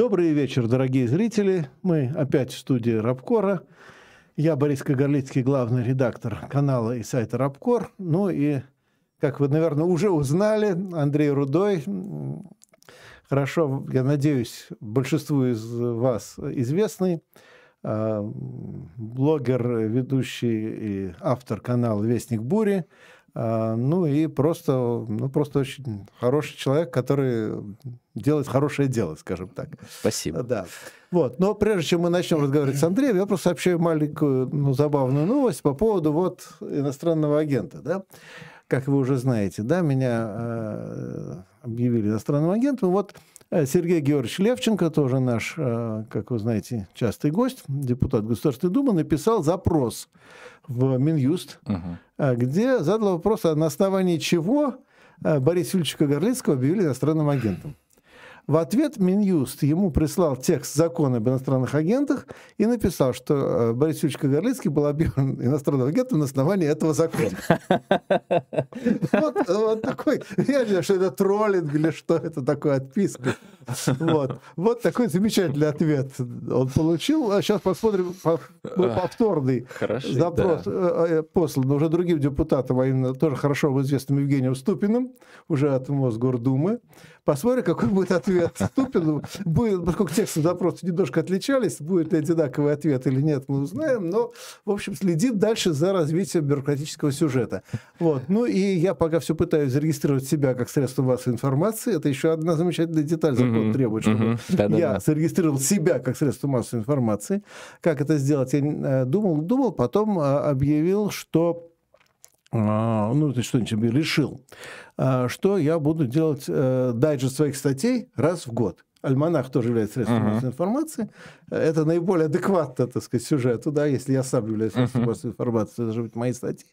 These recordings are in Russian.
Добрый вечер, дорогие зрители. Мы опять в студии Рабкора. Я Борис Кагарлицкий, главный редактор канала и сайта Рабкор. Ну и, как вы, наверное, уже узнали, Андрей Рудой. Хорошо, я надеюсь, большинству из вас известный а, блогер, ведущий и автор канала «Вестник бури», ну и просто, ну, просто очень хороший человек, который делает хорошее дело, скажем так. Спасибо. Да. Вот. Но прежде чем мы начнем разговаривать с Андреем, я просто сообщаю маленькую ну, забавную новость по поводу вот иностранного агента. Да? Как вы уже знаете, да, меня э, объявили иностранным агентом. Вот Сергей Георгиевич Левченко, тоже наш, э, как вы знаете, частый гость, депутат Государственной Думы, написал запрос в Минюст, угу. где задал вопрос, а на основании чего э, Бориса Юльевича Горлицкого объявили иностранным агентом. В ответ Минюст ему прислал текст закона об иностранных агентах и написал, что э, Борис Юрьевич Кагарлицкий был объявлен иностранным агентом на основании этого закона. Вот такой, я не знаю, что это троллинг или что это такое, отписка. Вот. Такой замечательный ответ он получил. А сейчас посмотрим повторный Хорошо, запрос. Э, э, послан уже другим депутатам, а именно тоже хорошо известным Евгением Ступиным, уже от Мосгордумы. Посмотрим, какой будет ответ Ступину. Будет, поскольку тексты запроса немножко отличались, будет ли одинаковый ответ или нет, мы узнаем. Но, в общем, следит дальше за развитием бюрократического сюжета. Вот. Ну и я пока все пытаюсь зарегистрировать себя как средство массовой информации. Это еще одна замечательная деталь закон требует, чтобы я зарегистрировал себя как средство массовой информации. Как это сделать, я э, думал, думал, потом э, объявил, что а, ну, это что-нибудь решил, а, что я буду делать э, дайджест своих статей раз в год. Альманах тоже является средством uh-huh. массовой информации. Это наиболее адекватно, так сказать, сюжету, да, если я сам являюсь средством uh-huh. массовой информации, это должны быть мои статьи.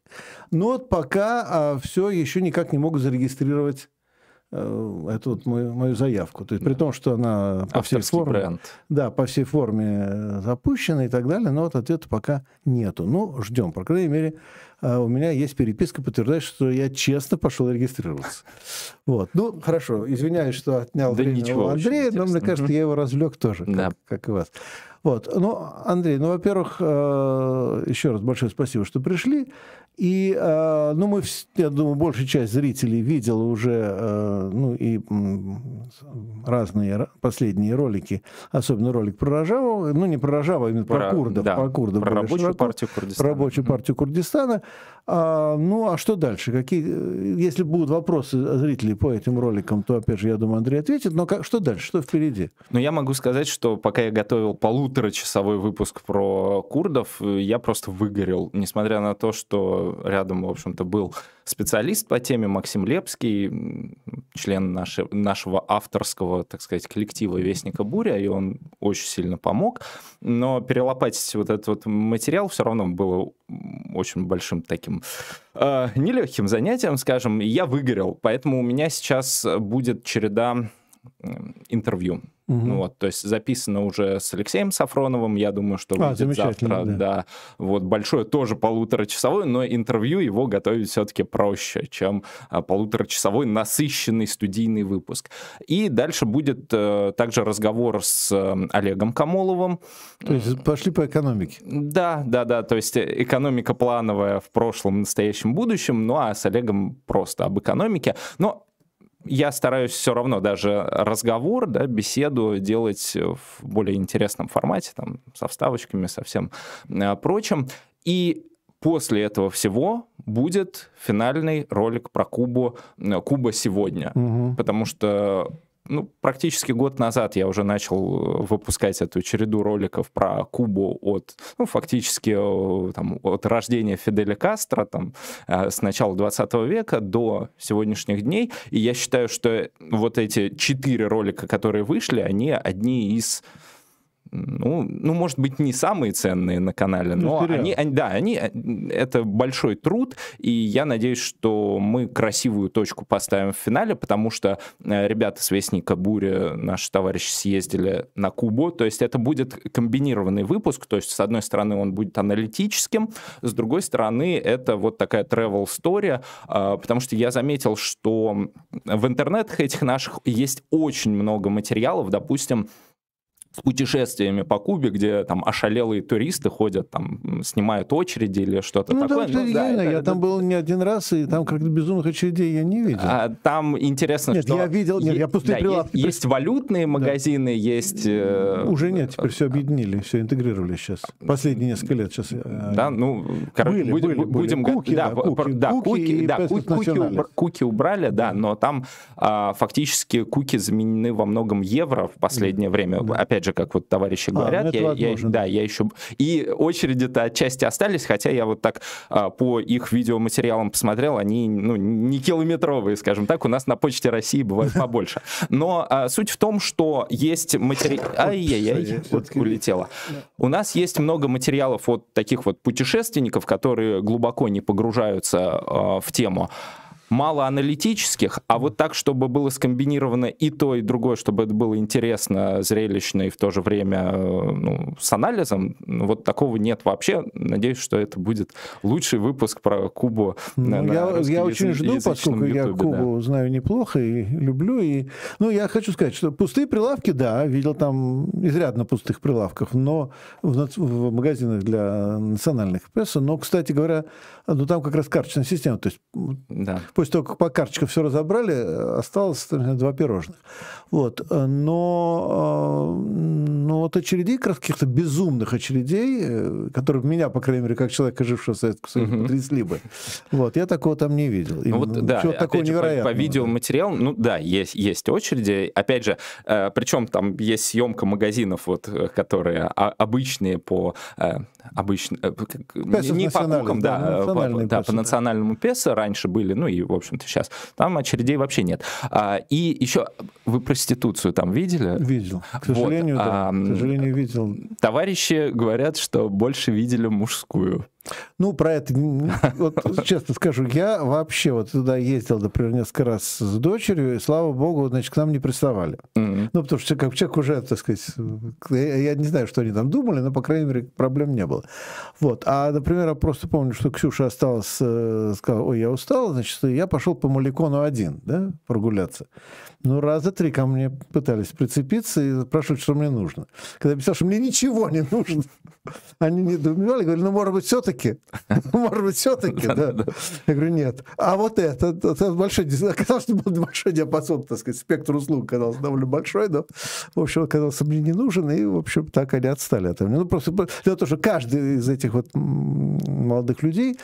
Но вот пока а, все еще никак не могу зарегистрировать эту вот мою, мою заявку. То есть при том, что она по всей форме, бренд. да, по всей форме э, запущена и так далее, но вот ответа пока нету. Ну, ждем, по крайней мере, а у меня есть переписка, подтверждающая, что я честно пошел регистрироваться. Вот. Ну, хорошо, извиняюсь, что отнял да время ничего, у Андрея, но мне кажется, я его развлек тоже, как, да. как и вас. Вот. Ну, Андрей, ну, во-первых, э, еще раз большое спасибо, что пришли. И, э, ну, мы, я думаю, большая часть зрителей видела уже, э, ну, и разные последние ролики, особенно ролик про Рожаву, ну, не про Рожаву, а именно про, про курдов, да, про курдов. Про рабочую широко, партию Курдистана. Про рабочую партию Курдистана. А, ну, а что дальше? Какие, если будут вопросы зрителей по этим роликам, то, опять же, я думаю, Андрей ответит. Но как, что дальше? Что впереди? Ну, я могу сказать, что пока я готовил полуторачасовой выпуск про курдов, я просто выгорел, несмотря на то, что рядом, в общем-то, был специалист по теме Максим Лепский, член нашей, нашего авторского, так сказать, коллектива «Вестника буря», и он очень сильно помог. Но перелопатить вот этот вот материал все равно было очень большим таким э, нелегким занятием, скажем. Я выгорел, поэтому у меня сейчас будет череда интервью Угу. Ну, вот, то есть записано уже с Алексеем Сафроновым, я думаю, что а, будет завтра. Да. да. Вот большое тоже полуторачасовое, но интервью его готовить все-таки проще, чем а, полуторачасовой насыщенный студийный выпуск. И дальше будет э, также разговор с э, Олегом Камоловым. То есть пошли по экономике. Да, да, да. То есть экономика плановая в прошлом, настоящем, будущем, ну а с Олегом просто об экономике. Но я стараюсь все равно даже разговор, да, беседу делать в более интересном формате, там, со вставочками, со всем э, прочим. И после этого всего будет финальный ролик про Кубу, э, Куба сегодня. Угу. Потому что ну, практически год назад я уже начал э, выпускать эту череду роликов про Кубу от, ну, фактически э, там, от рождения Фиделя Кастро, там, э, с начала 20 века до сегодняшних дней. И я считаю, что вот эти четыре ролика, которые вышли, они одни из ну, ну, может быть, не самые ценные на канале, ну, но они, они, да, они, это большой труд, и я надеюсь, что мы красивую точку поставим в финале, потому что э, ребята с Вестника Бури, наши товарищи, съездили на Кубу, то есть это будет комбинированный выпуск, то есть с одной стороны он будет аналитическим, с другой стороны это вот такая travel story, а, потому что я заметил, что в интернетах этих наших есть очень много материалов, допустим, с путешествиями по Кубе, где там ошалелые туристы ходят, там снимают очереди или что-то ну, такое. Да, ну, да, это, я это, там был не один раз, и там как-то безумных очередей я не видел. А, там интересно, нет, что... я видел, нет, я пустые да, прилавки. Есть, есть валютные магазины, да. есть... Э... Уже нет, теперь все объединили, все интегрировали сейчас. Последние несколько лет сейчас. Э, да, ну, короче, были, будем... Были, будем были. Куки, да, да, куки, да, куки, да, куки, куки, куки убрали, да, но там а, фактически куки заменены во многом евро в последнее время. Опять же, как вот товарищ вещи говорят. А, ну я, я, да, я еще... И очереди-то отчасти остались, хотя я вот так а, по их видеоматериалам посмотрел, они ну, не километровые, скажем так, у нас на Почте России бывает побольше. Но а, суть в том, что есть материал... Ай-яй-яй, вот улетело. У нас есть много материалов от таких вот путешественников, которые глубоко не погружаются а, в тему мало аналитических, а вот так, чтобы было скомбинировано и то, и другое, чтобы это было интересно, зрелищно и в то же время э, ну, с анализом, вот такого нет вообще. Надеюсь, что это будет лучший выпуск про Кубу. Ну, на, я, я очень жду, поскольку YouTube, я Кубу да. знаю неплохо и люблю. И, ну, я хочу сказать, что пустые прилавки, да, видел там изрядно пустых прилавков, но в, в магазинах для национальных песо. Но, кстати говоря, ну, там как раз карточная система, то есть да После того, как по карточкам все разобрали, осталось два пирожных. Вот. Но, э, но вот очередей, каких-то безумных очередей, э, которые меня, по крайней мере, как человека, жившего в Советском Союзе, угу. потрясли бы. Вот. Я такого там не видел. Ну, вот, да, Чего такого же, невероятного. По, по видеоматериалу, ну да, есть, есть очереди. Опять же, э, причем там есть съемка магазинов, вот, которые обычные по обычно не, не по кукам, да, да, по, да, по национальному песо раньше были, ну и в общем-то, сейчас. Там очередей вообще нет. А, и еще вы проституцию там видели? Видел. К сожалению, вот, да. А, К сожалению, видел. Товарищи говорят, что больше видели мужскую. Ну, про это, вот, честно скажу, я вообще вот туда ездил, например, несколько раз с дочерью, и, слава богу, значит, к нам не приставали. Mm-hmm. Ну, потому что как человек уже, так сказать, я, не знаю, что они там думали, но, по крайней мере, проблем не было. Вот. А, например, я просто помню, что Ксюша осталась, э, сказала, ой, я устала, значит, я пошел по Маликону один, да, прогуляться. Ну, раза три ко мне пытались прицепиться и спрашивать, что мне нужно. Когда я писал, что мне ничего не нужно, они недоумевали, говорили, ну, может быть, все-таки, может быть, все-таки, да. Я говорю, нет. А вот это, это большой, оказалось, что был большой диапазон, так сказать, спектр услуг оказался довольно большой, но, в общем, оказался мне не нужен, и, в общем, так они отстали от меня. Ну, просто дело в том, что каждый из этих вот молодых людей,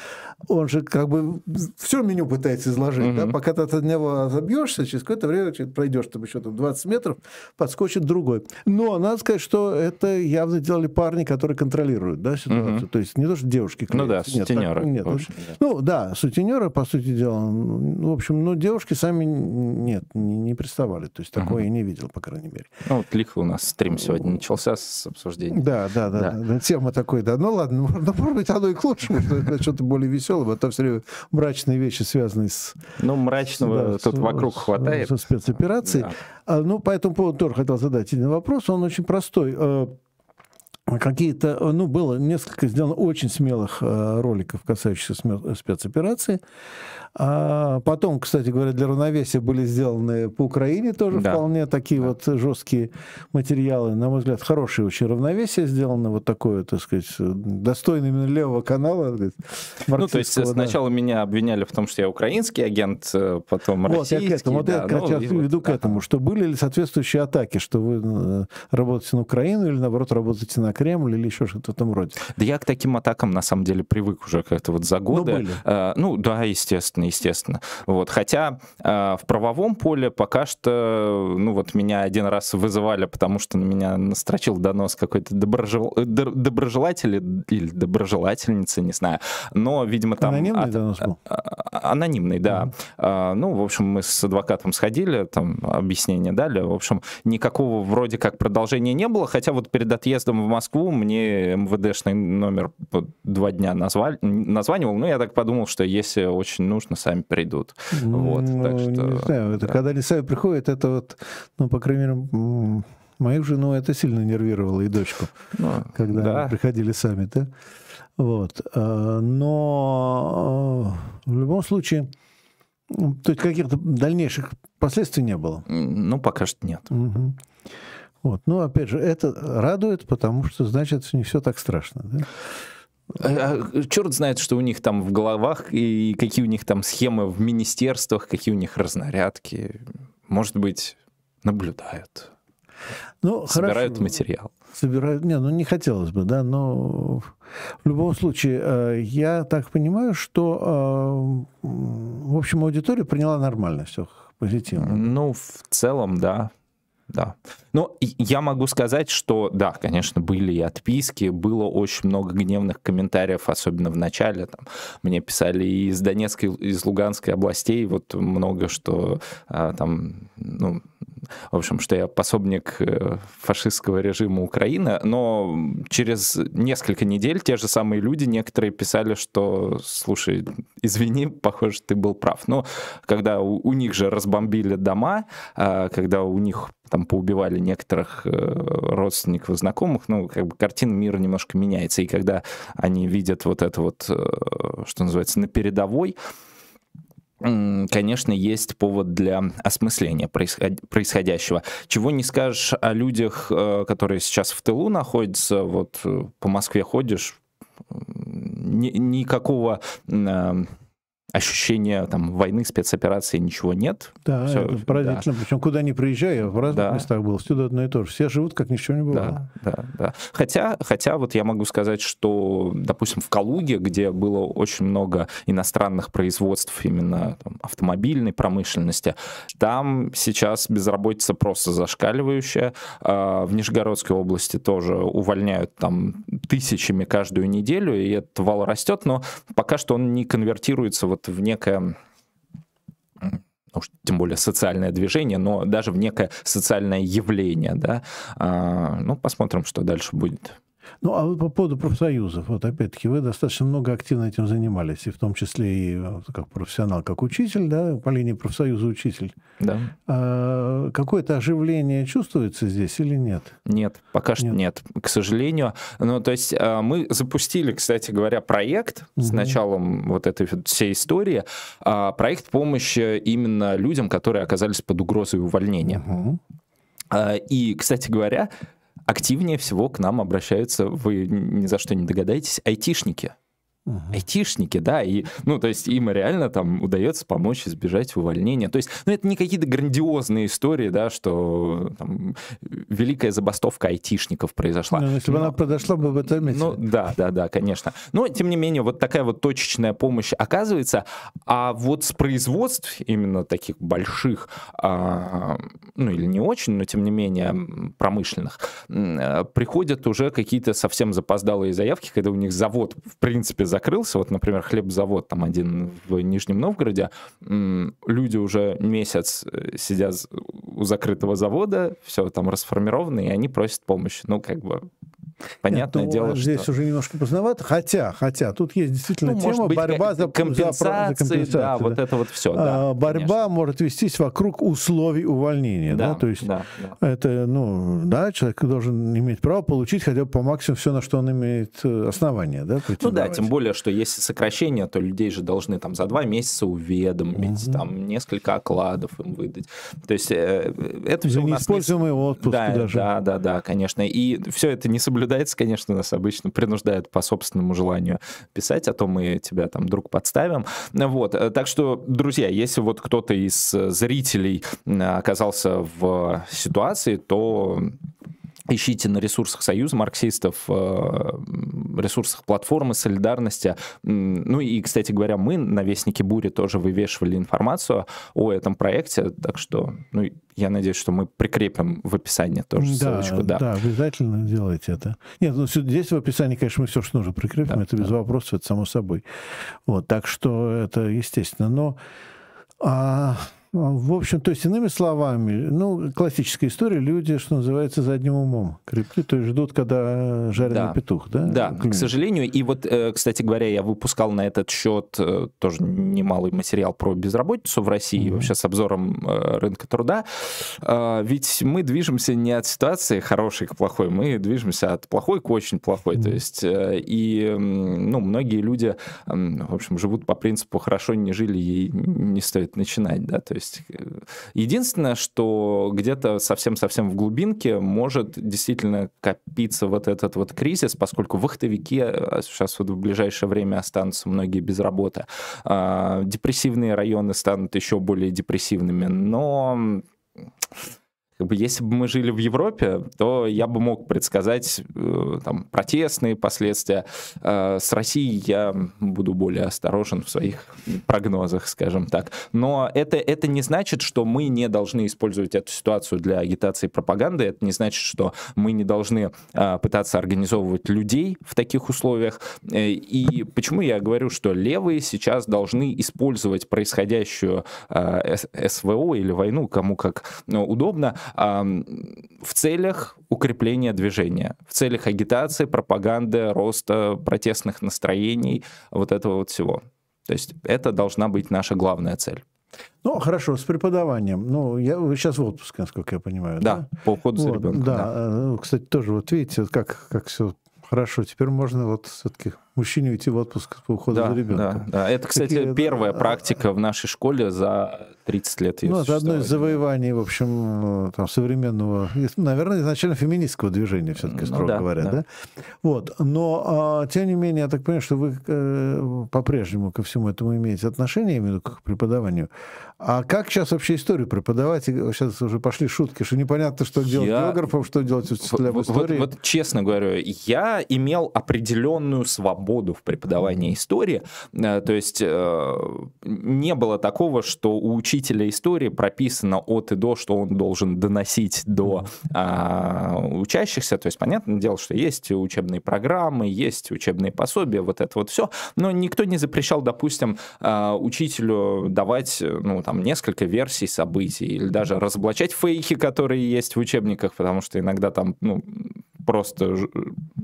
он же как бы все меню пытается изложить, да, пока ты от него забьешься, через какое-то время пройдешь там еще там 20 метров, подскочит другой. Но надо сказать, что это явно делали парни, которые контролируют да, ситуацию. Mm-hmm. То есть не то, что девушки клеятся. Ну да, сутенеры. Нет, так, нет. Ну да, сутенеры, по сути дела, ну, в общем, ну девушки сами нет, не, не приставали. То есть такое uh-huh. я не видел, по крайней мере. Ну вот лихо у нас стрим сегодня начался с обсуждения. Да, да, да. да. да тема такой, да. Ну ладно, ну, может быть, оно и к лучшему, что что-то более веселое, а то все время мрачные вещи, связанные с... Ну, мрачного да, тут с, вокруг хватает. Со спецоперацией. Да. А, ну, по этому поводу тоже хотел задать один вопрос. Он очень простой э, какие-то, ну, было несколько сделано очень смелых э, роликов, касающихся спецоперации. А потом, кстати говоря, для равновесия были сделаны по Украине тоже да. вполне такие да. вот жесткие материалы. На мой взгляд, хорошее очень равновесие сделано, вот такое, так сказать, достойное именно левого канала. Ну, то есть сначала да. меня обвиняли в том, что я украинский агент, э, потом вот, российский. Я к этому, вот да, я как ну, веду вот, к этому, что были ли соответствующие атаки, что вы э, работаете на Украину или, наоборот, работаете на Кремль или еще что-то в этом роде? Да я к таким атакам, на самом деле, привык уже как-то вот за годы. Ну, были. А, ну да, естественно естественно, естественно. Вот. Хотя э, в правовом поле пока что, ну вот меня один раз вызывали, потому что на меня настрочил донос какой-то доброжел... доброжелатель или доброжелательница, не знаю. Но, видимо, там... Анонимный от... донос был? А, а, анонимный, да. Mm-hmm. Ну, в общем, мы с адвокатом сходили, там объяснение дали. В общем, никакого вроде как продолжения не было, хотя вот перед отъездом в Москву мне МВДшный номер два дня назвали, названивал, ну, я так подумал, что если очень нужно, конечно, сами придут. Вот, ну, так что, не знаю, это, да. когда они сами приходят, это вот, ну, по крайней мере, мою жену это сильно нервировало, и дочку, ну, когда да. они приходили сами, да? Вот. А, но а, в любом случае, то есть каких-то дальнейших последствий не было? Ну, пока что нет. Угу. Вот. Ну, опять же, это радует, потому что, значит, не все так страшно. Да? А, а, черт знает, что у них там в головах и какие у них там схемы в министерствах, какие у них разнарядки. Может быть, наблюдают. Ну, собирают хорошо. материал. Собирают. Не, ну не хотелось бы, да, но в любом случае, э, я так понимаю, что, э, в общем, аудитория приняла нормально все позитивно. Ну, в целом, да да. Но я могу сказать, что да, конечно, были и отписки, было очень много гневных комментариев, особенно в начале. Там, мне писали и из Донецкой, и из Луганской областей, вот много что а, там, ну, в общем, что я пособник э, фашистского режима Украины, но через несколько недель те же самые люди, некоторые писали, что, слушай, извини, похоже, ты был прав. Но когда у, у них же разбомбили дома, а, когда у них там поубивали некоторых э, родственников, знакомых, ну, как бы картина мира немножко меняется. И когда они видят вот это вот, э, что называется, на передовой, конечно, есть повод для осмысления происходящего. Чего не скажешь о людях, э, которые сейчас в тылу находятся, вот по Москве ходишь, никакого ощущения там войны, спецоперации, ничего нет. Да, Все, это поразительно. Да. Причем куда ни приезжаю, я в разных да. местах был, всюду одно и то же. Все живут, как ничего не было. Да, да, да. Хотя, хотя вот я могу сказать, что, допустим, в Калуге, где было очень много иностранных производств именно там, автомобильной промышленности, там сейчас безработица просто зашкаливающая. А в Нижегородской области тоже увольняют там тысячами каждую неделю, и этот вал растет, но пока что он не конвертируется вот в некое ну, тем более социальное движение, но даже в некое социальное явление, да. А, ну, посмотрим, что дальше будет. Ну, а по поводу профсоюзов, вот опять-таки вы достаточно много активно этим занимались, и в том числе и э, как профессионал, как учитель, да, по линии профсоюза учитель. Да. А, какое-то оживление чувствуется здесь или нет? Нет, пока что нет, к сожалению. Ну, то есть а, мы запустили, кстати говоря, проект угу. с началом вот этой всей истории, а, проект помощи именно людям, которые оказались под угрозой увольнения. Угу. И, кстати говоря, активнее всего к нам обращаются, вы ни за что не догадаетесь, айтишники. Uh-huh. Айтишники, да, и, ну, то есть им реально там удается помочь избежать увольнения. То есть, ну, это не какие-то грандиозные истории, да, что там, великая забастовка айтишников произошла. Ну, если бы она произошла бы в этом месте. Ну, да, да, да, конечно. Но, тем не менее, вот такая вот точечная помощь оказывается, а вот с производств именно таких больших, а, ну, или не очень, но, тем не менее, промышленных, приходят уже какие-то совсем запоздалые заявки, когда у них завод, в принципе, закрылся, вот, например, хлебзавод там один в Нижнем Новгороде, люди уже месяц э, сидят у закрытого завода, все там расформировано, и они просят помощи. Ну, как бы Понятное Нет, ну, дело, здесь что... уже немножко поздновато, хотя, хотя тут есть действительно ну, тема быть, борьба за, компенсации, за, за компенсацию. Да, да, вот это вот все. Да, а, борьба конечно. может вестись вокруг условий увольнения, да, да? то есть да, да. это, ну, да, человек должен иметь право получить хотя бы по максимуму все, на что он имеет э, основания, да? Ну да, тем более, что если сокращение, то людей же должны там за два месяца уведомить, угу. там несколько окладов им выдать. То есть э, это все у нас... Неиспользуемый не... отпуск да, даже. Да, да, да, конечно. И все это не соблюдается соблюдается, конечно, нас обычно принуждают по собственному желанию писать, а то мы тебя там друг подставим. Вот, э, так что, друзья, если вот кто-то из э, зрителей оказался в ситуации, то Ищите на ресурсах Союза марксистов, э, ресурсах платформы солидарности. Ну и, кстати говоря, мы на Вестнике Бури тоже вывешивали информацию о этом проекте, так что ну, я надеюсь, что мы прикрепим в описании тоже да, ссылочку. Да, да, обязательно делайте это. Нет, ну здесь в описании, конечно, мы все, что нужно, прикрепим, да, это без да. вопросов, это само собой. Вот, так что это естественно. Но а, в общем, то есть, иными словами, ну, классическая история, люди, что называется, задним умом крепки, то есть ждут, когда жареный да. петух, да? Да, Климент. к сожалению. И вот, э, кстати говоря, я выпускал на этот счет э, тоже немалый материал про безработицу в России, mm-hmm. вообще с обзором э, рынка труда. А, ведь мы движемся не от ситуации хорошей к плохой, мы движемся от плохой к очень плохой. Mm-hmm. То есть, и, ну, многие люди, в общем, живут по принципу «хорошо не жили, и не стоит начинать», да, то есть есть единственное, что где-то совсем-совсем в глубинке может действительно копиться вот этот вот кризис, поскольку вахтовики э, сейчас вот в ближайшее время останутся многие без работы. А, депрессивные районы станут еще более депрессивными, но как бы, если бы мы жили в Европе, то я бы мог предсказать э, там, протестные последствия. Э, с Россией я буду более осторожен в своих прогнозах, скажем так. Но это, это не значит, что мы не должны использовать эту ситуацию для агитации и пропаганды. Это не значит, что мы не должны э, пытаться организовывать людей в таких условиях. И почему я говорю, что левые сейчас должны использовать происходящую СВО или войну, кому как удобно, в целях укрепления движения, в целях агитации, пропаганды, роста протестных настроений, вот этого вот всего. То есть это должна быть наша главная цель. Ну, хорошо, с преподаванием. Ну, я, вы сейчас в отпуске, насколько я понимаю. Да, да? по уходу вот, за ребенком. Да. да, э, кстати, тоже вот видите, как, как все хорошо. Теперь можно вот все-таки мужчине уйти в отпуск по уходу да, за ребенком. Да, да. Это, кстати, Какие, первая да, практика в нашей школе за 30 лет. Ну, это одно из завоеваний, в общем, там, современного, наверное, изначально феминистского движения, все-таки, строго ну, да, говоря. Да. Да? Вот. Но, а, тем не менее, я так понимаю, что вы э, по-прежнему ко всему этому имеете отношение, именно к преподаванию. А как сейчас вообще историю преподавать? Сейчас уже пошли шутки, что непонятно, что делать я... географом, что делать учителям истории. Вот, вот честно говорю, я имел определенную свободу свободу в преподавании истории. Э, то есть э, не было такого, что у учителя истории прописано от и до, что он должен доносить до а, учащихся. То есть понятное дело, что есть учебные программы, есть учебные пособия, вот это вот все. Но никто не запрещал, допустим, а, учителю давать ну, там, несколько версий событий или даже разоблачать фейки, которые есть в учебниках, потому что иногда там ну, просто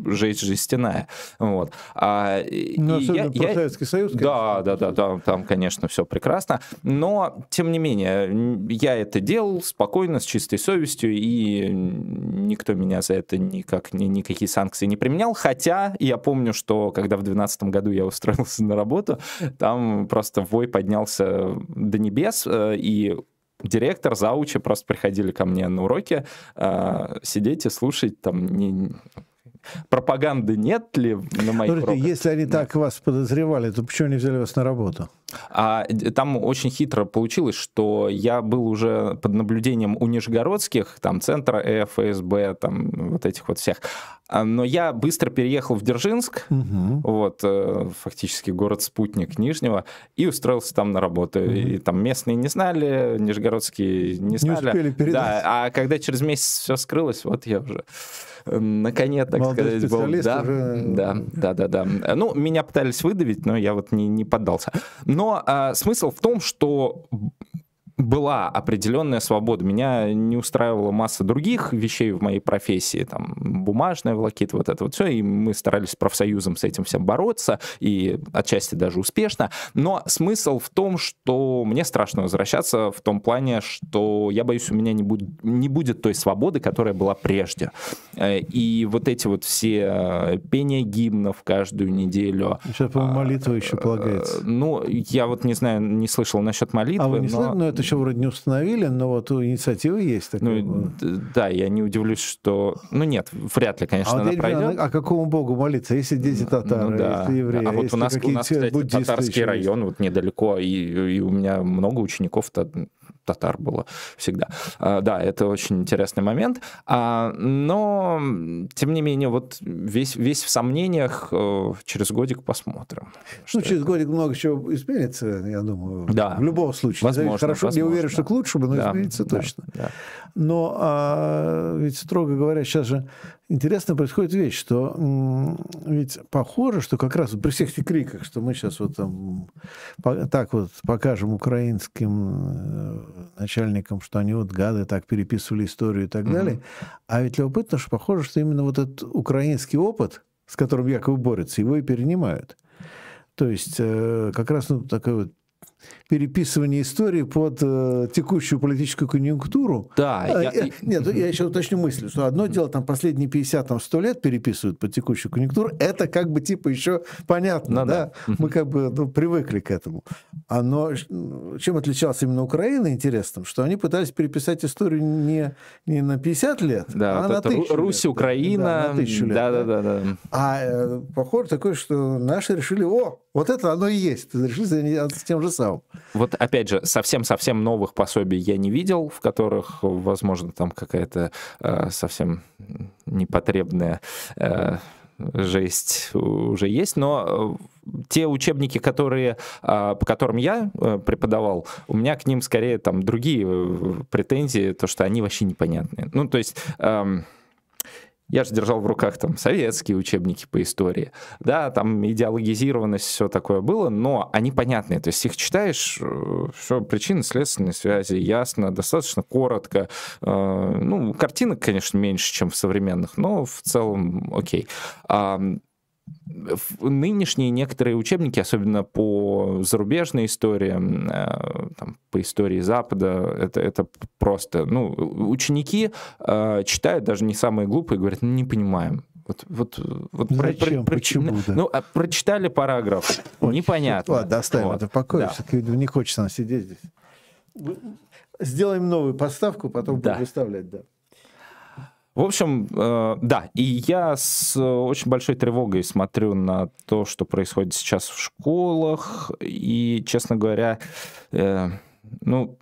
жесть жестяная. Вот. А, ну, особенно я, Советский Союз, конечно. Да, да, да, да, там, конечно, все прекрасно. Но, тем не менее, я это делал спокойно, с чистой совестью, и никто меня за это никак, ни, никакие санкции не применял. Хотя я помню, что когда в 2012 году я устроился на работу, там просто вой поднялся до небес, э, и директор, заучи просто приходили ко мне на уроки э, сидеть и слушать там не, пропаганды нет ли на моих Слушайте, уроках? Если они да. так вас подозревали, то почему не взяли вас на работу? А там очень хитро получилось, что я был уже под наблюдением у Нижегородских, там, центра ФСБ, там, вот этих вот всех. А, но я быстро переехал в Дзержинск, угу. вот, э, фактически город-спутник Нижнего, и устроился там на работу. Угу. И там местные не знали, нижегородские не знали. Не успели передать. Да, а когда через месяц все скрылось, вот я уже на коне, так Молодой сказать, был. Да, уже... да, да, да, да. Ну, меня пытались выдавить, но я вот не, не поддался. Но а, смысл в том, что была определенная свобода. Меня не устраивала масса других вещей в моей профессии, там, бумажная волокита, вот это вот все, и мы старались профсоюзом с этим всем бороться, и отчасти даже успешно. Но смысл в том, что мне страшно возвращаться в том плане, что я боюсь, у меня не будет, не будет той свободы, которая была прежде. Э, и вот эти вот все э, пения гимнов каждую неделю. Сейчас, по-моему, молитва еще э, полагается. Ну, я вот не знаю, не слышал насчет молитвы. А вы не но... слышали? Но это еще вроде не установили, но вот инициатива есть такая. Ну, да, я не удивлюсь, что... Ну нет, вряд ли, конечно, а она пройдет. А какому богу молиться, если дети татары, ну, да. если евреи, А вот у нас, у нас кстати, татарский район вот недалеко, и, и у меня много учеников татар было всегда. А, да, это очень интересный момент. А, но, тем не менее, вот весь, весь в сомнениях, э, через годик посмотрим. Ну, через это. годик много чего изменится, я думаю. Да. В любом случае. Возможно. Хорошо, возможно. не уверен, что к лучшему, но да, изменится да, точно. Да. Но а, ведь, строго говоря, сейчас же интересно происходит вещь, что ведь похоже, что как раз при всех этих криках, что мы сейчас вот там так вот покажем украинским э, начальникам, что они вот гады так переписывали историю и так далее, а ведь любопытно, что похоже, что именно вот этот украинский опыт, с которым якобы борются, его и перенимают. То есть э, как раз ну, такой вот переписывание истории под э, текущую политическую конъюнктуру. Да. А, я... Нет, я еще уточню мысль, что одно дело, там последние 50, там 100 лет переписывают под текущую конъюнктуру, это как бы типа еще понятно, ну, да? да? Мы как бы ну, привыкли к этому. Оно, чем отличалась именно Украина, интересно, что они пытались переписать историю не, не на 50 лет, да, а вот на тысячу Русь, лет. Украина. Да, на тысячу лет. Да, да, да. да. А э, похоже такое, что наши решили, о, вот это оно и есть. Решили заняться тем же самым. Вот опять же, совсем-совсем новых пособий я не видел, в которых, возможно, там какая-то э, совсем непотребная э, жесть уже есть, но э, те учебники, которые, э, по которым я э, преподавал, у меня к ним скорее там другие претензии, то, что они вообще непонятные. Ну, то есть... Эм, я же держал в руках там советские учебники по истории, да, там идеологизированность, все такое было, но они понятные, то есть их читаешь, э, все причины следственной связи, ясно, достаточно коротко, э, ну, картинок, конечно, меньше, чем в современных, но в целом окей нынешние некоторые учебники, особенно по зарубежной истории, э, там, по истории Запада, это, это просто, ну, ученики э, читают даже не самые глупые, говорят, ну, не понимаем. Вот, вот, вот Зачем? Про, про, Почему? Да? Ну, а прочитали параграф, Ой, непонятно. Ладно, оставим вот. это в покое, да. все-таки не хочется нам сидеть здесь. Сделаем новую подставку, потом да. будем выставлять, да. В общем, э, да, и я с очень большой тревогой смотрю на то, что происходит сейчас в школах, и, честно говоря, э, ну,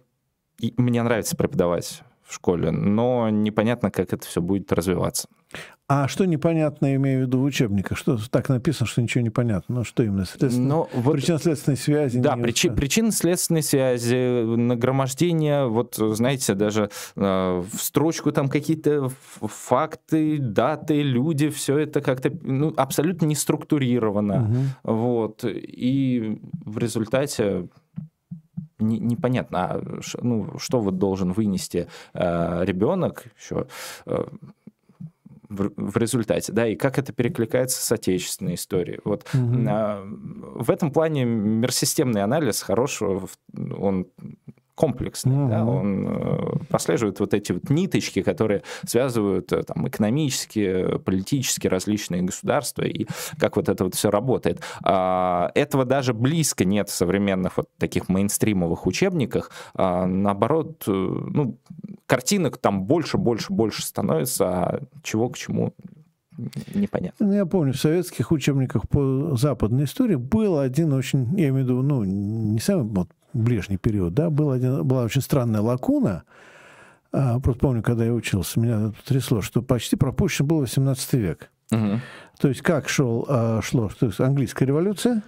мне нравится преподавать в школе, но непонятно, как это все будет развиваться. А что непонятно, имею в виду в учебниках? Что так написано, что ничего не понятно? Ну, что именно? Но вот, Причинно-следственной связи? Да, причи, причинно-следственной связи, нагромождение, вот, знаете, даже э, в строчку там какие-то факты, даты, люди, все это как-то ну, абсолютно не структурировано. Угу. Вот. И в результате не, непонятно, а, ну, что вот должен вынести э, ребенок еще э, в, в результате, да, и как это перекликается с отечественной историей. Вот угу. а, в этом плане мирсистемный анализ хорошего, он комплексный, mm-hmm. да, он э, прослеживает вот эти вот ниточки, которые связывают э, там экономические, политические различные государства и как вот это вот все работает. А, этого даже близко нет в современных вот таких мейнстримовых учебниках. А, наоборот, э, ну, картинок там больше, больше, больше становится, а чего к чему непонятно. Ну, я помню, в советских учебниках по западной истории был один очень, я имею в виду, ну, не самый вот, ближний период, да, был один, была очень странная лакуна, а, просто помню, когда я учился, меня трясло, что почти пропущен был 18 век. Угу. То есть как шел, а, шло то есть английская революция,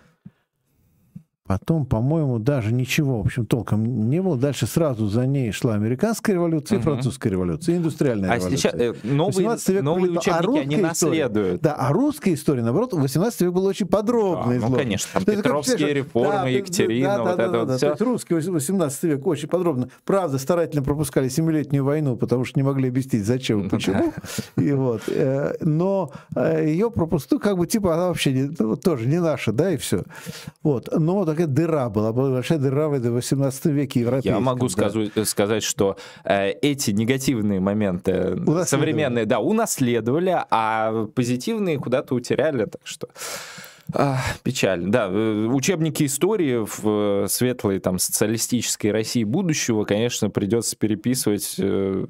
Потом, по-моему, даже ничего, в общем, толком не было. Дальше сразу за ней шла американская революция угу. французская революция, индустриальная а революция. Сейчас, э, новые, век новые были, учебники, а они наследуют. История, да, а русская история, наоборот, в 18 век была очень подробно а, Ну, конечно, там Петровские как, реформы, да, Екатерина, да, вот да, это да, вот да, все. То есть русский 18 век очень подробно. Правда, старательно пропускали Семилетнюю войну, потому что не могли объяснить, зачем и почему. И вот. Э, но э, ее пропусту, как бы, типа, она вообще не, ну, тоже не наша, да, и все. Вот. Но так такая дыра была, была большая дыра в 18 веке европейском. Я могу да. сказать, сказать, что э, эти негативные моменты современные, да, унаследовали, а позитивные куда-то утеряли, так что... А, печаль. Да, э, учебники истории в э, светлой там социалистической России будущего, конечно, придется переписывать э,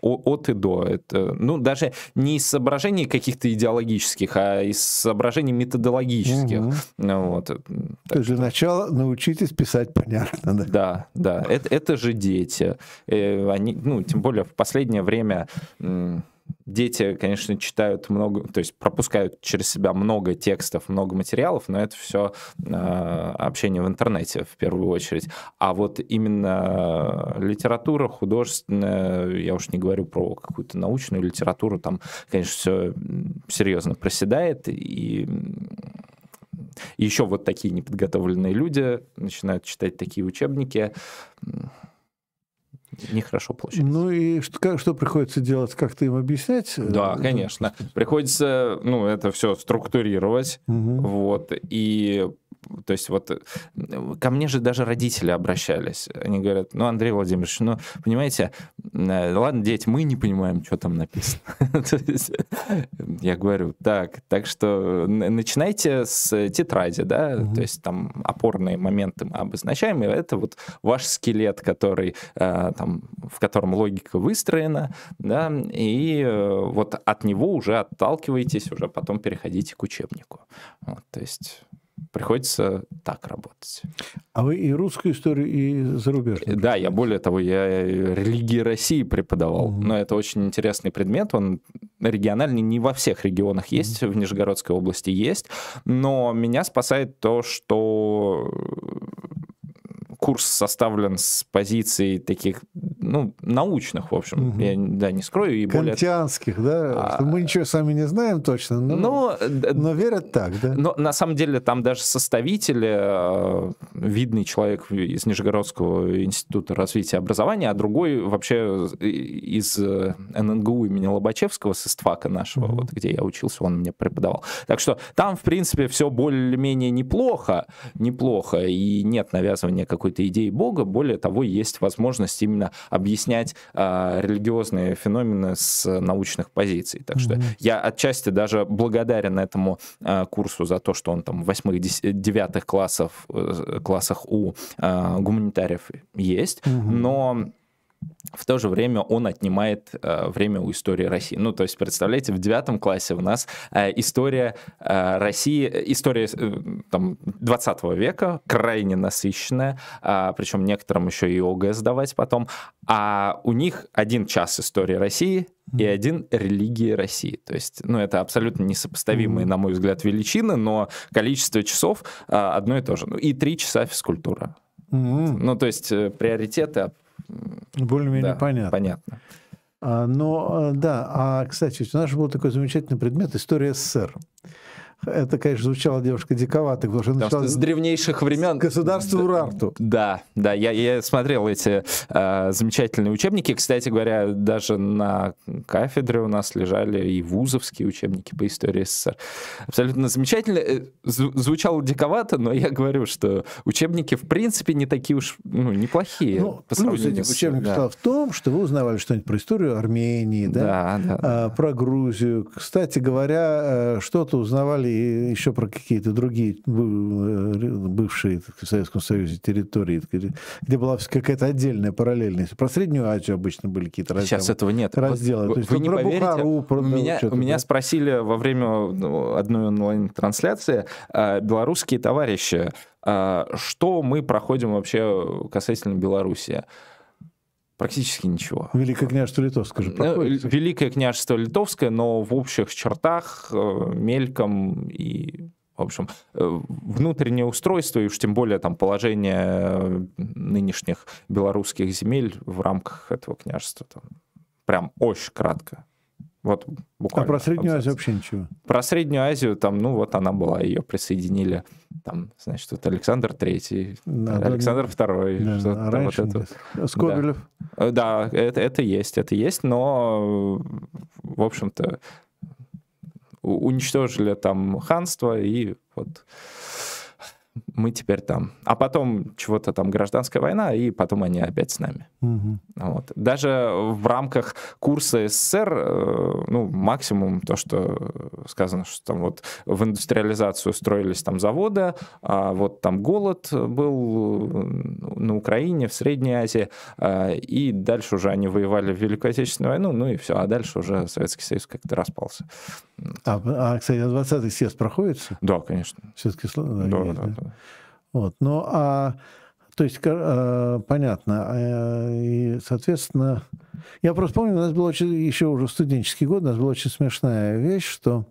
от и до. Это, ну, даже не из соображений каких-то идеологических, а из соображений методологических. Угу. Вот. То есть для начала научитесь писать понятно. Да, да. да. Это, это же дети. Они, ну, тем более в последнее время дети, конечно, читают много, то есть пропускают через себя много текстов, много материалов, но это все э, общение в интернете в первую очередь. А вот именно литература художественная, я уж не говорю про какую-то научную литературу, там, конечно, все серьезно проседает, и еще вот такие неподготовленные люди начинают читать такие учебники, нехорошо получается. Ну и что, что приходится делать, как-то им объяснять? Да, конечно. Приходится, ну, это все структурировать, угу. вот, и то есть вот ко мне же даже родители обращались. Они говорят, ну, Андрей Владимирович, ну, понимаете, э, ладно, дети, мы не понимаем, что там написано. Я говорю, так, так что начинайте с тетради, да, то есть там опорные моменты мы обозначаем, и это вот ваш скелет, который, э, там, в котором логика выстроена, да, и вот от него уже отталкиваетесь, уже потом переходите к учебнику. Вот, то есть приходится так работать. А вы и русскую историю, и зарубежную? Да, я более того, я религии России преподавал. Угу. Но это очень интересный предмет, он региональный, не во всех регионах есть, угу. в Нижегородской области есть. Но меня спасает то, что курс составлен с позиций таких, ну, научных, в общем, угу. я да, не скрою. И Кантианских, более... да? А... Мы ничего сами не знаем точно, но, но, но верят так, да? Но на самом деле там даже составители, э, видный человек из Нижегородского института развития образования, а другой вообще из э, ННГУ имени Лобачевского, с ИСТФАКа нашего, угу. вот где я учился, он мне преподавал. Так что там, в принципе, все более-менее неплохо, неплохо, и нет навязывания какой какой-то идеи Бога, более того, есть возможность именно объяснять э, религиозные феномены с научных позиций. Так что mm-hmm. я отчасти даже благодарен этому э, курсу за то, что он там в восьмых, девятых классов, э, классах у э, гуманитариев есть, mm-hmm. но в то же время он отнимает э, время у истории России. Ну, то есть, представляете, в девятом классе у нас э, история э, России, история э, там, 20 века, крайне насыщенная, э, причем некоторым еще и ОГЭ сдавать потом, а у них один час истории России и один религии России. То есть, ну, это абсолютно несопоставимые, на мой взгляд, величины, но количество часов э, одно и то же. Ну, и три часа физкультура. Mm-hmm. Ну, то есть э, приоритеты более-менее да, понятно. Понятно. А, но, э, да, а, кстати, у нас же был такой замечательный предмет «История СССР». Это, конечно, звучало девушка диковато, потому что, потому что с древнейших времен... Государство Урарту. Да, да, я, я смотрел эти э, замечательные учебники. Кстати говоря, даже на кафедре у нас лежали и вузовские учебники по истории СССР. Абсолютно замечательно. Э, звучало диковато, но я говорю, что учебники, в принципе, не такие уж ну, неплохие. Ну, по плюс этих учебников да. в том, что вы узнавали что-нибудь про историю Армении, да, да, да, а, про Грузию. Кстати говоря, э, что-то узнавали и еще про какие-то другие бывшие в Советском Союзе территории, где была какая-то отдельная параллельность. Про Среднюю Азию обычно были какие-то разделы. Сейчас этого нет. Разделы. Вы, То есть вы не про поверите, Бухару, про, у меня, у меня да? спросили во время ну, одной онлайн-трансляции э, белорусские товарищи, э, что мы проходим вообще касательно Беларуси. Практически ничего. Великое княжество Литовское же Э, проходит. Великое княжество Литовское, но в общих чертах, э, мельком и в общем, э, внутреннее устройство, и уж тем более там положение нынешних белорусских земель в рамках этого княжества. Там, прям очень кратко. Вот А буквально. про Среднюю. Азию вообще ничего. Про Среднюю Азию, там, ну вот она была, ее присоединили, там, значит, вот Александр Третий, Да, да, Александр Второй, Да, что-то а там вот это. Скобелев. Э, Да, это, это есть, это есть, но, в общем-то, уничтожили там ханство, и вот мы теперь там. А потом чего-то там гражданская война, и потом они опять с нами. Мгм. Вот. Даже в рамках курса СССР, э, ну, максимум то, что сказано, что там вот в индустриализацию строились там заводы, а вот там голод был э, на Украине, в Средней Азии, а, и дальше уже они воевали в Великую Отечественную войну, ну и все, а дальше уже Советский Союз как-то распался. А, а, кстати, 20-й съезд проходится? Да, конечно. Все-таки Да, да, да. Вот. Ну, а то есть, э, понятно. э, И, соответственно, я просто помню, у нас был очень, еще уже в студенческий год, у нас была очень смешная вещь, что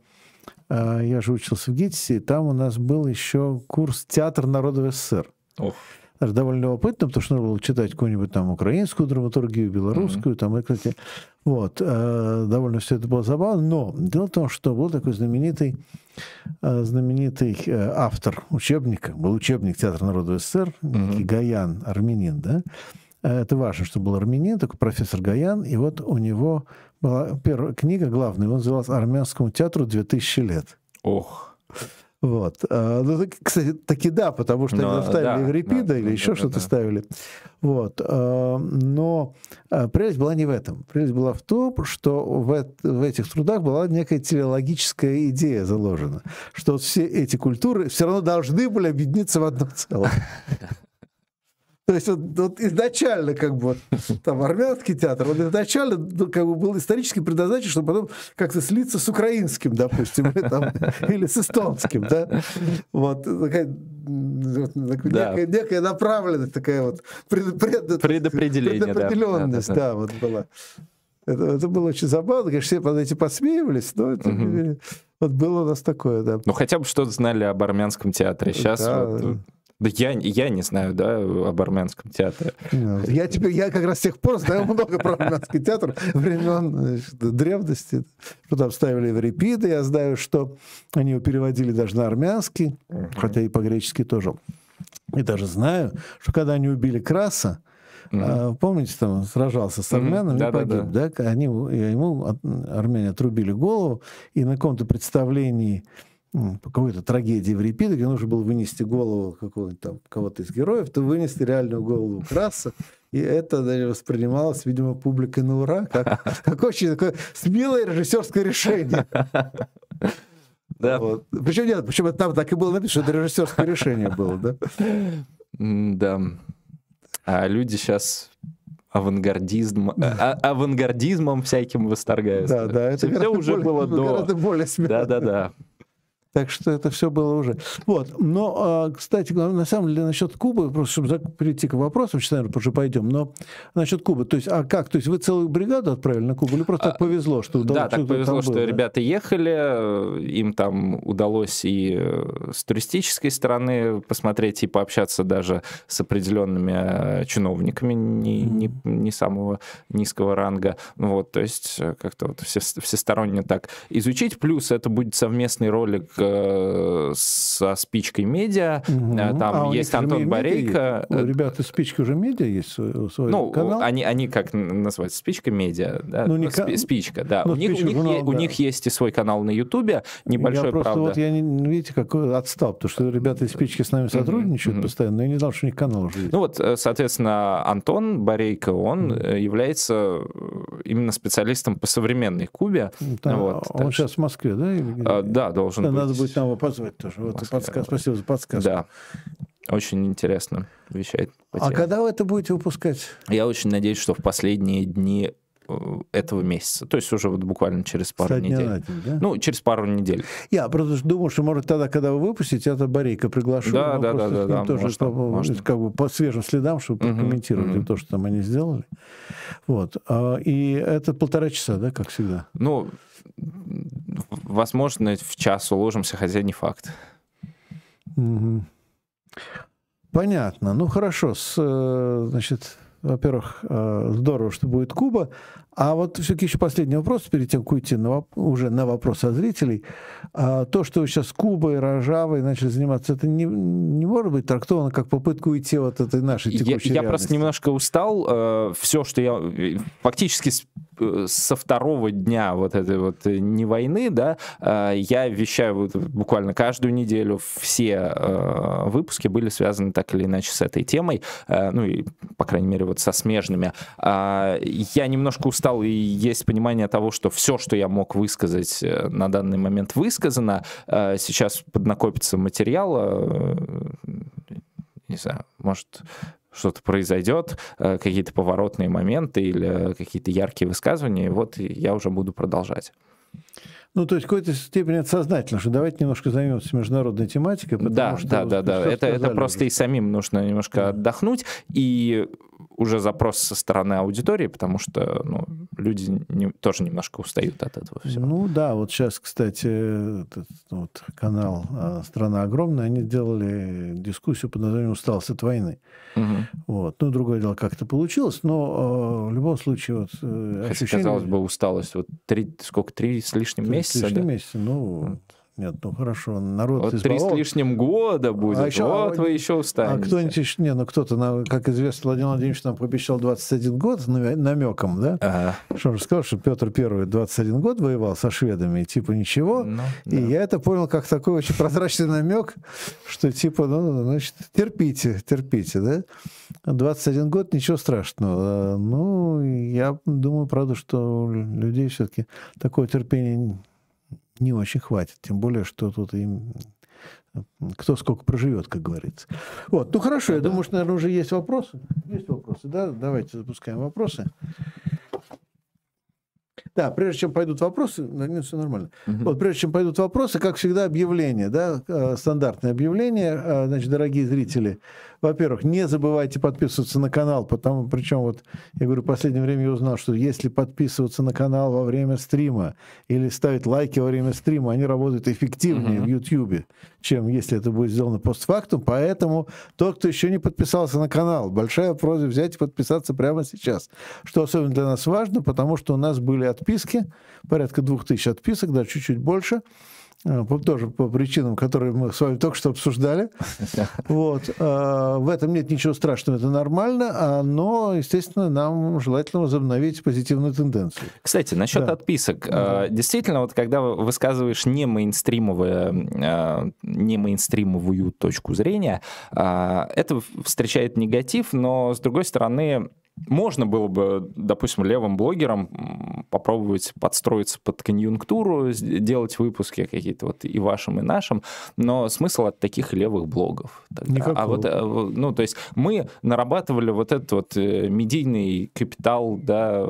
э, я же учился в ГИТИСе, и там у нас был еще курс «Театр народов СССР». Ох. Даже довольно любопытно, потому что надо было читать какую-нибудь там украинскую драматургию, белорусскую, там, и, кстати, вот, э, довольно все это было забавно, но дело в том, что был такой знаменитый, э, знаменитый э, автор учебника, был учебник Театра народа СССР, некий Гаян, армянин, да, Э, это важно, что был армянин, такой профессор Гаян, и вот у него была первая книга главная, он называлась «Армянскому театру 2000 лет». Ох. Вот. А, Ну, кстати, таки да, потому что Ну, они ставили да, Еврипида да, или да, еще да, что-то да. ставили. Вот. А, Но а, прелесть была не в этом. Прелесть была в том, что в, в этих трудах была некая телеологическая идея заложена, что все эти культуры все равно должны были объединиться в одно целое. То есть вот, вот изначально как бы там армянский театр, он изначально ну, как бы был исторически предназначен, чтобы потом как-то слиться с украинским, допустим, или, там, или с эстонским, да? Вот такая, Да. некая, некая направленность, такая вот пред- пред- Предопределение, да. предопределенность, Да, да, да, вот была. Это, это было очень забавно, конечно, все под эти подсмеивались, но это, Мгм. вот было у нас такое, да. Ну, хотя бы что-то знали об армянском театре. Сейчас Да. вот... Да я, я не знаю, да, об армянском театре. Я теперь, я как раз с тех пор знаю много про армянский театр времен значит, древности, что там ставили Еврипида, я знаю, что они его переводили даже на армянский, хотя и по-гречески тоже. И даже знаю, что когда они убили Краса, а, помните, там он сражался с армянами и Да-да-да. погиб, да? Они, ему от- армяне отрубили голову, и на каком-то представлении по какой-то трагедии Еврипида, где нужно было вынести голову какого-нибудь там кого-то из героев, то вынесли реальную голову Краса, и это да, воспринималось, видимо, публикой на ура, как, как очень такое смелое режиссерское решение. Да. Вот. Причем нет, причем это там так и было написано, что это режиссерское решение было, да? Да. А люди сейчас авангардизм, а- а- авангардизмом всяким восторгаются. Да, да, это Все уже было до. гораздо более смело. Да, да, да. Так что это все было уже. Вот. Но, а, кстати, на самом деле, насчет Кубы, просто чтобы перейти к вопросам, сейчас, наверное, уже пойдем, но насчет Кубы, то есть, а как? То есть вы целую бригаду отправили на Кубу или просто так повезло, что Да, удалось- так что-то повезло, что было, да? ребята ехали, им там удалось и э, с туристической стороны посмотреть и пообщаться даже с определенными э, чиновниками не, не, не самого низкого ранга. Вот, то есть э, как-то вот все, всесторонне так изучить. Плюс это будет совместный ролик э, со спичкой медиа. Э, Там А есть Антон Барейко. есть? У ребят из спички уже медиа есть свой, Ну, канал? они, они как н- называются? Спичка медиа, да? Ну, не ка- Спичка, да. ну, у, них, у, них, журнал, е- у да. них есть и свой канал на Ютубе, небольшой, я просто правда. вот, я не, видите, какой отстал, потому что ребята из спички с нами сотрудничают мгм. постоянно, но я не знал, что у них канал уже есть. Ну вот, э, соответственно, Антон Борейко, он э, является э, именно специалистом по современной Кубе. Да, вот, он так сейчас в Москве, да? или? А, Да, должен Да, быть. Надо будет нам его позвать тоже. Вот подсказ, спасибо за подсказку. Да. Очень интересно вещает. А когда вы это будете выпускать? Я очень надеюсь, что в последние дни этого месяца. То есть уже вот буквально через пару Со недель. День, да? Ну, через пару недель. Я просто думаю, что, может, тогда, когда вы выпустите, это Борейка приглашу. Да, да, да, да, да. Тоже, можно, чтобы, можно. как бы по свежим следам, чтобы угу, прокомментировать угу. то, что там они сделали. Вот. А, и это полтора часа, да, как всегда? Ну, возможно, в час уложимся, хотя не факт. Угу. Понятно. Ну хорошо. С, э, значит, во-первых, э, здорово, что будет Куба. А вот все-таки еще последний вопрос, перед тем, как уйти на, уже на вопрос от зрителей. А, то, что вы сейчас Кубой, Рожавой начали заниматься, это не, не может быть трактовано как попытку уйти от этой нашей текущей Я, я просто немножко устал. Э, все, что я... Фактически Э, со второго дня вот этой вот э, не войны, да, я вещаю вот буквально каждую неделю, все выпуски были связаны так или иначе с этой темой, ну и, по крайней мере, вот со смежными. А, я немножко устал, и есть понимание того, что все, что я мог высказать на данный момент высказано, сейчас поднакопится материала, не знаю, может, что-то произойдет, э, какие-то поворотные моменты или какие-то яркие высказывания, и вот я уже буду продолжать. Ну, то есть в какой-то степени это сознательно, что давайте немножко займемся международной тематикой. Да, что, да, да, да. Это, это просто и самим нужно немножко отдохнуть. И уже запрос со стороны аудитории, потому что ну, люди не, тоже немножко устают от этого всего. Ну да, вот сейчас, кстати, этот, вот канал а, «Страна огромная», они делали дискуссию под названием «Усталость от войны». Угу. Вот. Ну, другое дело, как это получилось, но э, в любом случае вот э, Хотя, ощущение... казалось бы, усталость. Вот три, сколько, три с лишним месяца? Три с лишним да? месяца, ну... Нет, ну хорошо, народ вот три с лишним года будет, а еще, вот а, вы еще устанете. А кто-нибудь еще, не, ну кто-то, как известно, Владимир Владимирович нам пообещал 21 год намеком, да? Ага. Что же сказал, что Петр Первый 21 год воевал со шведами, и типа ничего. Ну, и да. я это понял как такой очень прозрачный намек, что типа, ну, значит, терпите, терпите, да? 21 год, ничего страшного. Ну, я думаю, правда, что людей все-таки такое терпение не очень хватит. Тем более, что тут им кто сколько проживет, как говорится. Вот, ну хорошо, я думаю, что, наверное, уже есть вопросы. Есть вопросы, да? Давайте запускаем вопросы. Да, прежде чем пойдут вопросы, нет, все нормально. Угу. Вот прежде чем пойдут вопросы, как всегда, объявление, да, э, стандартное объявление. Э, значит, дорогие зрители, во-первых, не забывайте подписываться на канал, потому, причем вот, я говорю, в последнее время я узнал, что если подписываться на канал во время стрима или ставить лайки во время стрима, они работают эффективнее uh-huh. в YouTube, чем если это будет сделано постфактум. Поэтому тот, кто еще не подписался на канал, большая просьба взять и подписаться прямо сейчас. Что особенно для нас важно, потому что у нас были отписки, порядка двух тысяч отписок, да, чуть-чуть больше. А, тоже по причинам, которые мы с вами только что обсуждали. Вот. А, в этом нет ничего страшного, это нормально, а, но, естественно, нам желательно возобновить позитивную тенденцию. Кстати, насчет да. отписок. Да. Действительно, вот когда высказываешь не мейнстримовое, не мейнстримовую точку зрения, это встречает негатив, но, с другой стороны, можно было бы, допустим, левым блогерам попробовать подстроиться под конъюнктуру, делать выпуски какие-то вот и вашим, и нашим, но смысл от таких левых блогов. Тогда. А вот, э, ну, то есть мы нарабатывали вот этот вот э, медийный капитал, да,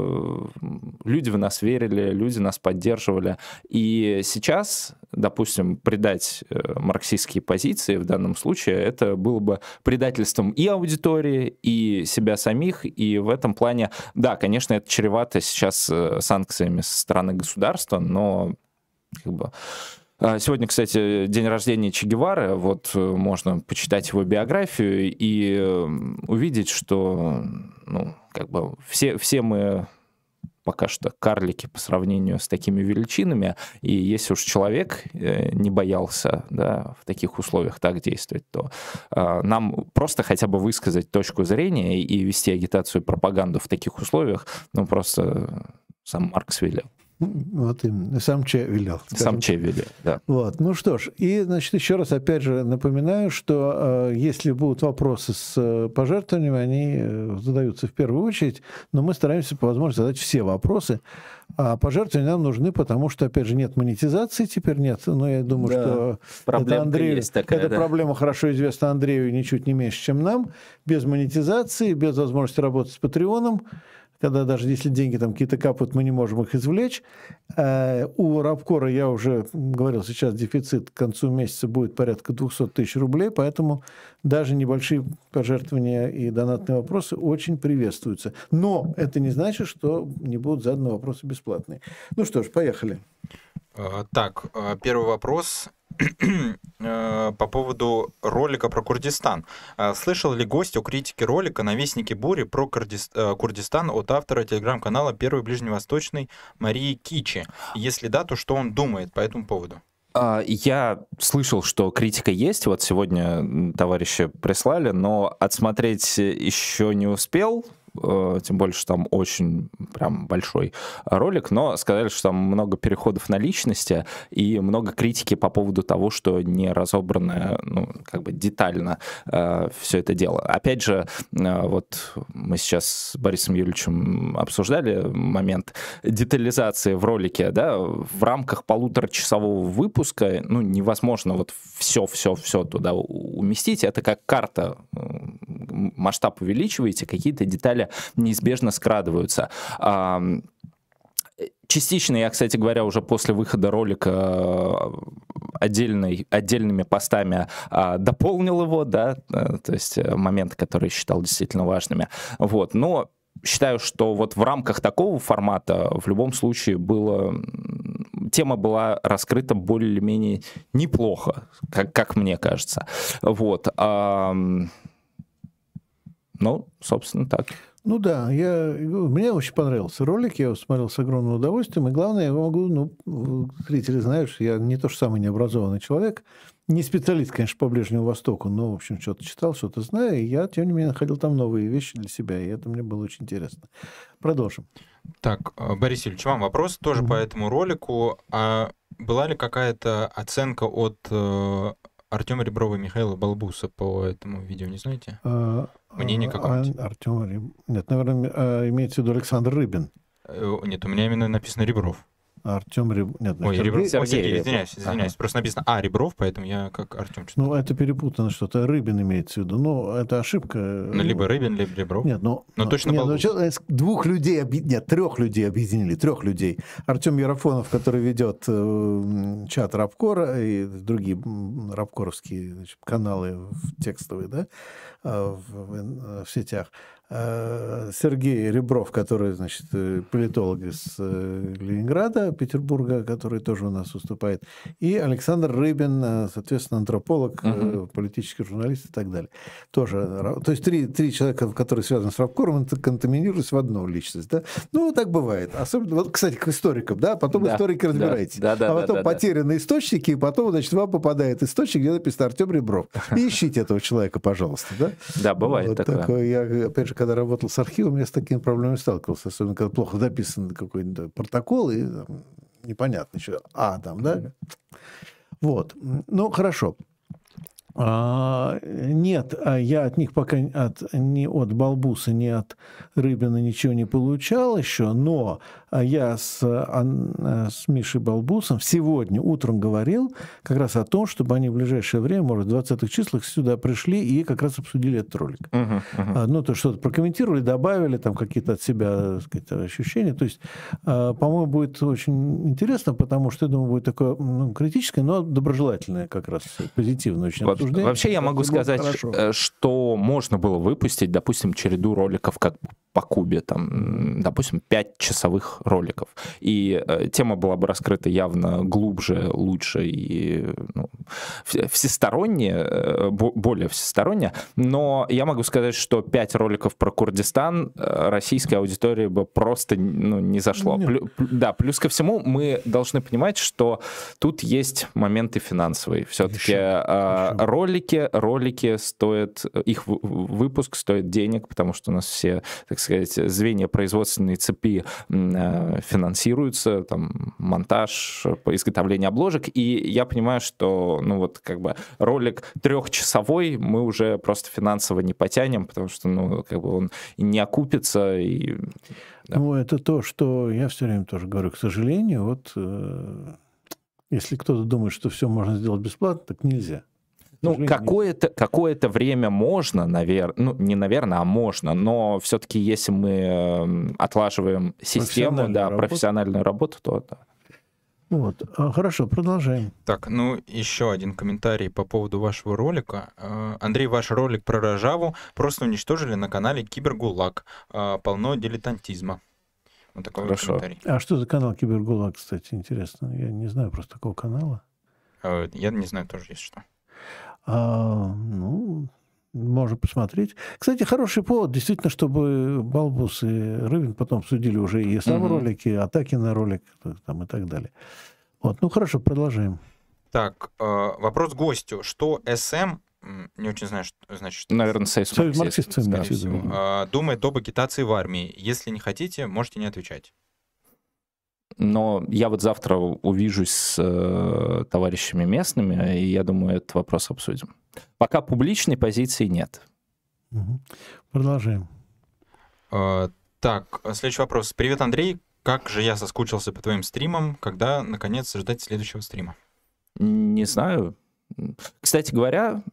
люди в нас верили, люди нас поддерживали, и сейчас, допустим, предать э, марксистские позиции в данном случае, это было бы предательством и аудитории, и себя самих, и в этом плане, да, конечно, это чревато сейчас э, санкциями со стороны государства, но как бы а, Сегодня, кстати, день рождения Че Гевары. Вот э, можно почитать его биографию и э, увидеть, что ну, как бы все, все мы пока что карлики по сравнению с такими величинами. И если уж человек э, не боялся да, в таких условиях так действовать, то э, нам просто хотя бы высказать точку зрения и вести агитацию и пропаганду в таких условиях, ну, просто сам Маркс велел. Вот именно. Сам Че велел. Сам Че велел, да. Вот. Ну что ж, и, значит, еще раз, опять же, напоминаю, что э, если будут вопросы с э, пожертвованиями, они э, задаются в первую очередь, но мы стараемся по возможности задать все вопросы. А пожертвования нам нужны, потому что, опять же, нет монетизации теперь нет. Но я думаю, да. что это, Андрею, есть такая, эта да. проблема хорошо известна Андрею ничуть не меньше, чем нам. Без монетизации, без возможности работать с Патреоном когда даже если деньги там какие-то капают, мы не можем их извлечь. Э, у Рабкора, я уже говорил, сейчас дефицит к концу месяца будет порядка 200 тысяч рублей, поэтому даже небольшие пожертвования и донатные вопросы очень приветствуются. Но это не значит, что не будут заданы вопросы бесплатные. Ну что ж, поехали. Э, так, э, первый вопрос по поводу ролика про Курдистан. Э, слышал ли гость о критике ролика на Вестнике Бури про э, Курдистан от автора телеграм-канала Первый Ближневосточный Марии Кичи? Если да, то что он думает по этому поводу? А, я слышал, что критика есть, вот сегодня товарищи прислали, но отсмотреть еще не успел, Э, тем больше что там очень прям большой ролик, но сказали, что там много переходов на личности и много критики по поводу того, что не разобрано, ну, как бы детально э, все это дело. Опять же, э, вот мы сейчас с Борисом Юрьевичем обсуждали момент детализации в ролике, да, в рамках полуторачасового выпуска, ну, невозможно вот все-все-все туда уместить, это как карта, масштаб увеличиваете, какие-то детали деле неизбежно скрадываются. Частично я, кстати говоря, уже после выхода ролика э, отдельный, отдельными постами а, дополнил его, да, э, то есть э, моменты, которые считал действительно важными. Вот, но считаю, что вот в рамках такого формата в любом случае было тема была раскрыта более-менее неплохо, как, как мне кажется. Вот. Ну, собственно, так. Ну да, я, мне очень понравился ролик, я его смотрел с огромным удовольствием, и главное, я могу, ну, зрители знают, что я не то же самый необразованный человек, не специалист, конечно, по Ближнему Востоку, но, в общем, что-то читал, что-то знаю, и я, тем не менее, находил там новые вещи для себя, и это мне было очень интересно. Продолжим. Так, э, Борис Ильич, вам вопрос тоже mm-hmm. по этому ролику. А была ли какая-то оценка от э, Артема Реброва и Михаила Балбуса по этому видео, не знаете? А, Мнение а, какое-нибудь? А, Артем Реб... Нет, наверное, а, имеется в виду Александр Рыбин. Э, нет, у меня именно написано Ребров. Артем Реб... Нет, Ой, Сергей... Ребров, Сергей, Сергей, извиняюсь, извиняюсь. Ага. Просто написано А, Ребров, поэтому я как Артем. Ну, это перепутано что-то. Рыбин имеется в виду. Ну, это ошибка. Ну, либо Рыбин, либо Ребров. Нет, ну... Но, но точно нет, ну, двух людей, объ... нет, трех людей объединили, трех людей. Артем Ярофонов, который ведет э, чат Рабкора и другие рабкоровские значит, каналы текстовые, да, э, в, в, в сетях. Э, Сергей Ребров, который, значит, э, политолог из э, Ленинграда, Петербурга, который тоже у нас выступает, и Александр Рыбин, соответственно, антрополог, угу. политический журналист и так далее. Тоже, то есть три, три человека, которые связаны с Рабкором, контаминируются в одну личность. Да? Ну, так бывает. Особенно, вот, кстати, к историкам, да, потом да, историки разбираете. Да, да, а потом да, да, потеряны да. источники, и потом, значит, вам попадает источник, где написано Артем Ребров. И ищите этого человека, пожалуйста. Да, да бывает вот такое. такое. Я, опять же, когда работал с архивом, я с такими проблемами сталкивался, особенно когда плохо записан какой-нибудь протокол, и там, непонятно еще, а там, да? Вот. Ну, хорошо. А, нет, а я от них пока от, ни от Балбуса, ни от Рыбина ничего не получал еще, но я с, с Мишей Балбусом сегодня утром говорил как раз о том, чтобы они в ближайшее время, может, в 20-х числах сюда пришли и как раз обсудили этот ролик. Uh-huh, uh-huh. Ну, то что-то прокомментировали, добавили там какие-то от себя сказать, ощущения. То есть, по-моему, будет очень интересно, потому что, я думаю, будет такое ну, критическое, но доброжелательное как раз, позитивное очень вот обсуждение. Вообще я могу сказать, хорошо. Э, что можно было выпустить, допустим, череду роликов как по Кубе, там, допустим, 5 часовых роликов. И э, тема была бы раскрыта явно глубже, лучше и ну, всесторонне, э, более всесторонне. Но я могу сказать, что 5 роликов про Курдистан э, российской аудитории бы просто ну, не зашло. Нет. Плю, да, плюс ко всему мы должны понимать, что тут есть моменты финансовые. Все-таки э, ролики, ролики стоят, их выпуск стоит денег, потому что у нас все, так сказать, звенья производственной цепи финансируются, там, монтаж, изготовление обложек, и я понимаю, что, ну вот, как бы ролик трехчасовой мы уже просто финансово не потянем, потому что, ну, как бы он не окупится, и да. Ну, это то, что я все время тоже говорю. К сожалению, вот э, если кто-то думает, что все можно сделать бесплатно, так нельзя. Ну, какое-то какое время можно, наверное, ну, не наверное, а можно, но все-таки если мы эм, отлаживаем систему, да, работу. профессиональную работу, то да. Вот. А, хорошо, продолжаем. Так, ну еще один комментарий по поводу вашего ролика. А, Андрей, ваш ролик про Рожаву просто уничтожили на канале Кибергулаг. А, полно дилетантизма. Вот такой Хорошо. Вот комментарий. А что за канал Кибергулаг, кстати, интересно? Я не знаю просто такого канала. Я не знаю тоже, если что. А, ну, можно посмотреть. Кстати, хороший повод, действительно, чтобы Балбус и Рыбин потом судили уже и сам mm-hmm. ролики, атаки на ролик там, и так далее. Вот, ну хорошо, продолжаем. Так, э, вопрос гостю. Что СМ, не очень знаю, что значит... Наверное, союз, союз марксистов. марксистов да. Э, думает об агитации в армии. Если не хотите, можете не отвечать. Но я вот завтра увижусь с э, товарищами местными, и я думаю, этот вопрос обсудим. Пока публичной позиции нет. Угу. Продолжаем. Э, так, следующий вопрос. Привет, Андрей. Как же я соскучился по твоим стримам, когда, наконец, ждать следующего стрима? Не знаю. Кстати говоря,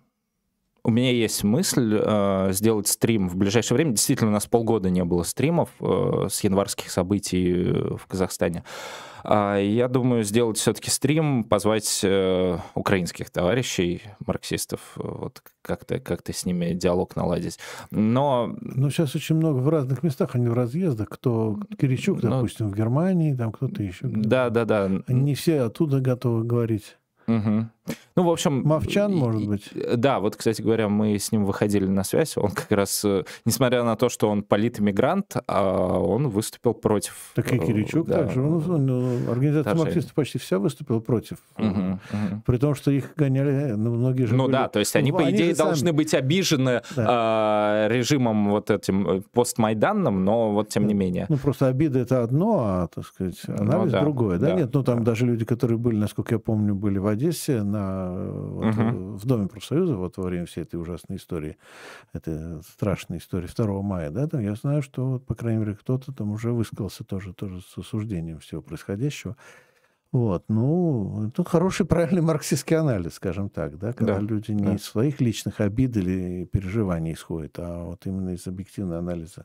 у меня есть мысль э, сделать стрим в ближайшее время. Действительно, у нас полгода не было стримов э, с январских событий в Казахстане. Э, я думаю, сделать все-таки стрим, позвать э, украинских товарищей, марксистов, вот как-то как с ними диалог наладить. Но... Но сейчас очень много в разных местах, они в разъездах. Кто Киричук, ну, допустим, в Германии, там кто-то еще. Да, да, да. Они не все оттуда готовы говорить. Угу. Ну, в общем... Мовчан, может быть? Да, вот, кстати говоря, мы с ним выходили на связь. Он как раз, э, несмотря на то, что он политэмигрант, а он выступил против... Так и Киричук да. также. Он, он, организация Даже... марксистов почти вся выступила против. Угу, угу. При том, что их гоняли, ну, многие же Ну были... да, то есть они, ну, по идее, должны сами... быть обижены да. а, режимом вот этим э, постмайданным, но вот тем не менее. Ну, просто обида — это одно, а, так сказать, ну анализ ну, да, другое. Да? да? Нет, ну, там да. даже люди, которые были, насколько я помню, были в Одессе на вот, угу. в Доме профсоюза вот во время всей этой ужасной истории, это страшная история 2 мая, да, там я знаю, что, вот, по крайней мере, кто-то там уже высказался тоже, тоже с осуждением всего происходящего. Вот, ну, это хороший, правильный марксистский анализ, скажем так, да, когда да, люди не да. из своих личных обид или переживаний исходят, а вот именно из объективного анализа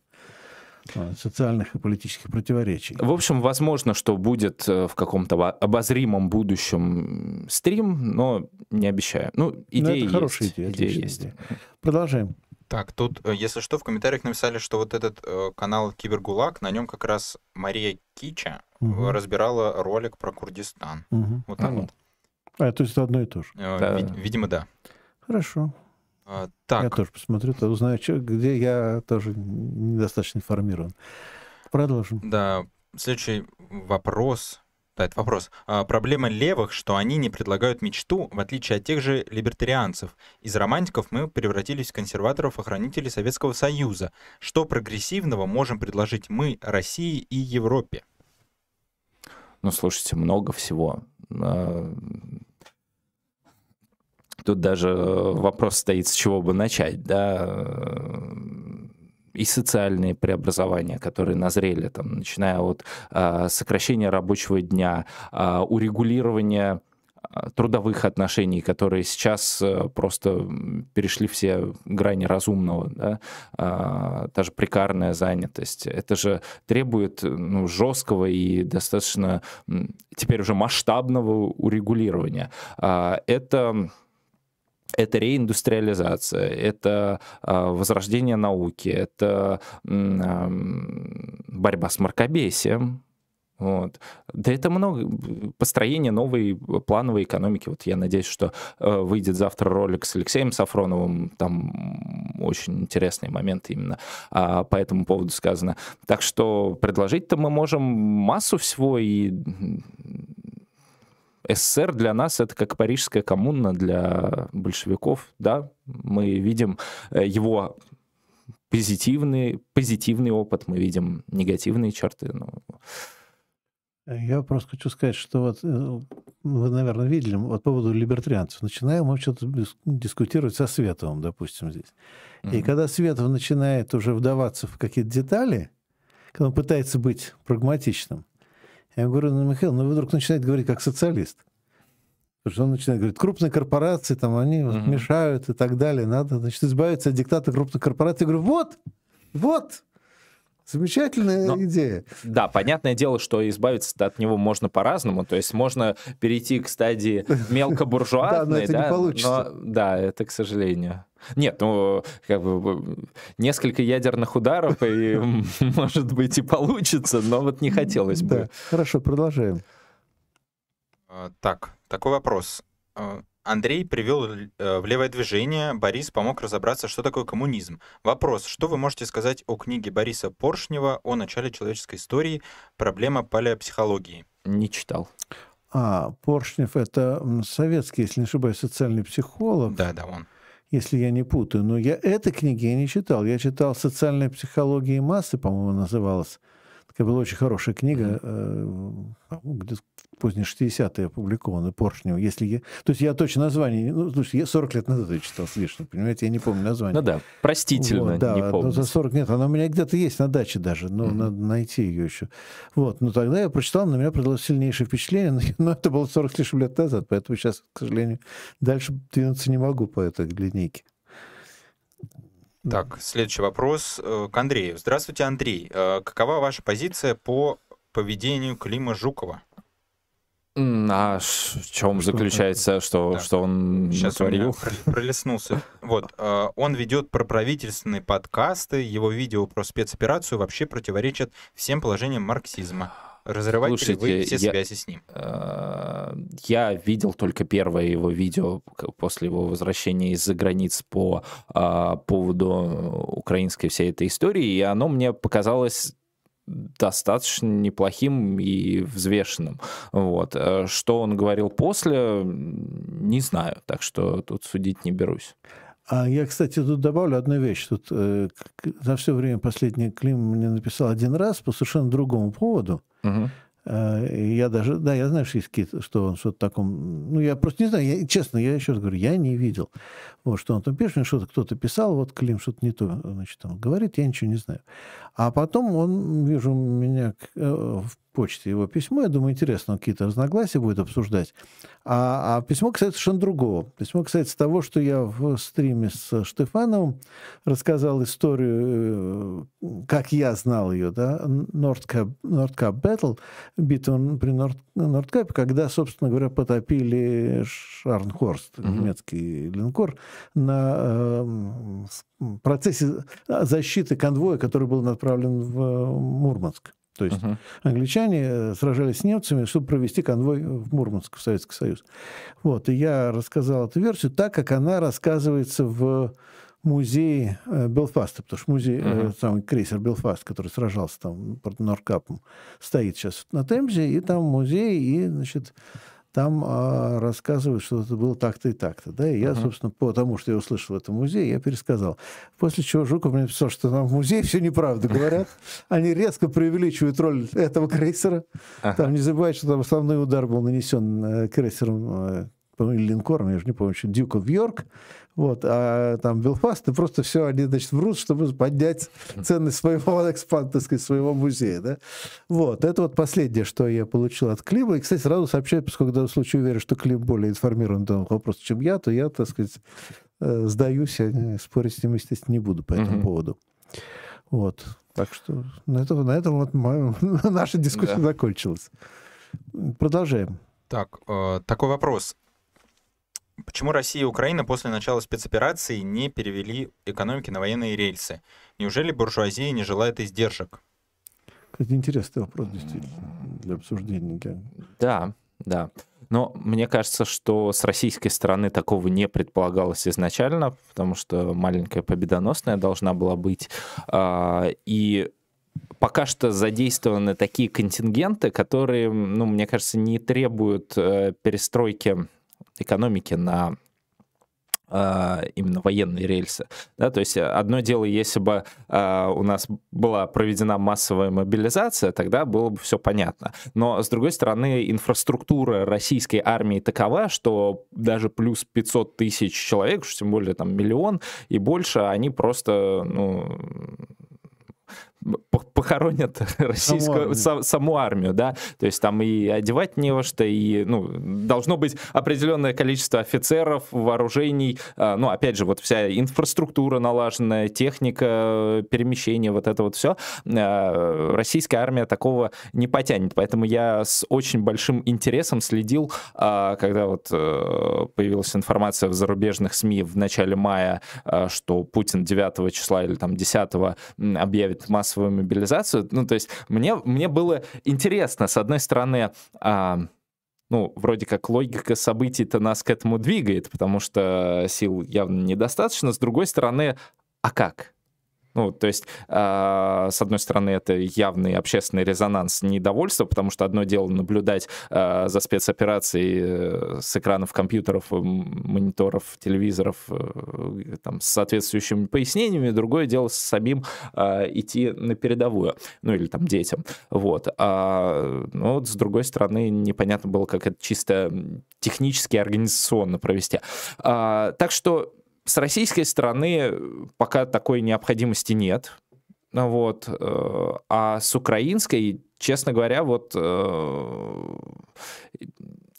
социальных и политических противоречий. В общем, возможно, что будет э, в каком-то обозримом будущем стрим, но не обещаю. Ну, идея есть. Хорошая идея, идея есть. Идея. Продолжаем. Так, тут, э, если что, в комментариях написали, что вот этот э, канал Кибергулаг, на нем как раз Мария Кича угу. разбирала ролик про Курдистан. Угу. Вот так а, вот. А, то есть это одно и то же. Э, да. Вид- видимо, да. Хорошо. А, так. Я тоже посмотрю, то узнаю, что, где я тоже недостаточно информирован. Продолжим. Да, следующий вопрос. Да, это вопрос. А, проблема левых, что они не предлагают мечту, в отличие от тех же либертарианцев. Из романтиков мы превратились в консерваторов-охранителей Советского Союза. Что прогрессивного можем предложить мы, России и Европе? Ну, слушайте, много всего. Тут даже э, вопрос стоит, с чего бы начать, да, э, и социальные преобразования, которые назрели, там, начиная от а, сокращения рабочего дня, а, урегулирования а, трудовых отношений, которые сейчас э, просто перешли все грани разумного, да, а, та же прикарная занятость, это же требует ну, жесткого и достаточно теперь уже масштабного урегулирования. А, это это реиндустриализация, это а, возрождение науки, это борьба с мракобесием, вот. Да это много. Построение новой плановой экономики. Вот я надеюсь, что э, выйдет завтра ролик с Алексеем Сафроновым. Там очень интересный момент именно а, по этому поводу сказано. Так что предложить-то мы можем массу всего и СССР для нас это как парижская коммуна для большевиков, да, мы видим э, его позитивный, позитивный опыт, мы видим негативные черты. Ну. Я просто хочу сказать, что вот э, вы, наверное, видели вот по поводу либертарианцев. Начинаем мы что-то дискутировать со Световым, допустим, здесь. Mm-hmm. И когда Светов начинает уже вдаваться в какие-то детали, когда он пытается быть прагматичным, я говорю, ну, Михаил, ну вы вдруг начинаете говорить как социалист. Потому что он начинает говорить, крупные корпорации, там, они mm-hmm. мешают и так далее. Надо, значит, избавиться от диктата крупных корпораций. Я говорю, вот, вот, Замечательная Но, идея. Да, понятное дело, что избавиться от него можно по-разному. То есть можно перейти к стадии мелкобуржуазной. Да, но это не получится. Да, это к сожалению. Нет, ну, как бы несколько ядерных ударов, и, может быть, и получится, но вот не хотелось бы. Да, хорошо, продолжаем. А, так, такой вопрос. Андрей привел э, в левое движение, Борис помог разобраться, что такое коммунизм. Вопрос, что вы можете сказать о книге Бориса Поршнева о начале человеческой истории «Проблема палеопсихологии»? Не читал. А, Поршнев — это советский, если не ошибаюсь, социальный психолог. Да, да, он. Если я не путаю. Но я этой книги я не читал. Я читал «Социальная психология массы», по-моему, называлась. Такая была очень хорошая книга, mm-hmm. где поздние 60-е опубликованы Поршнева. Если я... То есть я точно название... Ну, слушай, я 40 лет назад я читал с лишним, понимаете, я не помню название. Ну да, простительно вот, да, не помню. за 40 нет, она у меня где-то есть на даче даже, но mm-hmm. надо найти ее еще. Вот, но тогда я прочитал, на меня произвело сильнейшее впечатление, но это было 40 с лишним лет назад, поэтому сейчас, к сожалению, дальше двинуться не могу по этой линейке. Так, следующий вопрос э, к Андрею. Здравствуйте, Андрей. Э, какова ваша позиция по поведению Клима Жукова? А в чем что заключается, что, да. что он Сейчас натворил? пролеснулся. Вот, э, он ведет проправительственные подкасты, его видео про спецоперацию вообще противоречат всем положениям марксизма. Разрываете Слушайте, ли вы все я, связи с ним? Э, я видел только первое его видео после его возвращения из-за границ по э, поводу украинской всей этой истории, и оно мне показалось достаточно неплохим и взвешенным. Вот. Э, что он говорил после, не знаю, так что тут судить не берусь. А я, кстати, тут добавлю одну вещь. Тут э, за все время последний Клим мне написал один раз по совершенно другому поводу. Угу. Я даже, да, я знаю, что есть какие-то, что он что-то таком, ну, я просто не знаю, я, честно, я еще раз говорю, я не видел, вот, что он там пишет, что-то кто-то писал, вот Клим что-то не то, значит, там говорит, я ничего не знаю. А потом он, вижу, меня э, в почте его письмо. Я думаю, интересно, он какие-то разногласия будет обсуждать. А, а письмо касается совершенно другого. Письмо касается того, что я в стриме с Штефановым рассказал историю, э, как я знал ее, да, Нордкап, Бэтл, битва при Нордкапе, когда, собственно говоря, потопили Шарнхорст, mm-hmm. немецкий линкор, на э, процессе защиты конвоя, который был направлен в Мурманск. То есть uh-huh. англичане э, сражались с немцами, чтобы провести конвой в Мурманск, в Советский Союз. Вот, и я рассказал эту версию так, как она рассказывается в музее э, Белфаста, потому что музей, uh-huh. самый крейсер Белфаст, который сражался там под Норкапом, стоит сейчас на Темзе, и там музей, и, значит, там а, рассказывают, что это было так-то и так-то. Да? И я, uh-huh. собственно, потому что я услышал в этом музее, я пересказал. После чего Жуков мне написал, что нам в музее все неправду говорят. Они резко преувеличивают роль этого крейсера. Uh-huh. Там не забывайте, что там основной удар был нанесен э, крейсером э, или линкором, я же не помню, Дюк в Йорк. Вот, а там Белфаст, и просто все, они, значит, врут, чтобы поднять ценность своего экспанта, так сказать, своего музея, да. Вот, это вот последнее, что я получил от Клима. И, кстати, сразу сообщаю, поскольку в данном случае уверен, что Клим более информирован в данном вопросе, чем я, то я, так сказать, э, сдаюсь, я спорить с ним, естественно, не буду по этому поводу. Вот, так что на этом, на этом вот моя, наша дискуссия да. закончилась. Продолжаем. Так, э, такой вопрос. Почему Россия и Украина после начала спецоперации не перевели экономики на военные рельсы? Неужели буржуазия не желает издержек? Это интересный вопрос, действительно, для обсуждения. Да, да. Но мне кажется, что с российской стороны такого не предполагалось изначально, потому что маленькая победоносная должна была быть. А, и пока что задействованы такие контингенты, которые, ну, мне кажется, не требуют э, перестройки экономики на а, именно военные рельсы. Да, то есть одно дело, если бы э, у нас была проведена массовая мобилизация, тогда было бы все понятно. Но, с другой стороны, инфраструктура российской армии такова, что даже плюс 500 тысяч человек, тем более там миллион и больше, они просто ну, похоронят российскую саму армию. саму армию, да, то есть там и одевать не во что, и, ну, должно быть определенное количество офицеров, вооружений, а, ну, опять же, вот вся инфраструктура налаженная, техника, перемещение, вот это вот все, а, российская армия такого не потянет, поэтому я с очень большим интересом следил, а, когда вот э, появилась информация в зарубежных СМИ в начале мая, что Путин 9 числа или там 10 объявит массовую мобилизацию. Ну, то есть мне, мне было интересно, с одной стороны, а, ну, вроде как логика событий-то нас к этому двигает, потому что сил явно недостаточно. С другой стороны, а как? Ну, то есть, э, с одной стороны, это явный общественный резонанс недовольства, потому что одно дело наблюдать э, за спецоперацией э, с экранов компьютеров, мониторов, телевизоров, э, там, с соответствующими пояснениями, другое дело самим э, идти на передовую, ну, или там детям, вот. А, ну, вот, с другой стороны, непонятно было, как это чисто технически, организационно провести. А, так что с российской стороны э, пока такой необходимости нет. Вот. Э, а с украинской, честно говоря, вот э,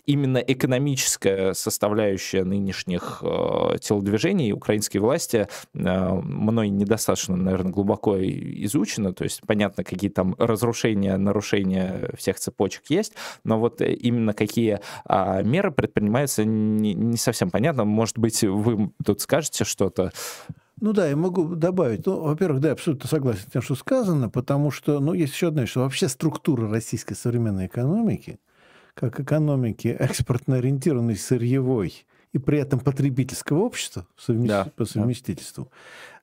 именно экономическая составляющая нынешних э, телодвижений украинские власти э, мной недостаточно, наверное, глубоко изучена. То есть понятно, какие там разрушения, нарушения всех цепочек есть, но вот именно какие э, меры предпринимаются, не, не совсем понятно. Может быть, вы тут скажете что-то? Ну да, я могу добавить. Ну, во-первых, да, абсолютно согласен с тем, что сказано, потому что, ну, есть еще одна что вообще структура российской современной экономики – как экономики экспортно-ориентированной, сырьевой и при этом потребительского общества да, по совместительству,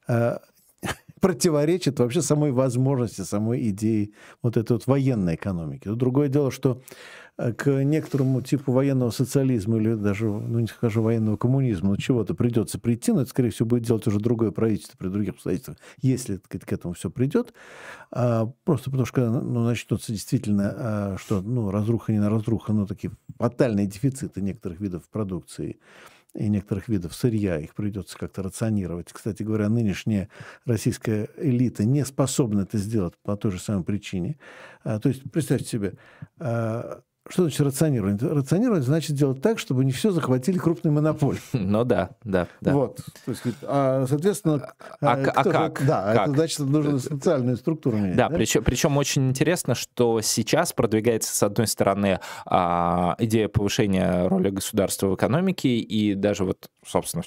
да. противоречит вообще самой возможности, самой идеи вот этой вот военной экономики. Другое дело, что к некоторому типу военного социализма или даже, ну не скажу, военного коммунизма, ну чего-то придется прийти, но это, скорее всего, будет делать уже другое правительство при других обстоятельствах, если к, к этому все придет. А, просто потому что ну, начнется действительно, а, что ну, разруха не на разруха, но такие фатальные дефициты некоторых видов продукции и некоторых видов сырья, их придется как-то рационировать. Кстати говоря, нынешняя российская элита не способна это сделать по той же самой причине. А, то есть, представьте себе, а, что значит рационировать? Рационировать значит делать так, чтобы не все захватили крупные монополии. Ну да, да, да. Вот. То есть, а, соответственно... А, а, а как? Да, как? это значит, нужно социальную структуру менять. Да, да? Причем, причем очень интересно, что сейчас продвигается, с одной стороны, а, идея повышения роли государства в экономике, и даже вот, собственно,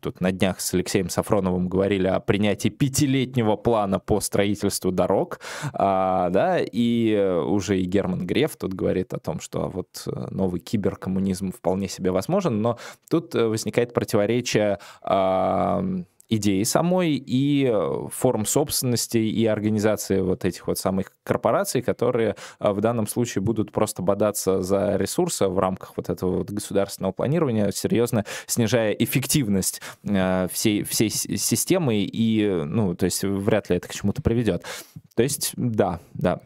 тут на днях с Алексеем Сафроновым говорили о принятии пятилетнего плана по строительству дорог, а, да, и уже и Герман Греф тут говорит о том, что вот э, новый киберкоммунизм вполне себе возможен, но тут э, возникает противоречие а, идеи самой и э, форм собственности и организации вот этих вот самых корпораций, которые э, в данном случае будут просто бодаться за ресурсы в рамках вот этого вот государственного планирования, серьезно снижая эффективность э, всей, всей системы и, ну, то есть вряд ли это к чему-то приведет. То есть, да, да.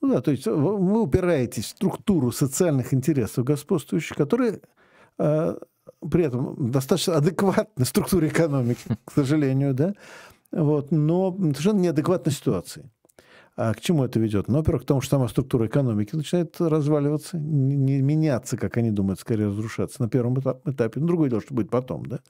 Ну да, то есть вы упираетесь в структуру социальных интересов господствующих, которые при этом достаточно адекватной структуре экономики, к сожалению, да, вот, но совершенно неадекватной ситуации. А к чему это ведет? Ну, во-первых, к тому, что сама структура экономики начинает разваливаться, не меняться, как они думают, скорее разрушаться на первом этапе. Ну, другое дело, что будет потом, да.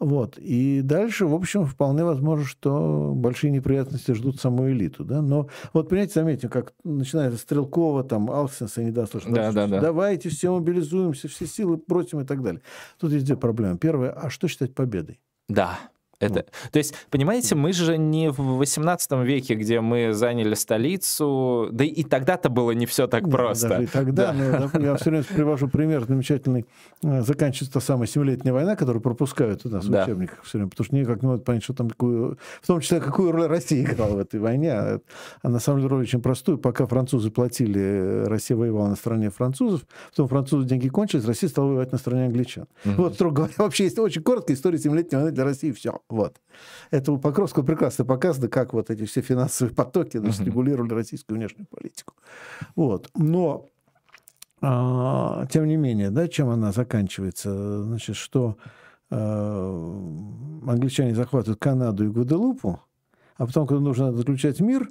Вот. И дальше, в общем, вполне возможно, что большие неприятности ждут саму элиту. Да? Но вот, понимаете, заметьте, как начинается Стрелкова, там, Алксенса, не даст да, да, да. давайте все мобилизуемся, все силы бросим и так далее. Тут есть две проблемы. Первая, а что считать победой? Да. Это, то есть, понимаете, мы же не в 18 веке, где мы заняли столицу, да и тогда-то было не все так просто. Даже и тогда, да. но я все время привожу пример замечательный. Э, заканчивается та самая Семилетняя война, которую пропускают у нас да. в учебниках все время, потому что никак не могут понять, что там какую, в том числе, какую роль Россия играла в этой войне. А, а на самом деле роль очень простую. Пока французы платили, Россия воевала на стороне французов, потом французы деньги кончились, Россия стала воевать на стороне англичан. Угу. Вот, строго говоря, вообще есть очень короткая история Семилетней войны для России, все. Вот. Это у Покровского прекрасно показано, как вот эти все финансовые потоки значит, регулировали российскую внешнюю политику. Вот. Но, а, тем не менее, да, чем она заканчивается? Значит, что а, англичане захватывают Канаду и Гваделупу, а потом, когда нужно заключать мир,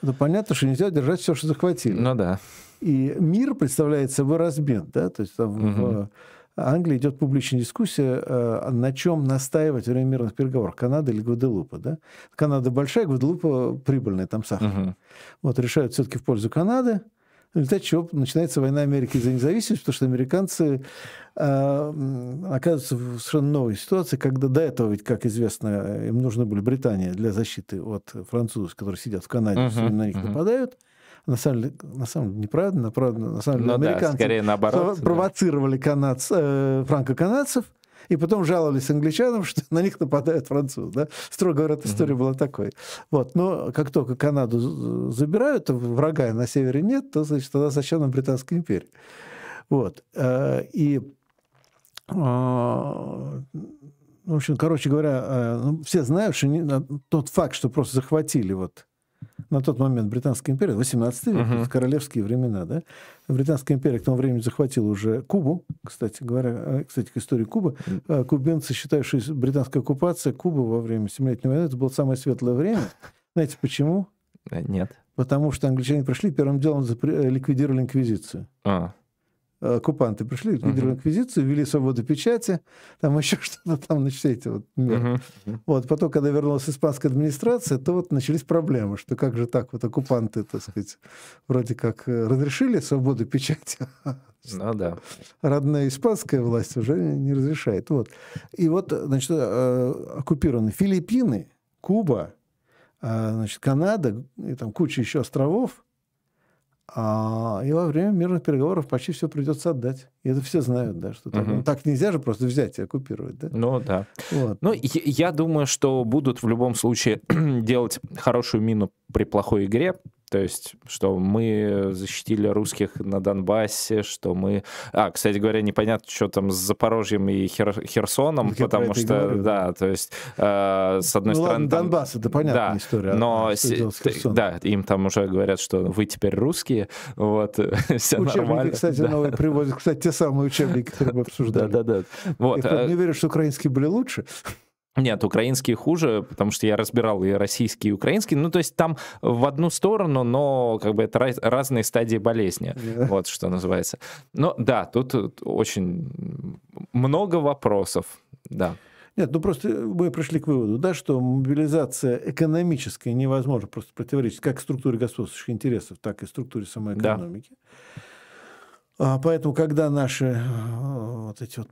то понятно, что нельзя держать все, что захватили. Ну да. И мир представляет собой размен, да, то есть там угу. в Англии идет публичная дискуссия, э, на чем настаивать во время мирных переговоров, Канада или Гваделупа. Да? Канада большая, Гваделупа прибыльная, там сахар. Угу. Вот, решают все-таки в пользу Канады. В результате чего начинается война Америки за независимость, потому что американцы э, оказываются в совершенно новой ситуации, когда до этого, ведь, как известно, им нужны были Британия для защиты от французов, которые сидят в Канаде, uh-huh, на них uh-huh. нападают на самом деле, на самом деле неправда, на, правда, на самом деле ну, американцы да, скорее наоборот, провоцировали да. канадц, э, франко-канадцев, и потом жаловались англичанам, что на них нападают французы. Да? Строго говоря, эта история была такой. Вот. Но как только Канаду забирают, врага на севере нет, то значит, тогда зачем нам Британская империя? Вот. Э, и а, в общем, короче говоря, э, ну, все знают, что не, тот факт, что просто захватили вот на тот момент Британская империя, 18 век, uh-huh. королевские времена, да, Британская империя к тому времени захватила уже Кубу, кстати говоря, э, кстати, к истории Кубы. Uh-huh. Кубинцы считают, что британская оккупация Кубы во время Семилетней войны это было самое светлое время. Знаете почему? Э, нет. Потому что англичане пришли, первым делом ликвидировали инквизицию. Uh-huh оккупанты пришли, ликвидировали uh-huh. ввели свободу печати, там еще что-то там, значит, все эти вот меры. Uh-huh. Вот, потом, когда вернулась испанская администрация, то вот начались проблемы, что как же так вот оккупанты, так сказать, вроде как э, разрешили свободу печати, ну да. Родная испанская власть уже не разрешает. Вот. И вот, значит, э, оккупированы Филиппины, Куба, а, значит, Канада, и там куча еще островов, а, и во время мирных переговоров почти все придется отдать. И это все знают, да, что так, угу. ну, так нельзя же просто взять и оккупировать, да? Ну да. Вот. Ну, я думаю, что будут в любом случае делать хорошую мину при плохой игре, то есть, что мы защитили русских на Донбассе, что мы... А, кстати говоря, непонятно, что там с Запорожьем и Хер... Херсоном, Я потому что, говорю, да, то есть, э, с одной ну, стороны... Ладно, там... Донбасс, это понятная да, история. Но, а, с... да, им там уже говорят, что вы теперь русские, вот, все учебники, нормально. кстати, да. новые приводят, кстати, те самые учебники, которые мы обсуждали. Да, да, да. Вот. Я э, не верю, что украинские были лучше. Нет, украинские хуже, потому что я разбирал и российские, и украинские. Ну, то есть там в одну сторону, но как бы это раз, разные стадии болезни. Yeah. Вот что называется. Но да, тут очень много вопросов. Да. Нет, ну просто мы пришли к выводу, да, что мобилизация экономическая невозможна, просто противоречит как структуре господствующих интересов, так и структуре самой экономики. Да. Поэтому, когда наши э, вот эти вот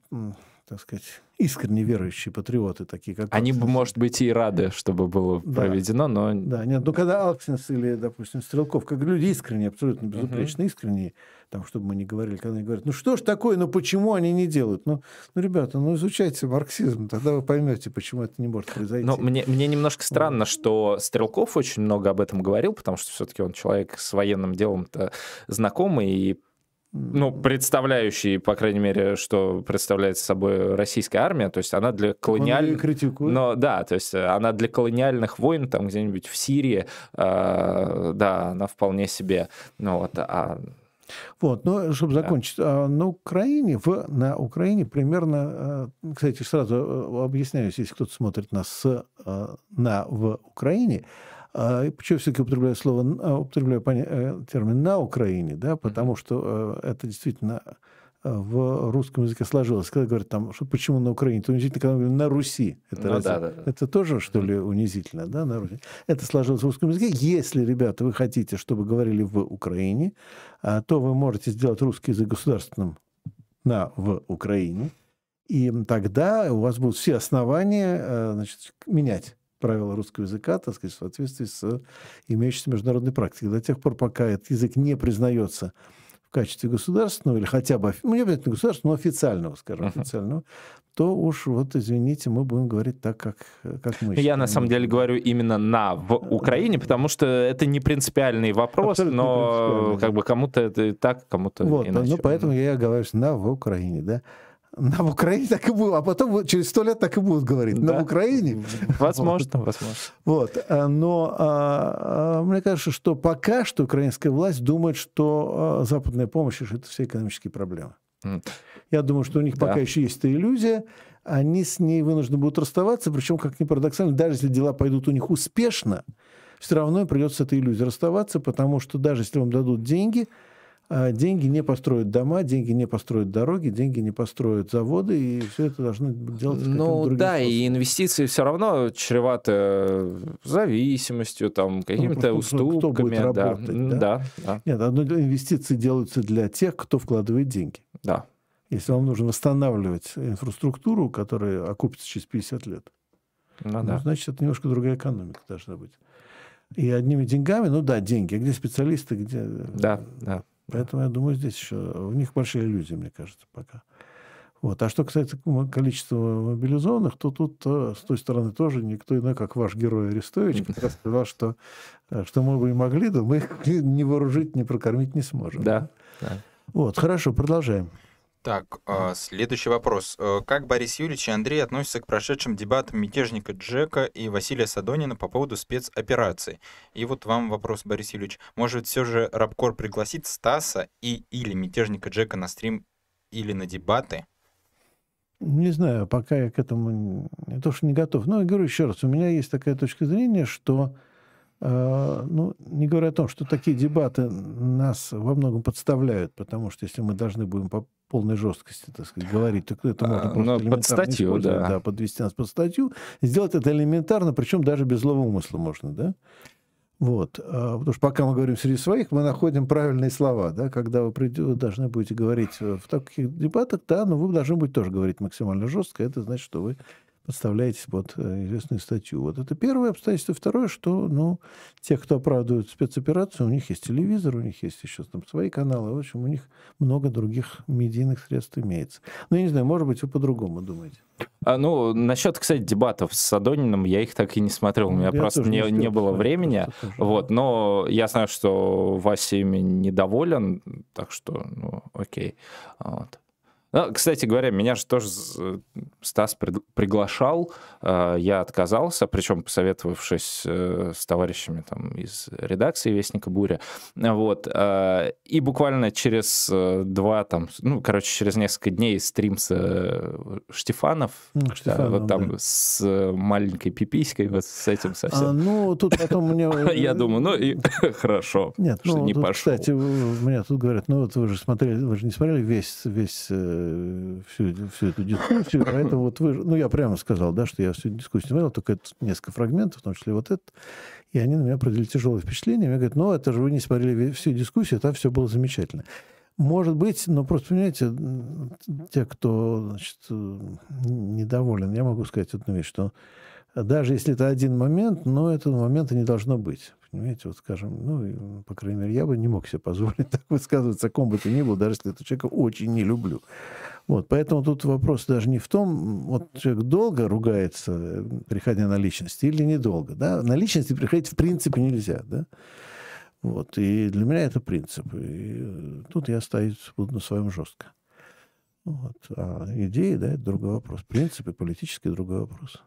так сказать, искренне верующие патриоты, такие как... Они бы, может быть, и рады, чтобы было да. проведено, но... Да, нет, ну когда Алксинс или, допустим, Стрелков, как люди искренние, абсолютно безупречно uh-huh. искренние, там, чтобы мы не говорили, когда они говорят, ну что ж такое, ну почему они не делают? Ну, ну ребята, ну изучайте марксизм, тогда вы поймете, почему это не может произойти. Но мне, мне немножко странно, что Стрелков очень много об этом говорил, потому что все-таки он человек с военным делом-то знакомый, и ну, представляющий, по крайней мере, что представляет собой российская армия, то есть она для колониальных... Но да, то есть она для колониальных войн, там где-нибудь в Сирии, э, да, она вполне себе, ну вот, а вот, но чтобы закончить, да. на Украине, в, на Украине примерно, э, кстати, сразу э, объясняюсь, если кто-то смотрит нас э, на в Украине, а, почему все-таки употребляю слово, а, употребляю э, термин на Украине, да, потому что э, это действительно э, в русском языке сложилось. Когда говорят там, что почему на Украине, то унизительно, когда говорят на Руси. Это, ну, разве, да, да, да. это тоже, что ли, унизительно, да, на Руси? Это сложилось в русском языке. Если, ребята, вы хотите, чтобы говорили в Украине, а, то вы можете сделать русский язык государственным на в Украине. И тогда у вас будут все основания значит, менять правила русского языка, так сказать, в соответствии с имеющейся международной практикой. До тех пор, пока этот язык не признается в качестве государственного или хотя бы, ну, не обязательно государственного, но официального, скажем, uh-huh. официального, то уж вот, извините, мы будем говорить так, как, как мы. Я на самом деле говорю именно на в Украине, потому что это не принципиальный вопрос, Абсолютно но принципиальный. как бы кому-то это так, кому-то вот, иначе. Ну, поэтому я говорю на в Украине, да. На Украине так и будет, а потом через сто лет так и будут говорить. Да. На Украине. Возможно, вот. возможно. Вот. А, но а, а, мне кажется, что пока что украинская власть думает, что а, западная помощь решит все экономические проблемы. Mm. Я думаю, что у них да. пока еще есть эта иллюзия. Они с ней вынуждены будут расставаться, причем, как ни парадоксально, даже если дела пойдут у них успешно, все равно им придется с этой иллюзией расставаться, потому что даже если вам дадут деньги, деньги не построят дома, деньги не построят дороги, деньги не построят заводы, и все это должно делать Ну да, способом. и инвестиции все равно чреваты зависимостью, там, какими-то ну, уступками. Кто будет работать, да. Да, да. Нет, инвестиции делаются для тех, кто вкладывает деньги. Да. Если вам нужно восстанавливать инфраструктуру, которая окупится через 50 лет, ну, ну, да. значит, это немножко другая экономика должна быть. И одними деньгами, ну да, деньги, а где специалисты, где... Да, да. Поэтому я думаю, здесь еще у них большая иллюзия, мне кажется, пока. Вот. А что касается количества мобилизованных, то тут то, с той стороны тоже никто иной, как ваш герой Арестович, как раз сказал, что, что мы бы и могли, но мы их ни вооружить, ни прокормить не сможем. Да. да. Вот, хорошо, продолжаем. Так, а, следующий вопрос. Э, как Борис Юрьевич и Андрей относятся к прошедшим дебатам мятежника Джека и Василия Садонина по поводу спецоперации? И вот вам вопрос, Борис Юрьевич. Может, все же Рабкор пригласит Стаса и или мятежника Джека на стрим или на дебаты? Не знаю, пока я к этому не то, что не готов. Но я говорю еще раз, у меня есть такая точка зрения, что ну, не говоря о том, что такие дебаты нас во многом подставляют, потому что если мы должны будем по полной жесткости, так сказать, говорить, то это можно а, просто под статью, да. да, подвести нас под статью, сделать это элементарно, причем даже без злого умысла можно, да? Вот. А, потому что пока мы говорим среди своих, мы находим правильные слова. Да? Когда вы, придете, должны будете говорить в таких дебатах, да, но вы должны будете тоже говорить максимально жестко. Это значит, что вы подставляетесь под э, известную статью. Вот это первое обстоятельство. Второе, что ну, те, кто оправдывают спецоперацию, у них есть телевизор, у них есть еще там свои каналы. В общем, у них много других медийных средств имеется. Ну, я не знаю, может быть, вы по-другому думаете. А, ну, насчет, кстати, дебатов с Садониным, я их так и не смотрел. У меня я просто не, не, не было времени. Вот, но я знаю, что Вася ими недоволен, так что, ну, окей. Вот. Ну, кстати говоря, меня же тоже Стас приглашал, э, я отказался, причем посоветовавшись э, с товарищами там из редакции «Вестника Буря». Вот. Э, и буквально через два, там, ну, короче, через несколько дней стрим с Штефанов, Штефанов вот там да. с маленькой пиписькой, вот с этим совсем. А, ну, тут потом мне... Я думаю, ну и хорошо, Нет, ну, не пошел. Кстати, меня тут говорят, ну вот вы же смотрели, вы же не смотрели весь, весь всю, всю эту дискуссию, поэтому вот вы, ну, я прямо сказал, да, что я всю дискуссию смотрел, только это несколько фрагментов, в том числе вот этот, и они на меня произвели тяжелое впечатление. Мне говорят, ну, это же вы не смотрели всю дискуссию, там все было замечательно. Может быть, но просто, понимаете, те, кто значит, недоволен, я могу сказать одну вещь, что даже если это один момент, но этого момента не должно быть. Понимаете, вот скажем, ну, по крайней мере, я бы не мог себе позволить так высказываться ком бы то ни было, даже если этого человека очень не люблю. Вот, поэтому тут вопрос даже не в том, вот человек долго ругается, приходя на личности, или недолго. Да? На личности приходить в принципе нельзя. Да? Вот, и для меня это принцип. И тут я стоять буду на своем жестко. Вот. А идеи, да, это другой вопрос. Принципы политический другой вопрос.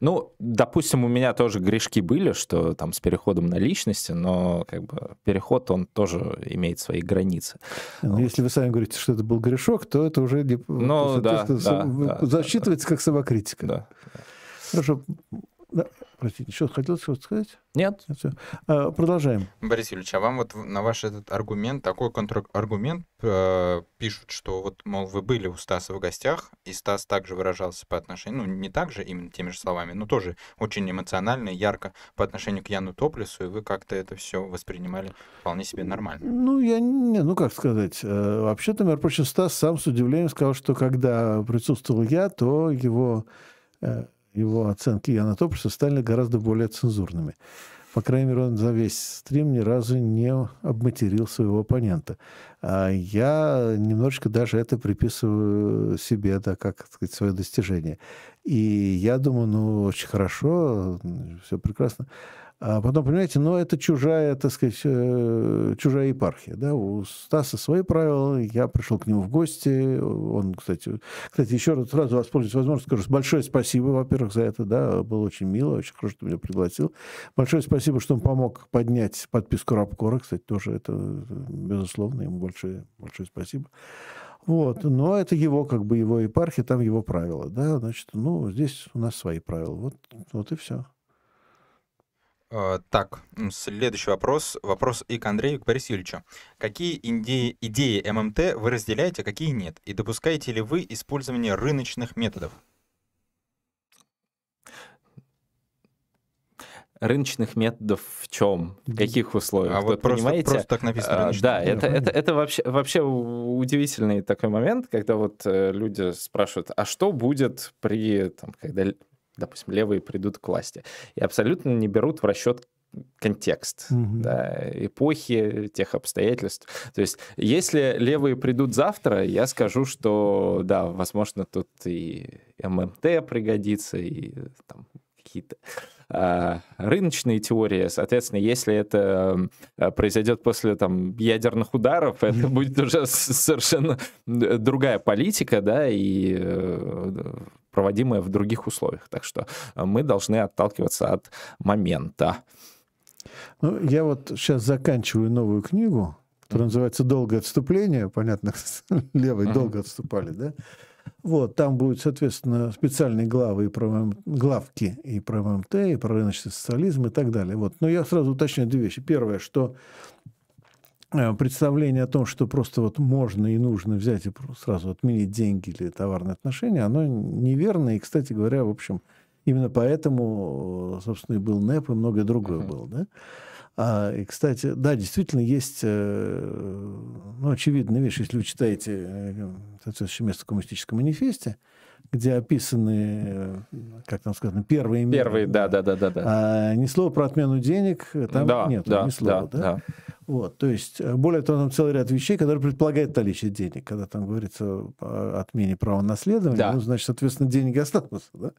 Ну, допустим, у меня тоже грешки были, что там с переходом на личности, но как бы переход, он тоже имеет свои границы. Ну, вот. Если вы сами говорите, что это был грешок, то это уже не, ну, да, да, да, засчитывается да, как самокритика. Да. Хорошо. Простите, что хотел что-то сказать? Нет. Все. А, продолжаем. Борис Юрьевич, а вам вот на ваш этот аргумент, такой контраргумент э, пишут, что вот, мол, вы были у Стаса в гостях, и Стас также выражался по отношению, ну, не так же, именно теми же словами, но тоже очень эмоционально и ярко по отношению к Яну Топлесу, и вы как-то это все воспринимали вполне себе нормально. Ну, я не, ну, как сказать, э, вообще-то, между прочим, Стас сам с удивлением сказал, что когда присутствовал я, то его э, его оценки Яна Топлеса стали гораздо более цензурными. По крайней мере, он за весь стрим ни разу не обматерил своего оппонента. А я немножечко даже это приписываю себе, да, как так сказать, свое достижение. И я думаю, ну, очень хорошо, все прекрасно. А потом, понимаете, ну, это чужая, так сказать, э, чужая епархия. Да? У Стаса свои правила, я пришел к нему в гости, он, кстати, кстати, еще раз сразу воспользуюсь возможностью, скажу большое спасибо, во-первых, за это, да, было очень мило, очень хорошо, что меня пригласил. Большое спасибо, что он помог поднять подписку Рабкора, кстати, тоже это, безусловно, ему большое, большое спасибо. Вот, но это его, как бы, его епархия, там его правила, да, значит, ну, здесь у нас свои правила, вот, вот и все. Э, так, следующий вопрос. Вопрос и к Андрею, и к Борису Юрьевичу. Какие идеи, идеи ММТ вы разделяете, а какие нет? И допускаете ли вы использование рыночных методов? рыночных методов в чем? В каких условиях? А вот просто, понимаете? просто так написано. А, да, это, это, это вообще, вообще удивительный такой момент, когда вот э, люди спрашивают, а что будет при, там, когда допустим, левые придут к власти, и абсолютно не берут в расчет контекст угу. да, эпохи, тех обстоятельств. То есть, если левые придут завтра, я скажу, что да, возможно, тут и ММТ пригодится, и там какие-то а, рыночные теории. Соответственно, если это а, произойдет после там, ядерных ударов, это будет уже совершенно другая политика, да, и э, проводимая в других условиях. Так что мы должны отталкиваться от момента. Ну, я вот сейчас заканчиваю новую книгу, которая называется «Долгое отступление». Понятно, левые долго отступали, да? Вот, там будут, соответственно, специальные главы и про главки и про ММТ, и про рыночный социализм и так далее. Вот. Но я сразу уточняю две вещи. Первое, что э, представление о том, что просто вот можно и нужно взять и сразу отменить деньги или товарные отношения, оно неверно. И, кстати говоря, в общем, именно поэтому, собственно, и был НЭП, и многое другое uh-huh. было. Да? А, и, кстати, да, действительно есть э, ну, очевидная вещь, если вы читаете э, соответствующее место в коммунистическом манифесте, где описаны, э, как там сказано, первые меры. Первые, да, да, да, да. да. А ни слова про отмену денег там да, нет, да, ни слова. Да, да? Да. Вот, то есть, более того, там целый ряд вещей, которые предполагают наличие денег. Когда там говорится о отмене права наследования, да. ну, значит, соответственно, деньги останутся. Да?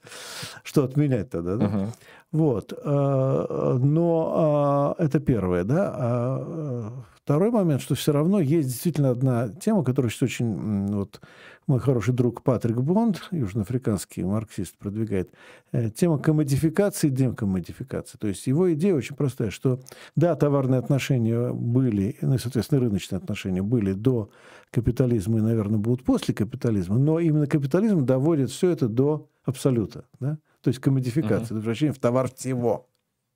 Что отменять тогда? Да? Угу. Вот. Э, но а, это первое, да. А э, второй момент, что все равно есть действительно одна тема, сейчас очень вот, мой хороший друг Патрик Бонд, южноафриканский марксист, продвигает. Э, тема комодификации и декомодификации. То есть его идея очень простая, что да, товарные отношения были, ну и, соответственно, рыночные отношения были до капитализма и, наверное, будут после капитализма, но именно капитализм доводит все это до абсолюта. Да? То есть комодификация, угу. превращение в товар всего.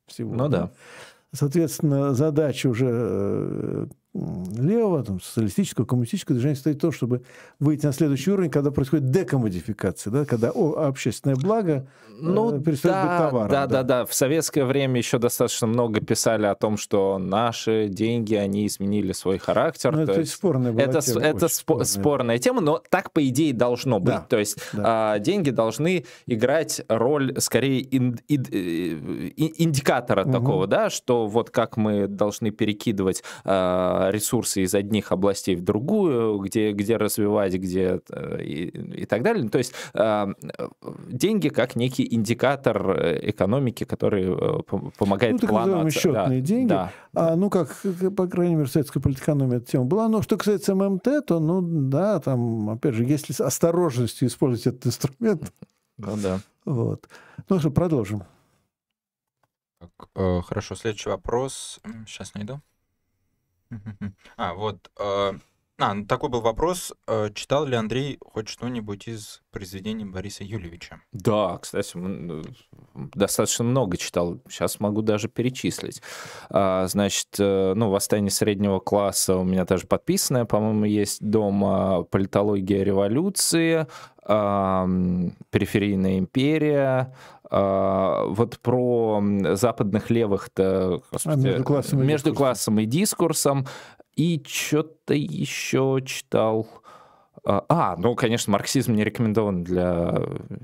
всего ну да. да. Соответственно, задача уже э, левого, там, социалистического, коммунистического движения стоит то, чтобы выйти на следующий уровень, когда происходит декомодификация, да, когда о, общественное благо э, ну, перестает да, быть товаром. Да, да, да, да. В советское время еще достаточно много писали о том, что наши деньги, они изменили свой характер. Ну, это есть, спорная была это, тема. Это спорная. спорная тема, но так, по идее, должно быть. Да, то есть да. а, деньги должны играть роль, скорее, ин, ин, ин, индикатора угу. такого, да, что вот как мы должны перекидывать а, ресурсы из одних областей в другую, где, где развивать, где э, и, и так далее. То есть э, деньги как некий индикатор э, экономики, который помогает ну, плану. счетные да, деньги. Да. А, ну, как, по крайней мере, советская политэкономия эта тема была. Но что касается ММТ, то, ну, да, там, опять же, если с осторожностью использовать этот инструмент. Ну, да. Вот. Ну что, продолжим. Так, хорошо, следующий вопрос. Сейчас найду. А, вот, э, А, ну, такой был вопрос. Э, читал ли Андрей хоть что-нибудь из произведений Бориса Юлевича? Да, кстати, достаточно много читал. Сейчас могу даже перечислить. А, значит, э, ну, «Восстание среднего класса» у меня даже подписанное, по-моему, есть дома. «Политология революции», «Периферийная империя», а, вот про западных левых-то а между, классом, между классом и дискурсом и что-то еще читал. А, а, ну, конечно, марксизм не рекомендован для,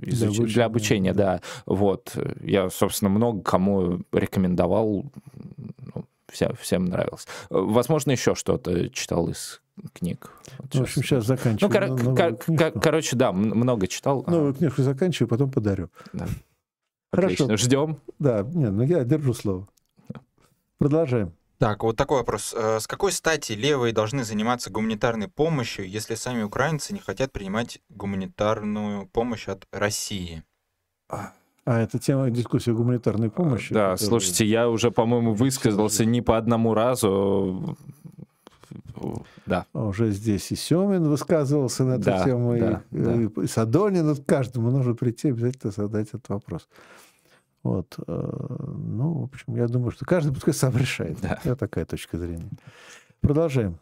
изуч... для, обучения, для обучения, да. Вот. Я, собственно, много кому рекомендовал. Ну, вся, всем нравилось. Возможно, еще что-то читал из книг. Вот в общем, сейчас заканчиваю. Ну, кор- кор- короче, да, много читал. Новую книжку заканчиваю, потом подарю. Да. Хорошо. Отлично, ждем. Да, нет, ну я держу слово. Продолжаем. Так, вот такой вопрос. Э, с какой стати левые должны заниматься гуманитарной помощью, если сами украинцы не хотят принимать гуманитарную помощь от России? А, это тема дискуссии о гуманитарной помощи. Да, которая... слушайте, я уже, по-моему, высказался не по одному разу. Да. А уже здесь и Семин высказывался на эту да, тему, да, и, да. и Садонин. Каждому нужно прийти обязательно задать этот вопрос. Вот. Э, ну, в общем, я думаю, что каждый пускай сам решает. Да. Это такая точка зрения. Продолжаем.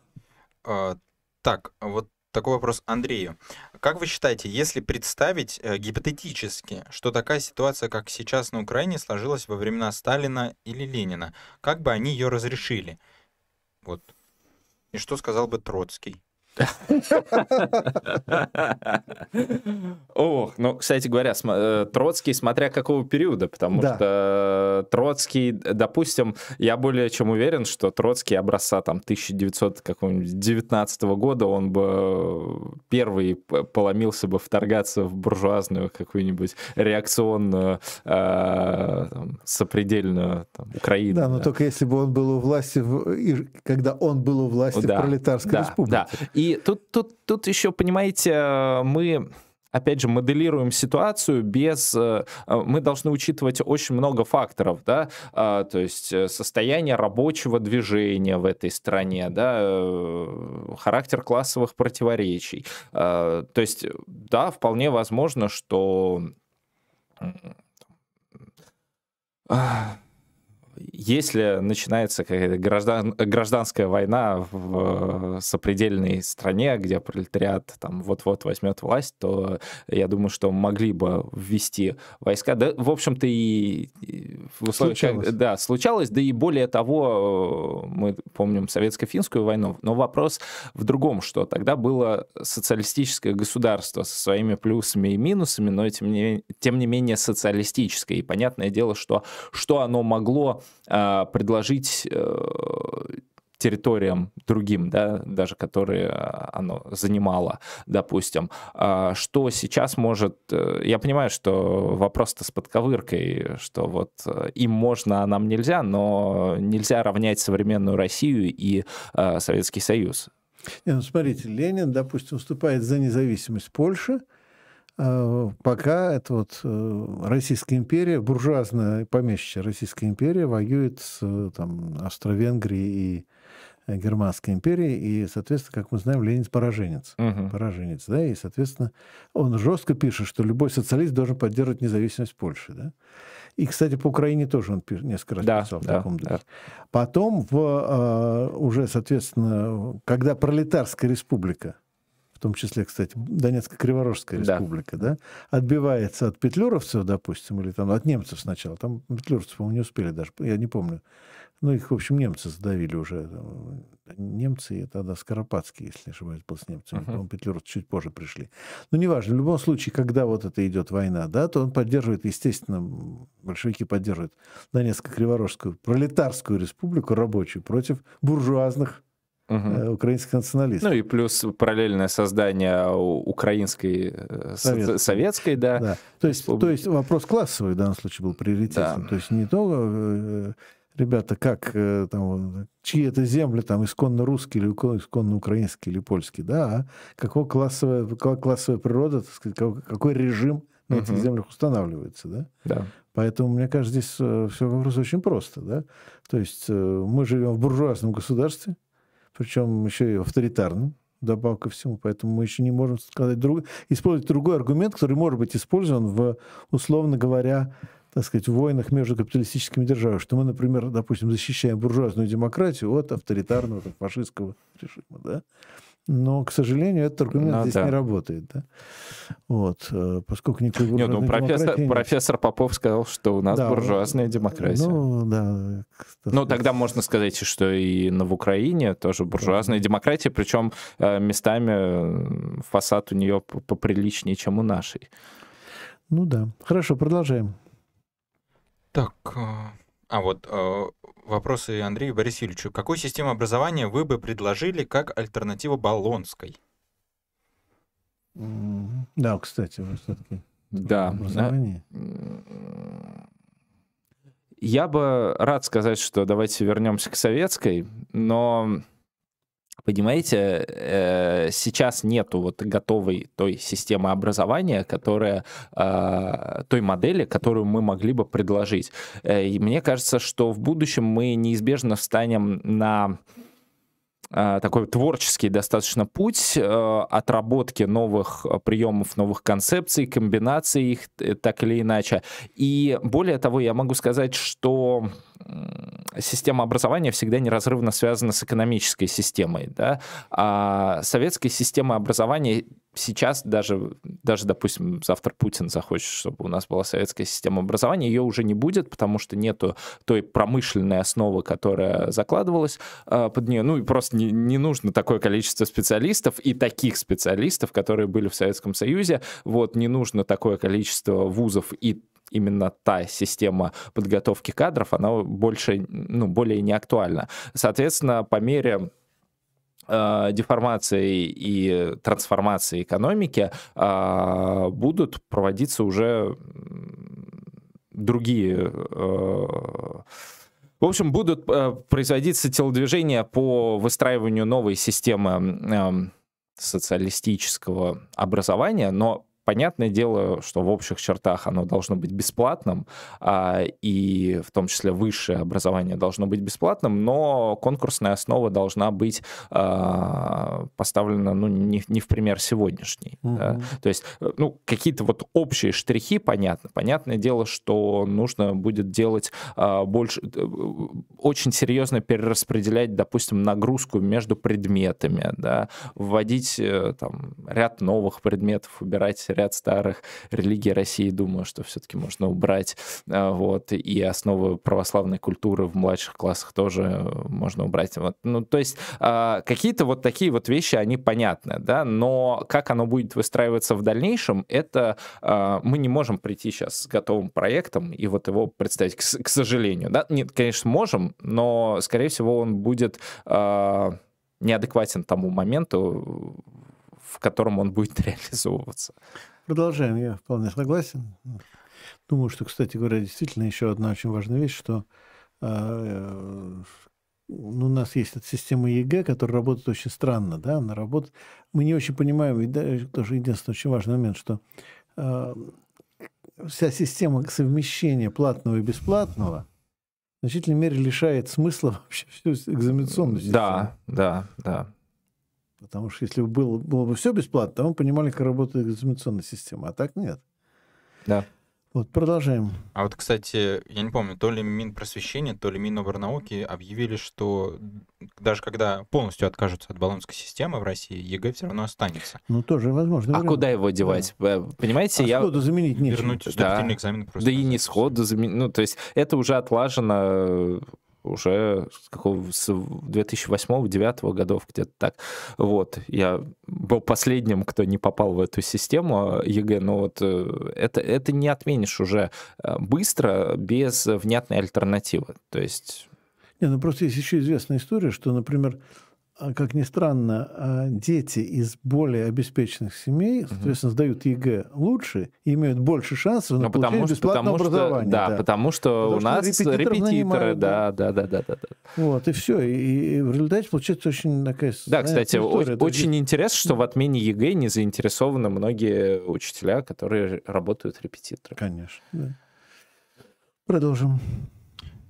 А, так, вот такой вопрос Андрею. Как вы считаете, если представить э, гипотетически, что такая ситуация, как сейчас на Украине, сложилась во времена Сталина или Ленина, как бы они ее разрешили? Вот. И что сказал бы Троцкий? Ох, ну, кстати говоря, э, Троцкий, смотря какого периода, потому да. что Троцкий, допустим, я более чем уверен, что Троцкий образца там 1919 года, он бы первый поломился бы вторгаться в буржуазную какую-нибудь реакционную э, там, сопредельную там, Украину. Да, но только если бы он был у власти, в... когда он был у власти да, в пролетарской да, республике. Да. И тут, тут, тут еще, понимаете, мы опять же, моделируем ситуацию без... Э, мы должны учитывать очень много факторов, да, а, то есть э, состояние рабочего движения в этой стране, да, э, характер классовых противоречий. А, то есть, да, вполне возможно, что если начинается какая-то граждан, гражданская война в сопредельной стране, где пролетариат там вот-вот возьмет власть, то я думаю, что могли бы ввести войска. Да, в общем-то, и в условиях... Случалось. Да, случалось, да и более того, мы помним советско-финскую войну, но вопрос в другом, что тогда было социалистическое государство со своими плюсами и минусами, но тем не, тем не менее социалистическое. И понятное дело, что что оно могло а, предложить э, территориям другим, да, даже которые а, оно занимало, допустим, а, что сейчас может... Э, я понимаю, что вопрос-то с подковыркой, что вот э, им можно, а нам нельзя, но нельзя равнять современную Россию и Советский Союз. Не, ну смотрите, Ленин, допустим, выступает за независимость Польши, пока это вот э, Российская империя, буржуазная помещичья Российская империя воюет с там, Австро-Венгрией и э, Германской империей, и, соответственно, как мы знаем, Ленин пораженец. Угу. Пораженец, да, и, соответственно, он жестко пишет, что любой социалист должен поддерживать независимость Польши, да. И, кстати, по Украине тоже он пишет, несколько раз да, писал в таком духе. Да. Потом, в, уже, соответственно, когда пролетарская республика в том числе, кстати, Донецко-Криворожская республика, да. отбивается от петлюровцев, допустим, или там от немцев сначала. Там петлюровцев, по-моему, не успели даже, я не помню. Ну, их, в общем, немцы задавили уже. Немцы, и тогда Скоропадский, если не ошибаюсь, был с немцами. Uh-huh. По-моему, петлюровцы чуть позже пришли. Но неважно, в любом случае, когда вот это идет война, да, то он поддерживает, естественно, большевики поддерживают Донецко-Криворожскую пролетарскую республику рабочую против буржуазных угу. украинских националистов. Ну и плюс параллельное создание украинской э, советской, советской да. да. То, есть, то есть вопрос классовый в данном случае был приоритетом. Да. То есть не то, э, ребята, как там, чьи это земли, там, исконно русские или исконно украинские или польские, да, а какого классовая, какая классовая природа, так сказать, какой режим на этих землях устанавливается, да? Да. Поэтому, мне кажется, здесь все вопрос очень просто, да? То есть мы живем в буржуазном государстве, причем еще и авторитарным, добавок ко всему. Поэтому мы еще не можем сказать друг... использовать другой аргумент, который может быть использован в, условно говоря, так сказать, в войнах между капиталистическими державами, что мы, например, допустим, защищаем буржуазную демократию от авторитарного там, фашистского режима, да? Но, к сожалению, этот аргумент ну, здесь да. не работает. Да? Вот, э, поскольку никакой Нет, ну, профессор, нет. профессор Попов сказал, что у нас да, буржуазная демократия. Ну, да. Ну, тогда можно сказать, что и на в Украине тоже буржуазная да. демократия, причем э, местами фасад у нее поприличнее, чем у нашей. Ну да. Хорошо, продолжаем. Так, э, а вот вопросы Андрею Борисовичу. Какую систему образования вы бы предложили как альтернативу Болонской? Да, кстати, вы все-таки. Да. Я бы рад сказать, что давайте вернемся к советской, но Понимаете, э, сейчас нету вот готовой той системы образования, которая, э, той модели, которую мы могли бы предложить. Э, и мне кажется, что в будущем мы неизбежно встанем на такой творческий достаточно путь э, отработки новых э, приемов, новых концепций, комбинаций их так или иначе. И более того, я могу сказать, что система образования всегда неразрывно связана с экономической системой. Да? А советская система образования сейчас даже, даже, допустим, завтра Путин захочет, чтобы у нас была советская система образования, ее уже не будет, потому что нету той промышленной основы, которая закладывалась э, под нее. Ну и просто не, не нужно такое количество специалистов и таких специалистов, которые были в Советском Союзе. Вот не нужно такое количество вузов и именно та система подготовки кадров, она больше, ну, более не актуальна. Соответственно, по мере Э, деформации и трансформации экономики э, будут проводиться уже другие э, в общем, будут производиться телодвижения по выстраиванию новой системы социалистического образования, но Понятное дело, что в общих чертах оно должно быть бесплатным, а, и в том числе высшее образование должно быть бесплатным, но конкурсная основа должна быть а, поставлена ну, не, не в пример сегодняшний. Угу. Да? То есть э, ну, какие-то вот общие штрихи понятно. Понятное дело, что нужно будет делать а, больше, э, очень серьезно перераспределять, допустим, нагрузку между предметами, да? вводить э, там, ряд новых предметов, убирать ряд старых религий России, думаю, что все-таки можно убрать. А, вот, и основы православной культуры в младших классах тоже можно убрать. Вот. Ну, то есть а, какие-то вот такие вот вещи, они понятны, да, но как оно будет выстраиваться в дальнейшем, это а, мы не можем прийти сейчас с готовым проектом и вот его представить, к, к сожалению, да, нет, конечно, можем, но, скорее всего, он будет неадекватен тому моменту, в котором он будет реализовываться. Продолжаем, я вполне согласен. Думаю, что, кстати говоря, действительно еще одна очень важная вещь, что э, ну, у нас есть эта система ЕГЭ, которая работает очень странно, да, она работает. Мы не очень понимаем, и да, тоже единственный очень важный момент, что э, вся система совмещения платного и бесплатного в значительной мере лишает смысла вообще всю экзаменационную систему. Да, да, да. Потому что если бы было, было бы все бесплатно, то мы понимали, как работает экзаменационная система, а так нет. Да. Вот, продолжаем. А вот, кстати, я не помню, то ли Минпросвещение, то ли Миноборнауки объявили, что даже когда полностью откажутся от болонской системы в России, ЕГЭ все равно останется. Ну, тоже возможно. А время. куда его девать? Да. Э, понимаете, а я... сходу заменить нечего. Вернуть вступительный да. экзамен просто. Да и не сходу заменить. Ну, то есть это уже отлажено уже с какого с 2008-2009 годов где-то так. Вот, я был последним, кто не попал в эту систему ЕГЭ, но вот э, это, это не отменишь уже э, быстро без внятной альтернативы. То есть... Не, ну просто есть еще известная история, что, например, как ни странно, а, дети из более обеспеченных семей, соответственно, сдают ЕГЭ лучше и имеют больше шансов на получение бесплатного потому образования. да, да, потому что потому у нас репетиторы, нанимают, да, да, да, да, да, да. Вот, и все. И, и в результате получается очень такая... Да, кстати, история. очень есть... интересно, что в отмене ЕГЭ не заинтересованы многие учителя, которые работают репетиторами. Конечно, да. Продолжим.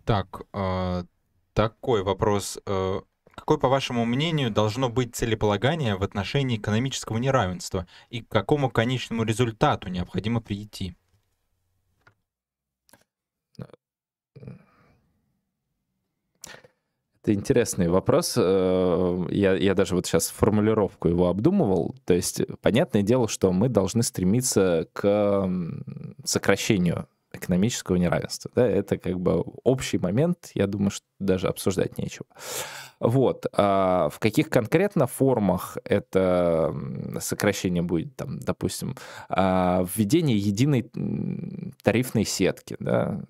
Так, э, такой вопрос. Какое, по вашему мнению, должно быть целеполагание в отношении экономического неравенства и к какому конечному результату необходимо прийти? Это интересный вопрос. Э, я, я даже вот сейчас формулировку его обдумывал. То есть, понятное дело, что мы должны стремиться к сокращению экономического неравенства. Да, это как бы общий момент, я думаю, что даже обсуждать нечего. Вот. А в каких конкретно формах это сокращение будет, там, допустим, а, введение единой тарифной сетки, да,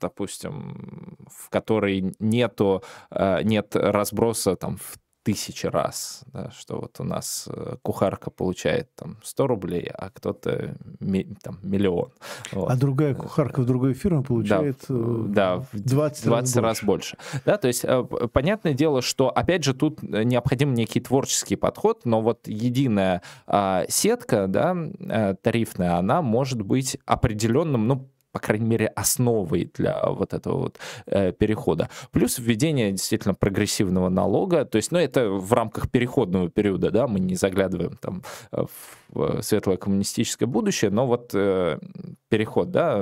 допустим, в которой нету, а, нет разброса там, в тысячи раз, да, что вот у нас э, кухарка получает там 100 рублей, а кто-то там миллион. Вот. А другая кухарка в другой фирме получает да, э, да, в 20, 20 раз, больше. раз больше. Да, то есть э, понятное дело, что опять же тут необходим некий творческий подход, но вот единая а, сетка, да, тарифная, она может быть определенным, ну, по крайней мере, основой для вот этого вот э, перехода. Плюс введение действительно прогрессивного налога, то есть, ну, это в рамках переходного периода, да, мы не заглядываем там э, в светлое коммунистическое будущее, но вот э, переход, да,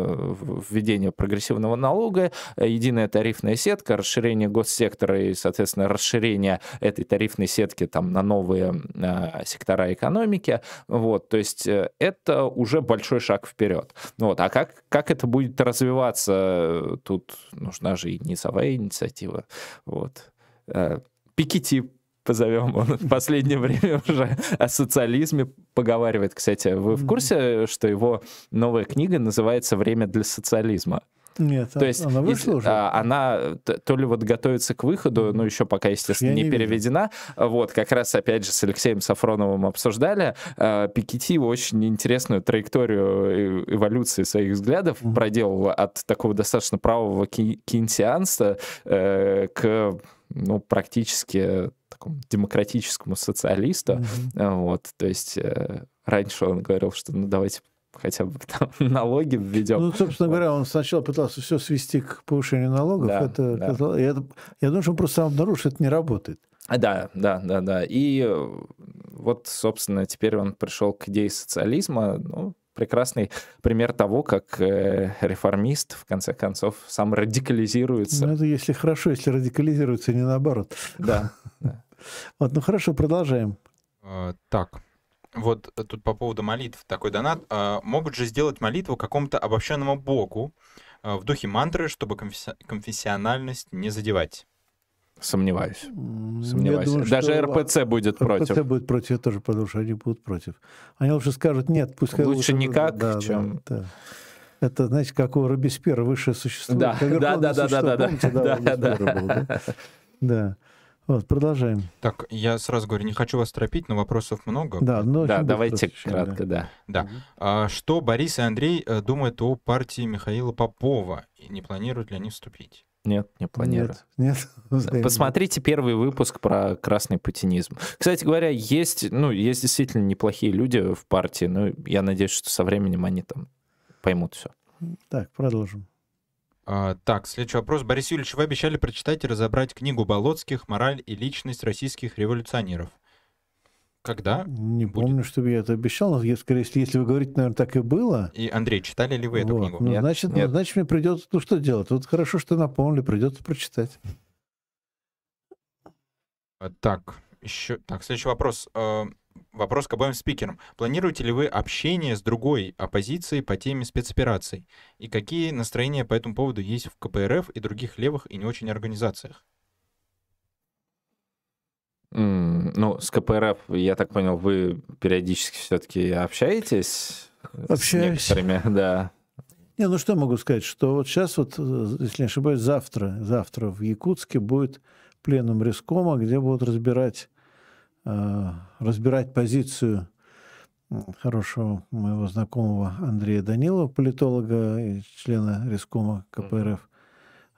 введение прогрессивного налога, э, единая тарифная сетка, расширение госсектора и, соответственно, расширение этой тарифной сетки там на новые э, сектора экономики, вот, то есть это уже большой шаг вперед. Вот, а как, как это будет развиваться, тут нужна же и низовая инициатива, вот. Пикетти позовем, он в последнее время уже о социализме поговаривает. Кстати, вы в курсе, что его новая книга называется «Время для социализма»? Нет, то есть она вышла из, уже? А, она то ли вот готовится к выходу, ну еще пока, естественно, Я не, не переведена. Вот, как раз опять же с Алексеем Сафроновым обсуждали. А, Пикетти очень интересную траекторию эволюции своих взглядов mm-hmm. проделал от такого достаточно правого кейнсианства э, к ну, практически такому демократическому социалисту. Mm-hmm. Вот, то есть э, раньше он говорил, что ну давайте хотя бы там налоги введем. Ну, собственно говоря, он сначала пытался все свести к повышению налогов. Да, это, да. Это, я, я думаю, что он просто обнаружил, что это не работает. Да, да, да, да. И э, вот, собственно, теперь он пришел к идее социализма. Ну, прекрасный пример того, как э, реформист, в конце концов, сам радикализируется. Ну, это если хорошо, если радикализируется, не наоборот. Да. Вот, ну хорошо, продолжаем. А, так, вот тут по поводу молитв такой донат. А, могут же сделать молитву какому-то обобщенному богу а, в духе мантры, чтобы конфессиональность не задевать? Сомневаюсь. Сомневаюсь. Думаю, Даже РПЦ будет РПЦ против. РПЦ будет против, я тоже потому что они будут против. Они лучше скажут, нет, пускай... Лучше, лучше никак, да, чем... Да, да. Это, знаете, как у Робеспьера высшее существо. Да, да, да, да, да, да, да, да, да. Да. Вот, продолжаем. Так, я сразу говорю, не хочу вас торопить, но вопросов много. Да, но да давайте кратко, да. Да. да. А, что Борис и Андрей э, думают о партии Михаила Попова? И не планируют ли они вступить? Нет, не планирую. Нет, нет. Посмотрите первый выпуск про красный путинизм. Кстати говоря, есть, ну, есть действительно неплохие люди в партии, но я надеюсь, что со временем они там поймут все. Так, продолжим. А, так, следующий вопрос. Борис Юрьевич, вы обещали прочитать и разобрать книгу Болоцких «Мораль и личность российских революционеров». Когда? Не будет? помню, чтобы я это обещал, но я, скорее всего, если вы говорите, наверное, так и было. И, Андрей, читали ли вы эту вот. книгу? Ну, нет, значит, ну, нет. Ну, значит, мне придется, ну, что делать? Вот хорошо, что напомнили, придется прочитать. А, так, еще... Так, следующий вопрос. А, вопрос к обоим спикерам. Планируете ли вы общение с другой оппозицией по теме спецопераций? И какие настроения по этому поводу есть в КПРФ и других левых и не очень организациях? Ну, с КПРФ, я так понял, вы периодически все-таки общаетесь Общаюсь. с некоторыми, да. Не, ну что могу сказать, что вот сейчас вот, если не ошибаюсь, завтра, завтра в Якутске будет пленум Рескома, где будут разбирать, э, разбирать позицию хорошего моего знакомого Андрея Данилова, политолога и члена Рескома КПРФ,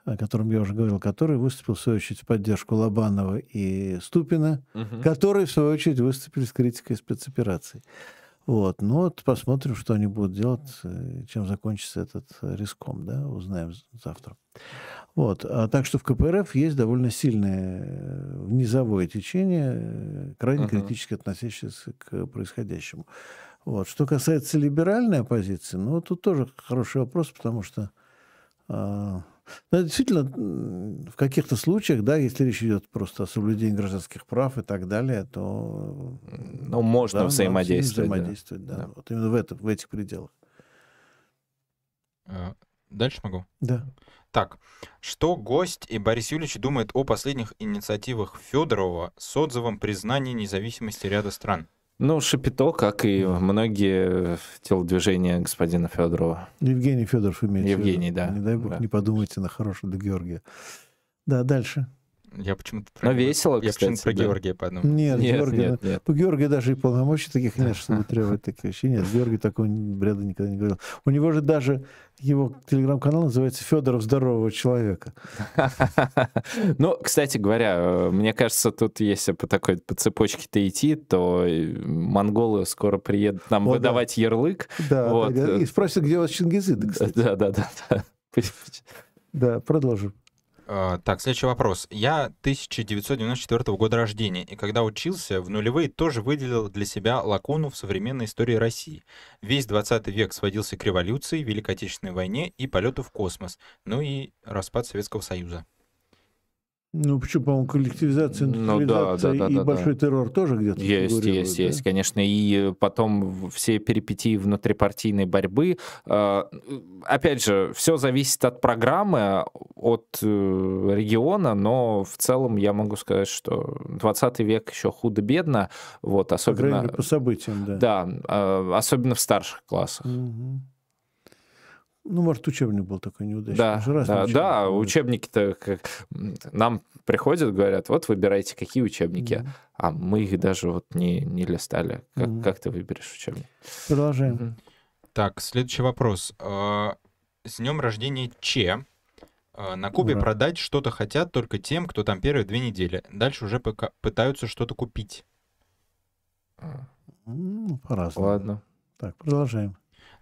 о котором я уже говорил, который выступил, в свою очередь, в поддержку Лобанова и Ступина, угу. которые, в свою очередь, выступили с критикой спецопераций. Вот. Ну вот посмотрим, что они будут делать, э, чем закончится этот риском, да, узнаем завтра. Вот. А так что в КПРФ есть довольно сильное э, низовое течение, э, крайне uh-huh. критически относящееся к происходящему. Вот. Что касается либеральной оппозиции, ну, тут тоже хороший вопрос, потому что а, ну, действительно, в каких-то случаях, да, если речь идет просто о соблюдении гражданских прав и так далее, то... Ну, можно да, взаимодействовать. взаимодействовать, да. да. Вот именно в, это, в этих пределах. Э, дальше могу? Да. Так, что гость и Борис Юрьевич думают о последних инициативах Федорова с отзывом признания независимости ряда стран? Ну, Шапито, как и многие телодвижения господина Федорова. Евгений Федоров имеет. Евгений, да. Не дай бог, да. не подумайте на хорошего до Георгия. Да, дальше. Я почему-то про... Но весело, Я кстати, про да. Георгия подумал. Нет, нет, Георгия, нет, нет. У Георгия даже и полномочий таких нет, чтобы требовать таких вещей. Нет, Георгий такого бреда никогда не говорил. У него же даже его телеграм-канал называется «Федоров здорового человека». Ну, кстати говоря, мне кажется, тут если по такой по цепочке-то идти, то монголы скоро приедут нам выдавать ярлык. Да, и спросят, где у вас Чингизиды, кстати. Да, да, да. Да, продолжим. А, так, следующий вопрос. Я 1994 года рождения, и когда учился, в нулевые тоже выделил для себя лакуну в современной истории России. Весь 20 век сводился к революции, Великой Отечественной войне и полету в космос, ну и распад Советского Союза. Ну, почему, по-моему, коллективизация, ну, да, да, да, и да, большой да. террор тоже где-то Есть, есть, да? есть, конечно. И потом все перипетии внутрипартийной борьбы. А, опять же, все зависит от программы, от э, региона, но в целом я могу сказать, что 20 век еще худо-бедно. Вот, особенно... По, по событиям, да. Да, особенно в старших классах. Угу. Ну, может, учебник был такой неудачный. Да, да, да учебники-то как... нам приходят, говорят, вот выбирайте, какие учебники. Mm-hmm. А мы их даже вот не, не листали. Как, mm-hmm. как ты выберешь учебник? Продолжаем. Mm-hmm. Так, следующий вопрос. А, с днем рождения Че. А, на Кубе Ура. продать что-то хотят только тем, кто там первые две недели. Дальше уже пока пытаются что-то купить. Ну, по-разному. Ладно. Так, продолжаем.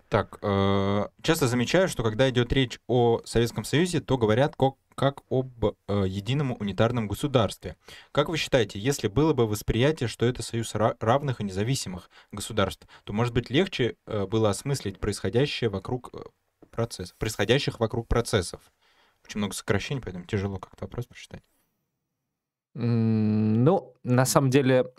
Так, э, часто замечаю, что когда идет речь о Советском Союзе, то говорят как, как об э, едином унитарном государстве. Как вы считаете, если было бы восприятие, что это союз равных и независимых государств, то, может быть, легче э, было осмыслить происходящее вокруг э, процессов, происходящих вокруг процессов? Очень много сокращений, поэтому тяжело как-то вопрос прочитать. Ну, на самом деле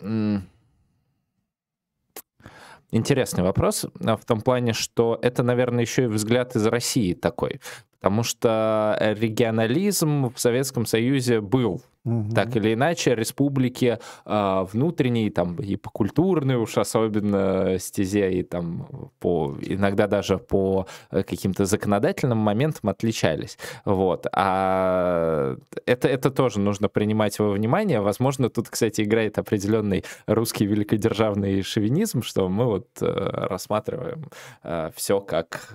Интересный вопрос а, в том плане, что это, наверное, еще и взгляд из России такой. Потому что регионализм в Советском Союзе был Угу. Так или иначе, республики э, внутренние, там, и по культурной уж особенно стезе, и там по, иногда даже по э, каким-то законодательным моментам отличались. Вот. А это, это тоже нужно принимать во внимание. Возможно, тут, кстати, играет определенный русский великодержавный шовинизм, что мы вот э, рассматриваем э, все как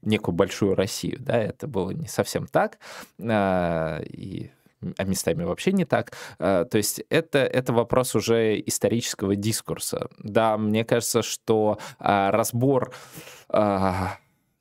некую большую Россию, да, это было не совсем так, э, и а местами вообще не так. Э, то есть это, это вопрос уже исторического дискурса. Да, мне кажется, что а, разбор а,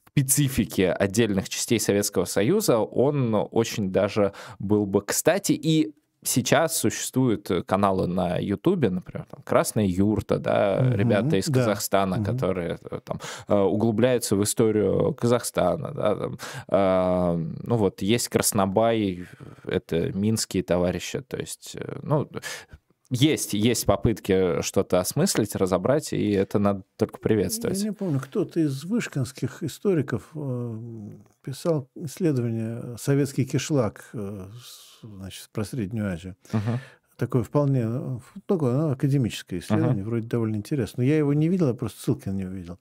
специфики отдельных частей Советского Союза, он очень даже был бы кстати. И сейчас существуют каналы на Ютубе, например, там, Красная юрта, да, угу, ребята из да. Казахстана, угу. которые э, там э, углубляются в историю Казахстана, да, там, э, ну вот есть Краснобай, это минские товарищи, то есть, э, ну есть, есть попытки что-то осмыслить, разобрать, и это надо только приветствовать. Я не помню, кто-то из вышкинских историков писал исследование «Советский кишлак» значит, про Среднюю Азию. Uh-huh. Такое вполне ну, такое, ну, академическое исследование, uh-huh. вроде довольно интересно. Но я его не видел, я просто ссылки на него видел.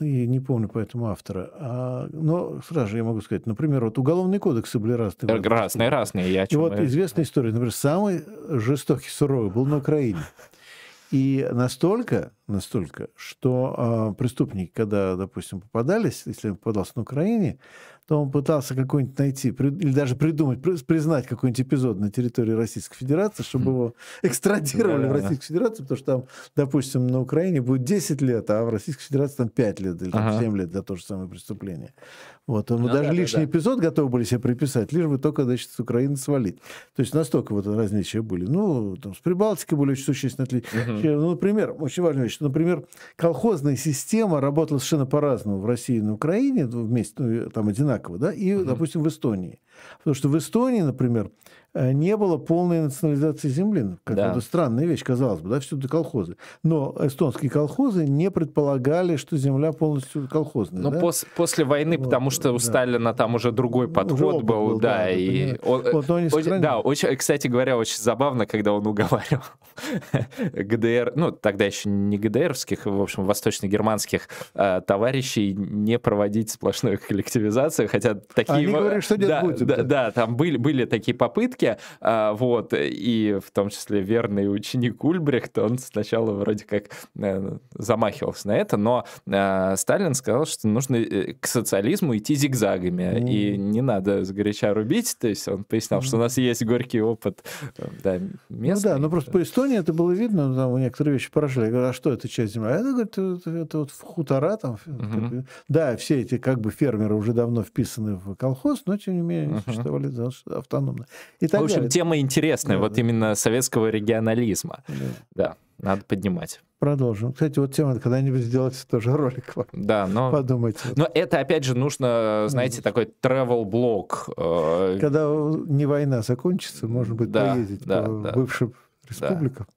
И не помню поэтому автора. А, но сразу же я могу сказать, например, вот уголовные кодексы были разные. Разные, разные. Я и вот я... известная история, например, самый жестокий, суровый был на Украине. И настолько, настолько, что э, преступники, когда, допустим, попадались, если попадался на Украине, то он пытался какой-нибудь найти, или даже придумать, признать какой-нибудь эпизод на территории Российской Федерации, чтобы его экстрадировали в Российскую Федерацию, потому что там, допустим, на Украине будет 10 лет, а в Российской Федерации там 5 лет или там, 7 лет за то же самое преступление. Вот, он ну, даже да, лишний да, эпизод готовы были себе приписать, лишь бы только, значит, с Украины свалить. То есть настолько вот различия были. Ну, там, с Прибалтикой были очень существенные отличия. Угу. Ну, например, очень важная вещь, например, колхозная система работала совершенно по-разному в России и на Украине вместе, ну, там одинаково, да, и, угу. допустим, в Эстонии. Потому что в Эстонии, например, не было полной национализации земли. Как да. это странная вещь, казалось бы, да, всюду колхозы. Но эстонские колхозы не предполагали, что земля полностью колхозная. Ну, да? пос после войны, вот, потому что у да. Сталина там уже другой подход уже был, был, да, да и он, вот, он очень, да, очень, кстати говоря, очень забавно, когда он уговаривал ГДР, ну, тогда еще не ГДРовских, в общем, восточно-германских э, товарищей не проводить сплошную коллективизацию, хотя такие... Они говорят, что да, будет. Да, да, там были, были такие попытки, Ульбрихте, а, вот, и в том числе верный ученик Ульбрихт, он сначала вроде как э, замахивался на это, но э, Сталин сказал, что нужно э, к социализму идти зигзагами, mm. и не надо сгоряча рубить, то есть он пояснял, mm. что у нас есть горький опыт да, местный. Ну да, но просто по Эстонии это было видно, там у некоторые вещи поражали. Я говорю, а что это часть земли? А это, говорит, это, это вот хутора там. Mm-hmm. Да, все эти как бы фермеры уже давно вписаны в колхоз, но тем не менее mm-hmm. существовали автономно. И так в общем, далее. тема интересная, да, вот да. именно советского регионализма. Да. да, надо поднимать. Продолжим. Кстати, вот тема, когда-нибудь сделать тоже ролик. Да, но... Подумайте. Но это, опять же, нужно, знаете, такой travel-блог. Э, когда не война закончится, может быть, да, поездить да, по да. бывшим республикам. Да.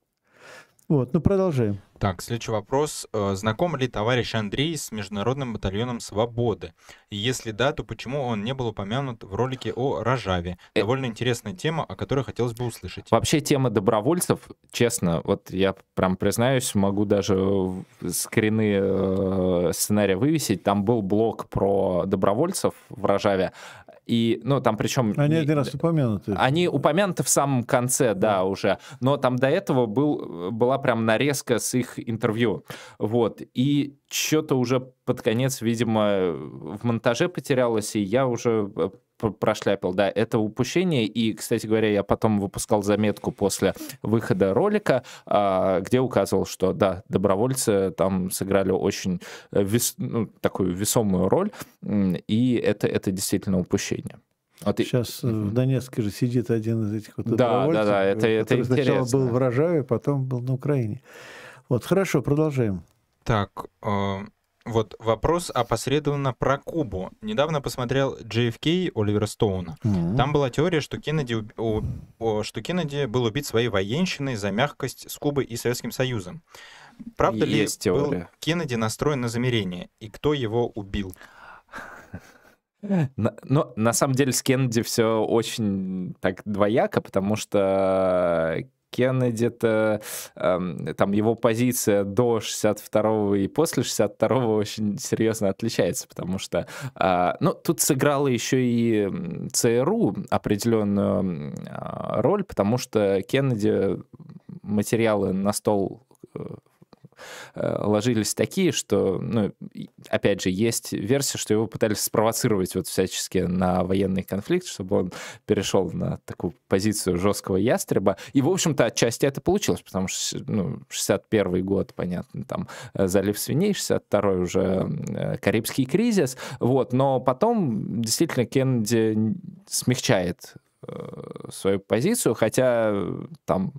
Вот, ну продолжаем. Так, следующий вопрос. Э, знаком ли товарищ Андрей с Международным батальоном Свободы? И если да, то почему он не был упомянут в ролике о Рожаве? Э, Довольно интересная тема, о которой хотелось бы услышать. Вообще тема добровольцев, честно, вот я прям признаюсь, могу даже скрины э, сценария вывесить. Там был блог про добровольцев в Рожаве. И, ну, там причем... Они один раз упомянуты. Они упомянуты в самом конце, да, да уже. Но там до этого был, была прям нарезка с их интервью. Вот. И что-то уже под конец, видимо, в монтаже потерялось, и я уже э, прошляпил, да, это упущение. И, кстати говоря, я потом выпускал заметку после выхода ролика, а, где указывал, что, да, добровольцы там сыграли очень э, вес, ну, такую весомую роль, и это, это действительно упущение. Вот Сейчас и... Э, в Донецке же сидит один из этих вот да, добровольцев, да, да, это, это интересно. сначала был в Рожаве, потом был на Украине. Вот, хорошо, продолжаем. Так, э, вот вопрос опосредованно про Кубу. Недавно посмотрел JFK Оливера Стоуна. Mm-hmm. Там была теория, что Кеннеди, что Кеннеди был убит своей военщиной за мягкость с Кубой и Советским Союзом. Правда Есть ли теория. был Кеннеди настроен на замерение? И кто его убил? Но на самом деле с Кеннеди все очень так двояко, потому что Кеннеди-то, э, там его позиция до 62-го и после 62-го очень серьезно отличается, потому что, э, ну, тут сыграла еще и ЦРУ определенную э, роль, потому что Кеннеди материалы на стол Э, ложились такие, что, ну, опять же, есть версия, что его пытались спровоцировать вот всячески на военный конфликт, чтобы он перешел на такую позицию жесткого ястреба. И, в общем-то, отчасти это получилось, потому что, ну, 61 год, понятно, там э, залив свиней, 62 уже э, Карибский кризис, вот, но потом действительно Кеннеди смягчает свою позицию, хотя там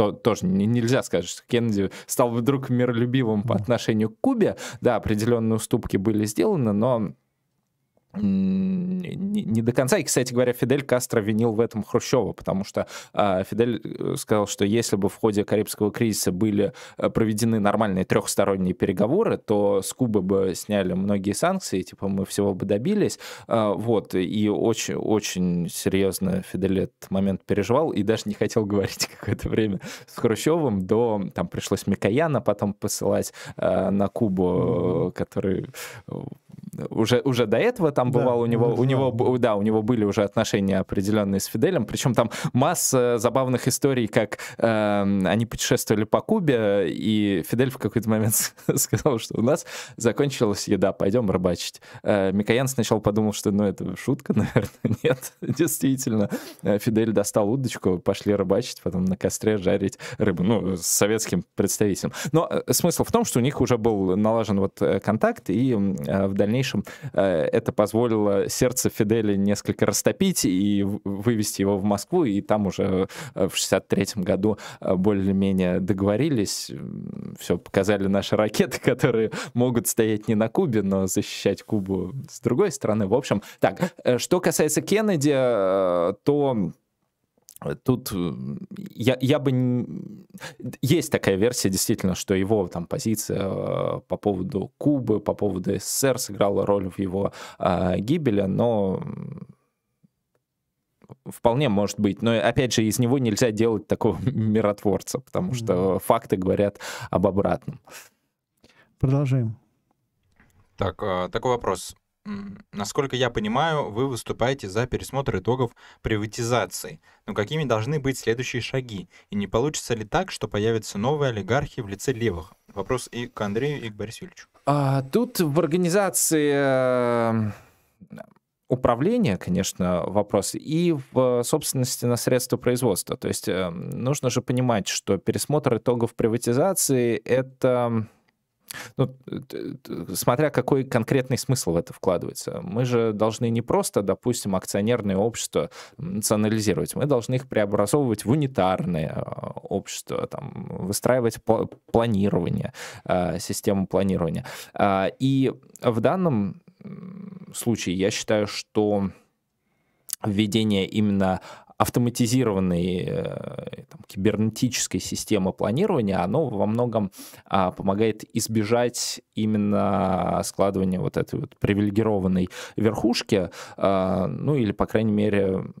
то, тоже нельзя сказать, что Кеннеди стал вдруг миролюбивым по отношению к Кубе. Да, определенные уступки были сделаны, но не, до конца. И, кстати говоря, Фидель Кастро винил в этом Хрущева, потому что э, Фидель э, сказал, что если бы в ходе Карибского кризиса были э, проведены нормальные трехсторонние переговоры, то с Кубы бы сняли многие санкции, типа мы всего бы добились. Э, вот, и очень, очень серьезно Фидель этот момент переживал и даже не хотел говорить какое-то время с Хрущевым, до, там пришлось Микояна потом посылать э, на Кубу, который уже, уже до этого там бывал да, у него, у него, да, у него были уже отношения определенные с Фиделем, причем там масса забавных историй, как э, они путешествовали по Кубе, и Фидель в какой-то момент сказал, что у нас закончилась еда, пойдем рыбачить. Э, Микоян сначала подумал, что ну это шутка, наверное, нет, действительно. Э, Фидель достал удочку, пошли рыбачить, потом на костре жарить рыбу, ну, с советским представителем. Но э, смысл в том, что у них уже был налажен вот э, контакт, и в дальнейшем это позволило сердце Фиделя несколько растопить и вывести его в Москву, и там уже в 63 году более-менее договорились, все, показали наши ракеты, которые могут стоять не на Кубе, но защищать Кубу с другой стороны. В общем, так, что касается Кеннеди, то Тут э, я, я бы... Есть такая версия, действительно, что его там позиция э, по поводу Кубы, по поводу СССР сыграла роль в его э, гибели, но вполне может быть. Но, опять же, из него нельзя делать такого миротворца, потому что факты говорят об обратном. Продолжаем. Так, а, такой вопрос. Насколько я понимаю, вы выступаете за пересмотр итогов приватизации. Но какими должны быть следующие шаги? И не получится ли так, что появятся новые олигархи в лице левых? Вопрос и к Андрею, и к Борису Юрьевичу. А, тут в организации э, управления, конечно, вопрос, и в собственности на средства производства. То есть э, нужно же понимать, что пересмотр итогов приватизации — это ну, смотря какой конкретный смысл в это вкладывается. Мы же должны не просто, допустим, акционерные общества национализировать, мы должны их преобразовывать в унитарные а, общества, там, выстраивать планирование, а, систему планирования. А, и в данном случае я считаю, что введение именно автоматизированной э, там, кибернетической системы планирования, оно во многом а, помогает избежать именно складывания вот этой вот привилегированной верхушки, а, ну или, по крайней мере,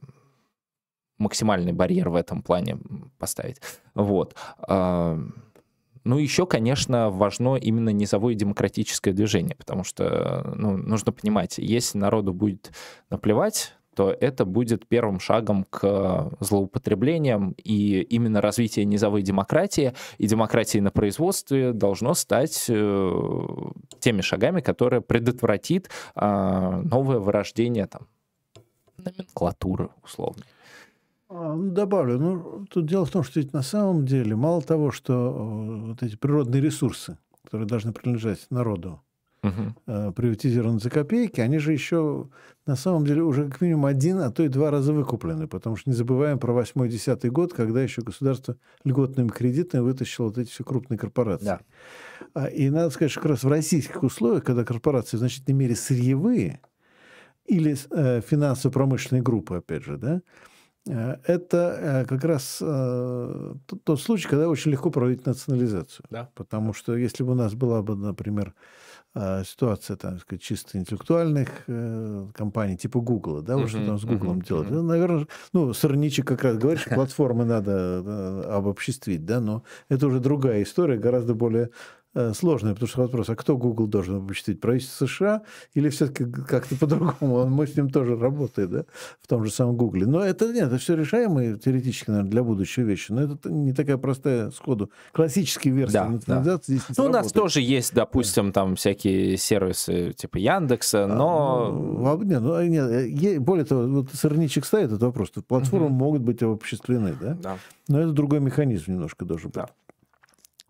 максимальный барьер в этом плане поставить. Вот. А, ну, еще, конечно, важно именно низовое демократическое движение, потому что ну, нужно понимать, если народу будет наплевать то это будет первым шагом к злоупотреблениям, и именно развитие низовой демократии и демократии на производстве должно стать э, теми шагами, которые предотвратит а, новое вырождение там, номенклатуры условно. А, ну, добавлю, ну, тут дело в том, что ведь на самом деле мало того, что э, вот эти природные ресурсы, которые должны принадлежать народу, угу. приватизированы за копейки, они же еще на самом деле уже как минимум один, а то и два раза выкуплены. Потому что не забываем про 8-10 год, когда еще государство льготными кредитами вытащило вот эти все крупные корпорации. Да. А, и надо сказать, что как раз в российских условиях, когда корпорации в значительной мере сырьевые или э, финансово-промышленные группы, опять же, да, э, это э, как раз э, тот случай, когда очень легко проводить национализацию. Да. Потому что если бы у нас была бы, например, ситуация, там, сказать, чисто интеллектуальных э, компаний, типа Google, да, вот uh-huh, что там с Google uh-huh, делать. Uh-huh. Ну, наверное, ну, сорничек как раз говорит, что платформы надо э, обобществить, да, но это уже другая история, гораздо более Э, сложная, потому что вопрос, а кто Google должен обучить? Правительство США или все-таки как-то по-другому? Мы с ним тоже работаем, да, в том же самом Google. Но это нет, это все решаемые теоретически, наверное, для будущего вещи. Но это не такая простая сходу. Классические версии да, да. здесь Ну, у нас тоже есть, допустим, да. там всякие сервисы типа Яндекса, а, но... А, ну, нет, ну, нет, более того, вот сырничек ставит этот вопрос. Платформы угу. могут быть обобществлены, да? да? Но это другой механизм немножко должен быть. Да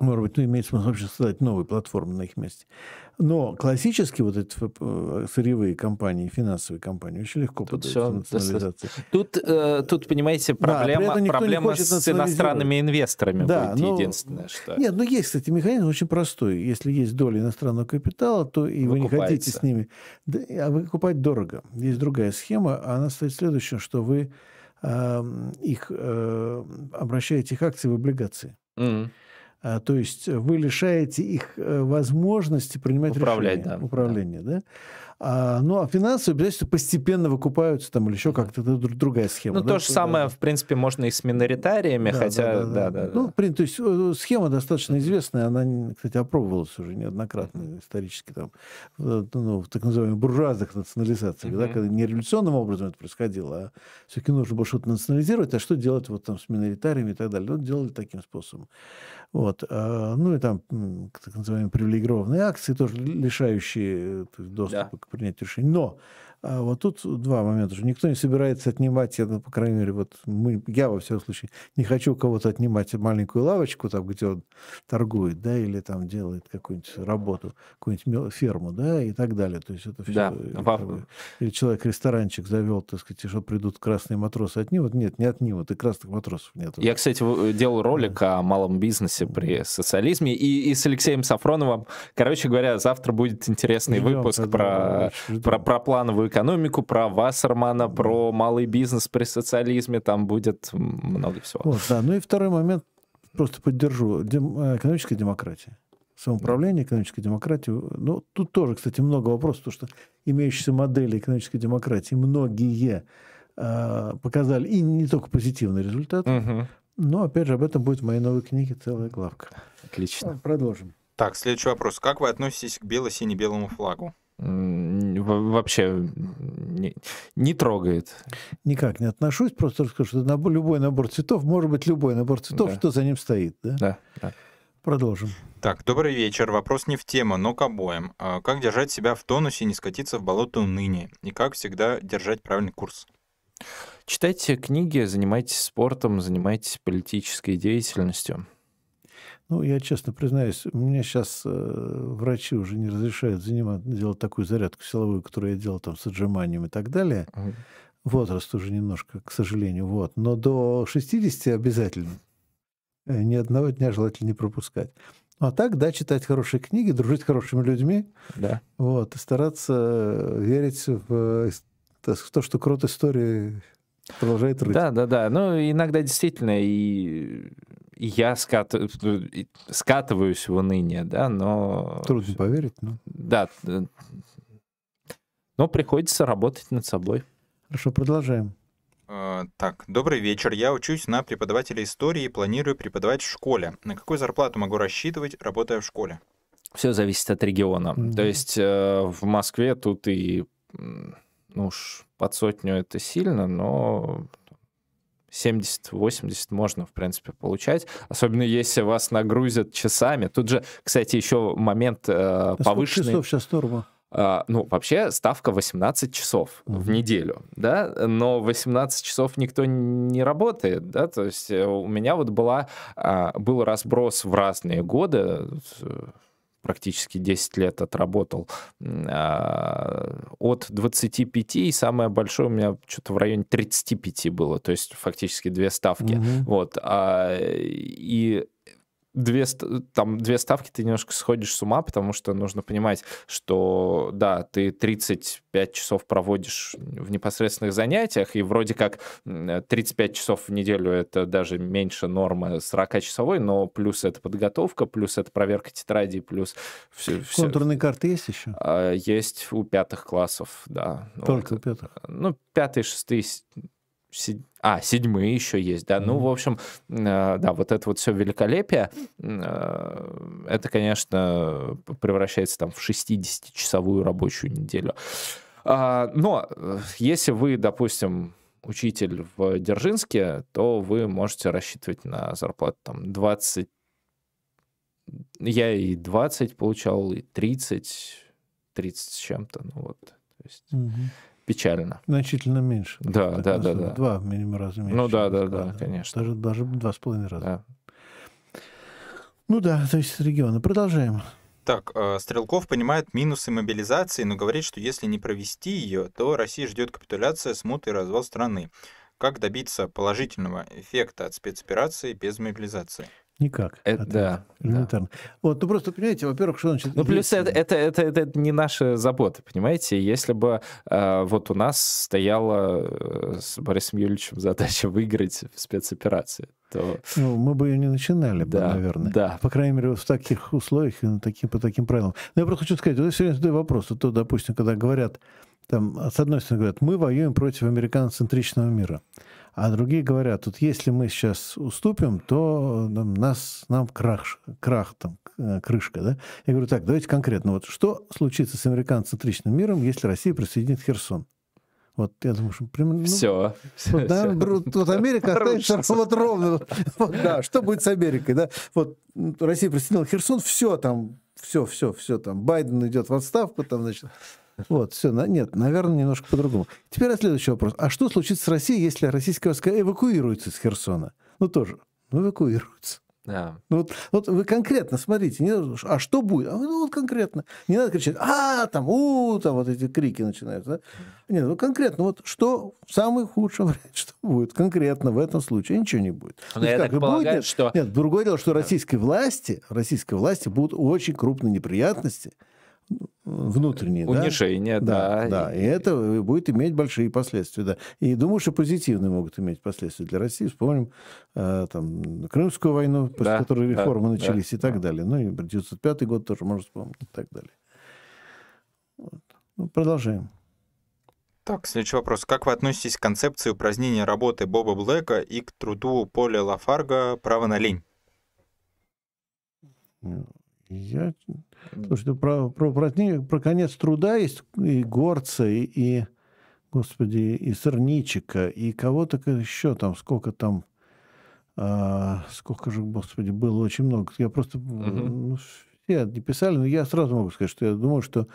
может быть, ну, имеет смысл вообще создать новые платформы на их месте. Но классические вот эти э, сырьевые компании, финансовые компании очень легко тут поддаются национализации. Тут, э, тут, понимаете, проблема, да, проблема с иностранными инвесторами да, будет но, единственное. Что... Нет, ну есть, кстати, механизм очень простой. Если есть доля иностранного капитала, то и вы не хотите с ними... Да, а выкупать дорого. Есть другая схема, она стоит следующее, что вы э, их э, обращаете их акции в облигации. Mm-hmm. А, то есть вы лишаете их э, возможности принимать Управлять, решения, да. управления, да. А, ну, а финансовые обязательства постепенно выкупаются там или еще как-то, это другая схема. Ну, да? то же самое, да. в принципе, можно и с миноритариями, да, хотя... Да, да, да. да, ну, да. то есть э, схема достаточно известная, она, кстати, опробовалась уже неоднократно исторически там, ну, в так называемых буржуазных национализациях, mm-hmm. да, когда не революционным образом это происходило, а все-таки нужно было что-то национализировать, а что делать вот там с миноритариями и так далее. Ну, делали таким способом. Вот. А, ну, и там так называемые привилегированные акции, тоже лишающие э, доступа да. к принятию решений. Но а вот тут два момента, что никто не собирается отнимать, я, ну, по крайней мере, вот мы, я во всяком случае не хочу у кого-то отнимать маленькую лавочку, там, где он торгует, да, или там делает какую-нибудь работу, какую-нибудь ферму, да, и так далее. То есть это все... Да. Как или человек ресторанчик завел, так сказать, что придут красные матросы отнимут. Нет, не отнимут, и красных матросов нет. Я, кстати, делал ролик да. о малом бизнесе при социализме, и, и с Алексеем Сафроновым, короче говоря, завтра будет интересный Ждем, выпуск про, про, про плановую экономику, про Вассермана, про малый бизнес при социализме, там будет много всего. Вот, да. Ну и второй момент, просто поддержу, Дем, э, экономическая демократия. Самоуправление, экономическая демократия. Ну, тут тоже, кстати, много вопросов, потому что имеющиеся модели экономической демократии, многие э, показали и не только позитивный результат, угу. но, опять же, об этом будет в моей новой книге целая главка. Отлично. Продолжим. Так, следующий вопрос. Как вы относитесь к бело-сине-белому флагу? Вообще не, не трогает. Никак не отношусь, просто расскажу, что на любой набор цветов, может быть любой набор цветов, да. что за ним стоит. Да? Да, да. Продолжим. Так, добрый вечер. Вопрос не в тему, но к обоим. А как держать себя в тонусе и не скатиться в болото уныния? И как всегда держать правильный курс? Читайте книги, занимайтесь спортом, занимайтесь политической деятельностью. Ну, я честно признаюсь, мне сейчас э, врачи уже не разрешают занимать, делать такую зарядку силовую, которую я делал там с отжиманием и так далее. Mm. Возраст уже немножко, к сожалению, вот. Но до 60 обязательно. Э, ни одного дня желательно не пропускать. А так, да, читать хорошие книги, дружить с хорошими людьми. Да. Вот, и стараться э, верить в, в то, что крот истории продолжает рыть. Да, да, да. Ну, иногда действительно и я скат... скатываюсь в уныние, да, но... Трудно поверить, но... Да, но приходится работать над собой. Хорошо, продолжаем. Uh, так, добрый вечер. Я учусь на преподавателя истории и планирую преподавать в школе. На какую зарплату могу рассчитывать, работая в школе? Все зависит от региона. Mm-hmm. То есть э, в Москве тут и, ну уж под сотню это сильно, но 70-80 можно, в принципе, получать. Особенно если вас нагрузят часами. Тут же, кстати, еще момент э, а повышенный... часов сейчас норма? Uh, ну, вообще ставка 18 часов uh-huh. в неделю, да, но 18 часов никто не работает, да, то есть э, у меня вот была, uh, был разброс в разные годы, практически 10 лет отработал, а, от 25, и самое большое у меня что-то в районе 35 было, то есть фактически две ставки. Угу. Вот. А, и две, там, две ставки ты немножко сходишь с ума, потому что нужно понимать, что, да, ты 35 часов проводишь в непосредственных занятиях, и вроде как 35 часов в неделю — это даже меньше нормы 40-часовой, но плюс это подготовка, плюс это проверка тетради, плюс все... Контурные все. карты есть еще? А, есть у пятых классов, да. Только вот. у пятых? Ну, пятые, шестые а, седьмые еще есть, да. Mm-hmm. Ну, в общем, э, да, вот это вот все великолепие, э, это, конечно, превращается там в 60-часовую рабочую неделю. А, но э, если вы, допустим, учитель в Дзержинске, то вы можете рассчитывать на зарплату там 20... Я и 20 получал, и 30, 30 с чем-то, ну вот. То есть... Mm-hmm печально. Значительно меньше. Да, да, да, да. Два минимум раза меньше. Ну да, да, да, конечно. Даже, даже два с половиной раза. Да. Ну да, то есть регионы. Продолжаем. Так, э, Стрелков понимает минусы мобилизации, но говорит, что если не провести ее, то Россия ждет капитуляция, смуты и развал страны. Как добиться положительного эффекта от спецоперации без мобилизации? Никак. Это, да. Элементарно. Да. Вот, ну просто, понимаете, во-первых, что значит... Ну, плюс это, это, это, это не наша забота, понимаете? Если бы э, вот у нас стояла э, с Борисом Юрьевичем задача выиграть в спецоперации, то... Ну, мы бы ее не начинали, да, бы, наверное. Да. По крайней мере, в таких условиях и на таким, по таким правилам. Но я просто хочу сказать, вот все время задаю вопрос. Вот, то, допустим, когда говорят, там, с одной стороны говорят, мы воюем против американоцентричного мира. А другие говорят, вот если мы сейчас уступим, то нам, нас, нам крах, крах там, э, крышка. Да? Я говорю, так, давайте конкретно. Вот что случится с американоцентричным миром, если Россия присоединит Херсон? Вот я думаю, что примерно... Ну, все. Вот, да, вот Америка останется вот ровно. Вот, да, что будет с Америкой? Да? Вот Россия присоединила Херсон, все там, все, все, все там. Байден идет в отставку, там, значит, вот, все. Нет, наверное, немножко по-другому. Теперь следующий вопрос. А что случится с Россией, если российские войска эвакуируются из Херсона? Ну, тоже. Ну, эвакуируются. Да. Ну, вот, вот вы конкретно смотрите, не, а что будет? А ну, вот конкретно. Не надо кричать, а, там, у, там вот эти крики начинаются. Да? Нет, ну конкретно, вот что самый худшем варианте, что будет конкретно в этом случае? Ничего не будет. Но я как, так полагаю, будет, что... Нет, другое дело, что российской власти, российской власти будут очень крупные неприятности, внутренние. Унижение, да. Да, да. И... и это будет иметь большие последствия, да. И думаю, что позитивные могут иметь последствия для России. Вспомним э, там, Крымскую войну, после да, которой реформы да, начались да, и так да. далее. Ну и 1905 год тоже можно вспомнить и так далее. Вот. Ну, продолжаем. Так, следующий вопрос. Как вы относитесь к концепции упразднения работы Боба Блэка и к труду Поля Лафарга «Право на лень»? Я... Слушайте, про, про, про, про конец труда есть и Горца, и, и господи, и Сырничика, и кого-то еще там, сколько там, а, сколько же, господи, было очень много. Я просто, угу. ну, все не писали, но я сразу могу сказать, что я думаю, что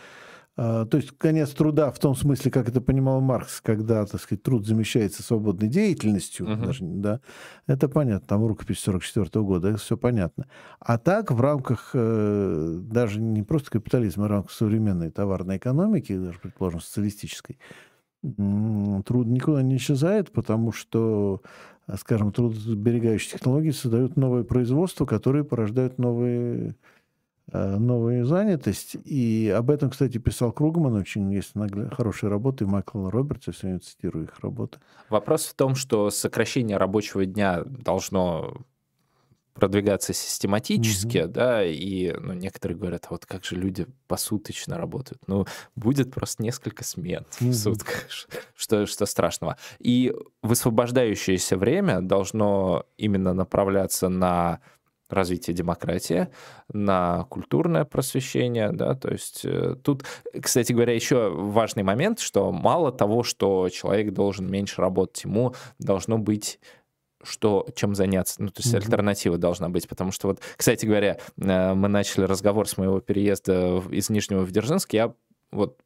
то есть конец труда в том смысле, как это понимал Маркс, когда, так сказать, труд замещается свободной деятельностью, uh-huh. даже, да, это понятно, там рукопись 44 года, это все понятно. А так в рамках э, даже не просто капитализма, а в рамках современной товарной экономики, даже, предположим, социалистической, труд никуда не исчезает, потому что, скажем, трудосберегающие технологии создают новое производство, которые порождают новые новую занятость. И об этом, кстати, писал Кругман. Очень есть хорошие работы. Майкл Робертс, я сегодня цитирую их работы. Вопрос в том, что сокращение рабочего дня должно продвигаться систематически, mm-hmm. да, и ну, некоторые говорят, а вот как же люди посуточно работают? Ну, будет просто несколько смен mm-hmm. в сутках, что, что страшного. И высвобождающееся время должно именно направляться на развитие демократии, на культурное просвещение, да, то есть э, тут, кстати говоря, еще важный момент, что мало того, что человек должен меньше работать, ему должно быть что, чем заняться. Ну, то есть mm-hmm. альтернатива должна быть. Потому что вот, кстати говоря, э, мы начали разговор с моего переезда из Нижнего в Дзержинск. Я вот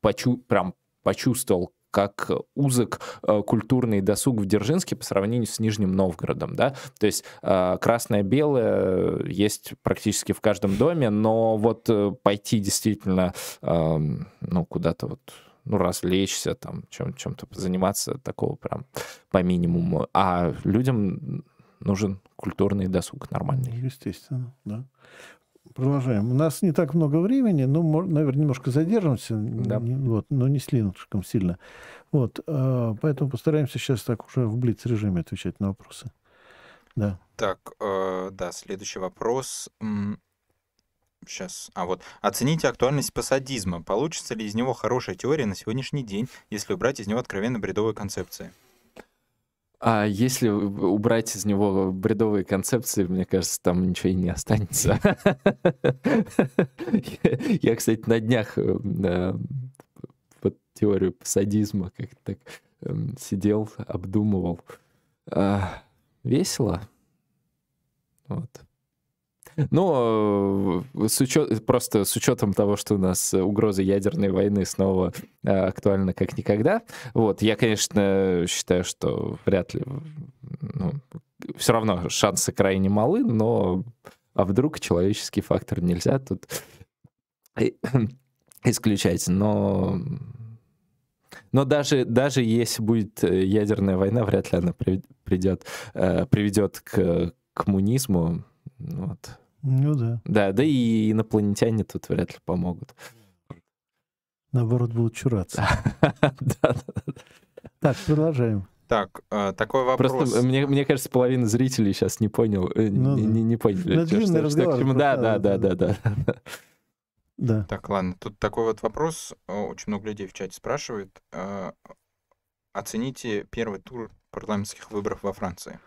почу, прям почувствовал, как узок э, культурный досуг в Дзержинске по сравнению с Нижним Новгородом, да, то есть э, красное-белое есть практически в каждом доме, но вот э, пойти действительно, эм, ну, куда-то вот ну, развлечься, там, чем, чем-то заниматься, такого прям по минимуму. А людям нужен культурный досуг нормальный. Естественно, да. Продолжаем. У нас не так много времени, но, наверное, немножко задержимся, да. вот, но не слишком сильно. Вот, э, поэтому постараемся сейчас так уже в блиц-режиме отвечать на вопросы. Да. Так, э, да, следующий вопрос. Сейчас. А вот. Оцените актуальность пассадизма. Получится ли из него хорошая теория на сегодняшний день, если убрать из него откровенно бредовые концепции? А если убрать из него бредовые концепции, мне кажется, там ничего и не останется. Я, кстати, на днях э, под теорию садизма как-то так эм, сидел, обдумывал. А, весело. Вот. Ну, э, с учет, просто с учетом того, что у нас угроза ядерной войны снова э, актуальна как никогда, вот, я, конечно, считаю, что вряд ли, ну, все равно шансы крайне малы, но а вдруг человеческий фактор нельзя тут исключать, но но даже, даже если будет ядерная война, вряд ли она придет, приведет к коммунизму. Вот. Ну да. Да, да и инопланетяне тут вряд ли помогут. Наоборот, будут чураться. Так, продолжаем. Так, э, такой вопрос. Просто мне, мне кажется, половина зрителей сейчас не понял, э, ну, не, не, поняли. Ну, длинный разговор. Да, да, да, да, да. Да. Так, ладно, тут такой вот вопрос. Очень много людей в чате спрашивают. Э, оцените первый тур парламентских выборов во Франции.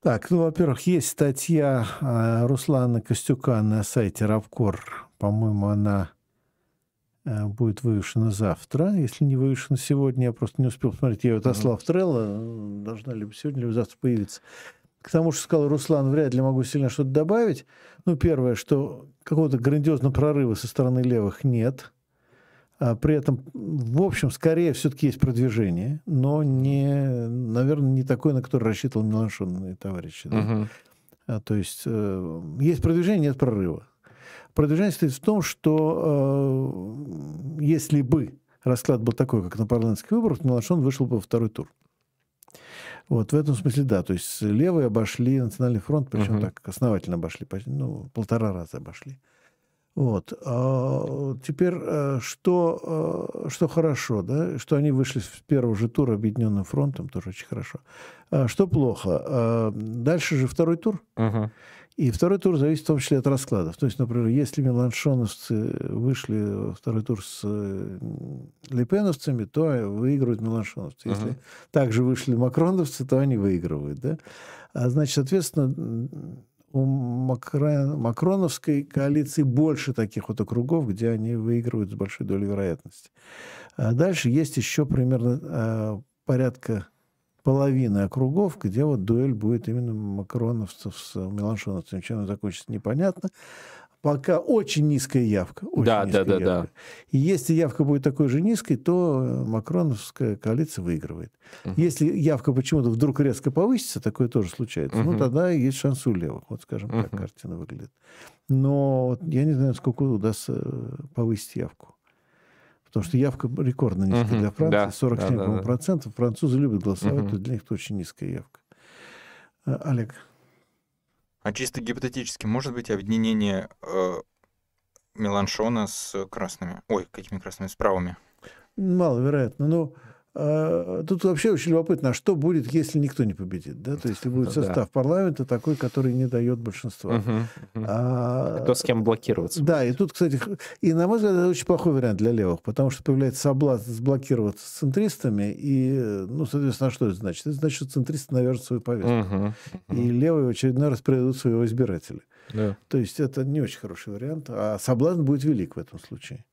Так, ну, во-первых, есть статья Руслана Костюка на сайте Равкор. По-моему, она Э, будет вывешена завтра. Если не вывешена сегодня, я просто не успел посмотреть. Я ее отослал в Трелло. Должна либо сегодня, либо завтра появиться. К тому, что сказал Руслан, вряд ли могу сильно что-то добавить. Ну, первое, что какого-то грандиозного прорыва со стороны левых нет. А при этом, в общем, скорее все-таки есть продвижение, но не, наверное, не такое, на которое рассчитывал Меланшон и товарищи. Да? Угу. А, то есть э, есть продвижение, нет прорыва. Продвижение стоит в том, что э, если бы расклад был такой, как на парламентских выборах, Меланшон вышел бы во второй тур. Вот в этом смысле, да. То есть левые обошли Национальный фронт, причем uh-huh. так основательно обошли, ну, полтора раза обошли. Вот. А теперь, э, что, э, что хорошо, да, что они вышли с первого же тура объединенным фронтом, тоже очень хорошо. А что плохо? А дальше же второй тур. Uh-huh. И второй тур зависит в том числе от раскладов. То есть, например, если меланшоновцы вышли во второй тур с э, лепеновцами, то выигрывают меланшоновцы. Если uh-huh. также вышли макроновцы, то они выигрывают. Да? А, значит, соответственно, у Макро... макроновской коалиции больше таких вот округов, где они выигрывают с большой долей вероятности. А дальше есть еще примерно а, порядка половины округов, где вот дуэль будет именно макроновцев с меланшоновцами. Чем она закончится, непонятно. Пока очень низкая явка. Очень да, низкая да, да, явка. да. И если явка будет такой же низкой, то макроновская коалиция выигрывает. Угу. Если явка почему-то вдруг резко повысится, такое тоже случается, угу. ну тогда есть шанс у левых. Вот, скажем, угу. так картина выглядит. Но я не знаю, сколько удастся повысить явку. Потому что явка рекордно низкая uh-huh. для Франции, да, 47 да, да, процентов. Французы любят голосовать, uh-huh. то для них это очень низкая явка. А, Олег. А чисто гипотетически, может быть объединение э, Меланшона с красными? Ой, какими красными? С правыми? Маловероятно. Но ну, тут вообще очень любопытно, а что будет, если никто не победит? Да? То есть, если будет состав да. парламента такой, который не дает большинства. Угу, угу. А, Кто с кем блокироваться? Да, и тут, кстати, и на мой взгляд, это очень плохой вариант для левых, потому что появляется соблазн сблокироваться с центристами, и, ну, соответственно, а что это значит? Это значит, что центристы навяжут свою повестку. Угу, угу. И левые в очередной раз предадут своего избирателя. Да. То есть это не очень хороший вариант, а соблазн будет велик в этом случае.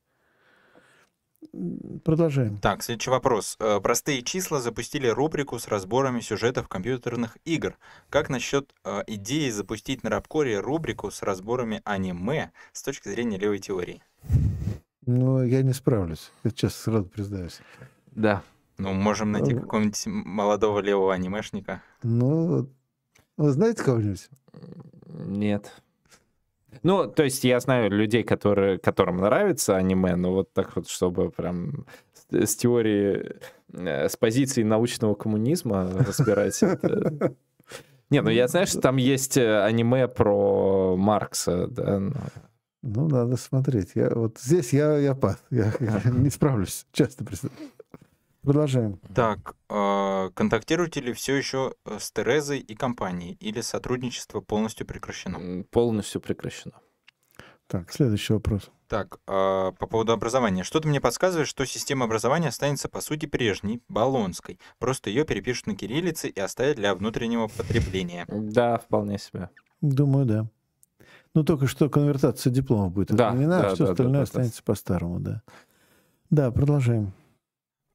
Продолжаем. Так, следующий вопрос. Э, простые числа запустили рубрику с разборами сюжетов компьютерных игр. Как насчет э, идеи запустить на Рабкоре рубрику с разборами аниме с точки зрения левой теории? Ну, я не справлюсь. Я сейчас сразу признаюсь. Да. Ну, можем найти какого-нибудь молодого левого анимешника. Ну, вы знаете кого-нибудь? Нет. Ну, то есть я знаю людей, которые, которым нравится аниме, но вот так вот, чтобы прям с, с теорией, э, с позиции научного коммунизма разбирать. Не, ну я знаю, что там есть э, аниме про Маркса, да. Ну, надо смотреть. Я, вот здесь я, я пас. Я, я не справлюсь, честно признаюсь. Продолжаем. Так, э, контактируете ли все еще э, с Терезой и компанией, или сотрудничество полностью прекращено? Полностью прекращено. Так, следующий вопрос. Так, э, по поводу образования. Что-то мне подсказывает, что система образования останется по сути прежней, баллонской. Просто ее перепишут на кириллице и оставят для внутреннего потребления. Да, вполне себе. Думаю, да. Ну, только что конвертация дипломов будет отменена, да, да, а все да, остальное да, останется да. по-старому, да. Да, продолжаем.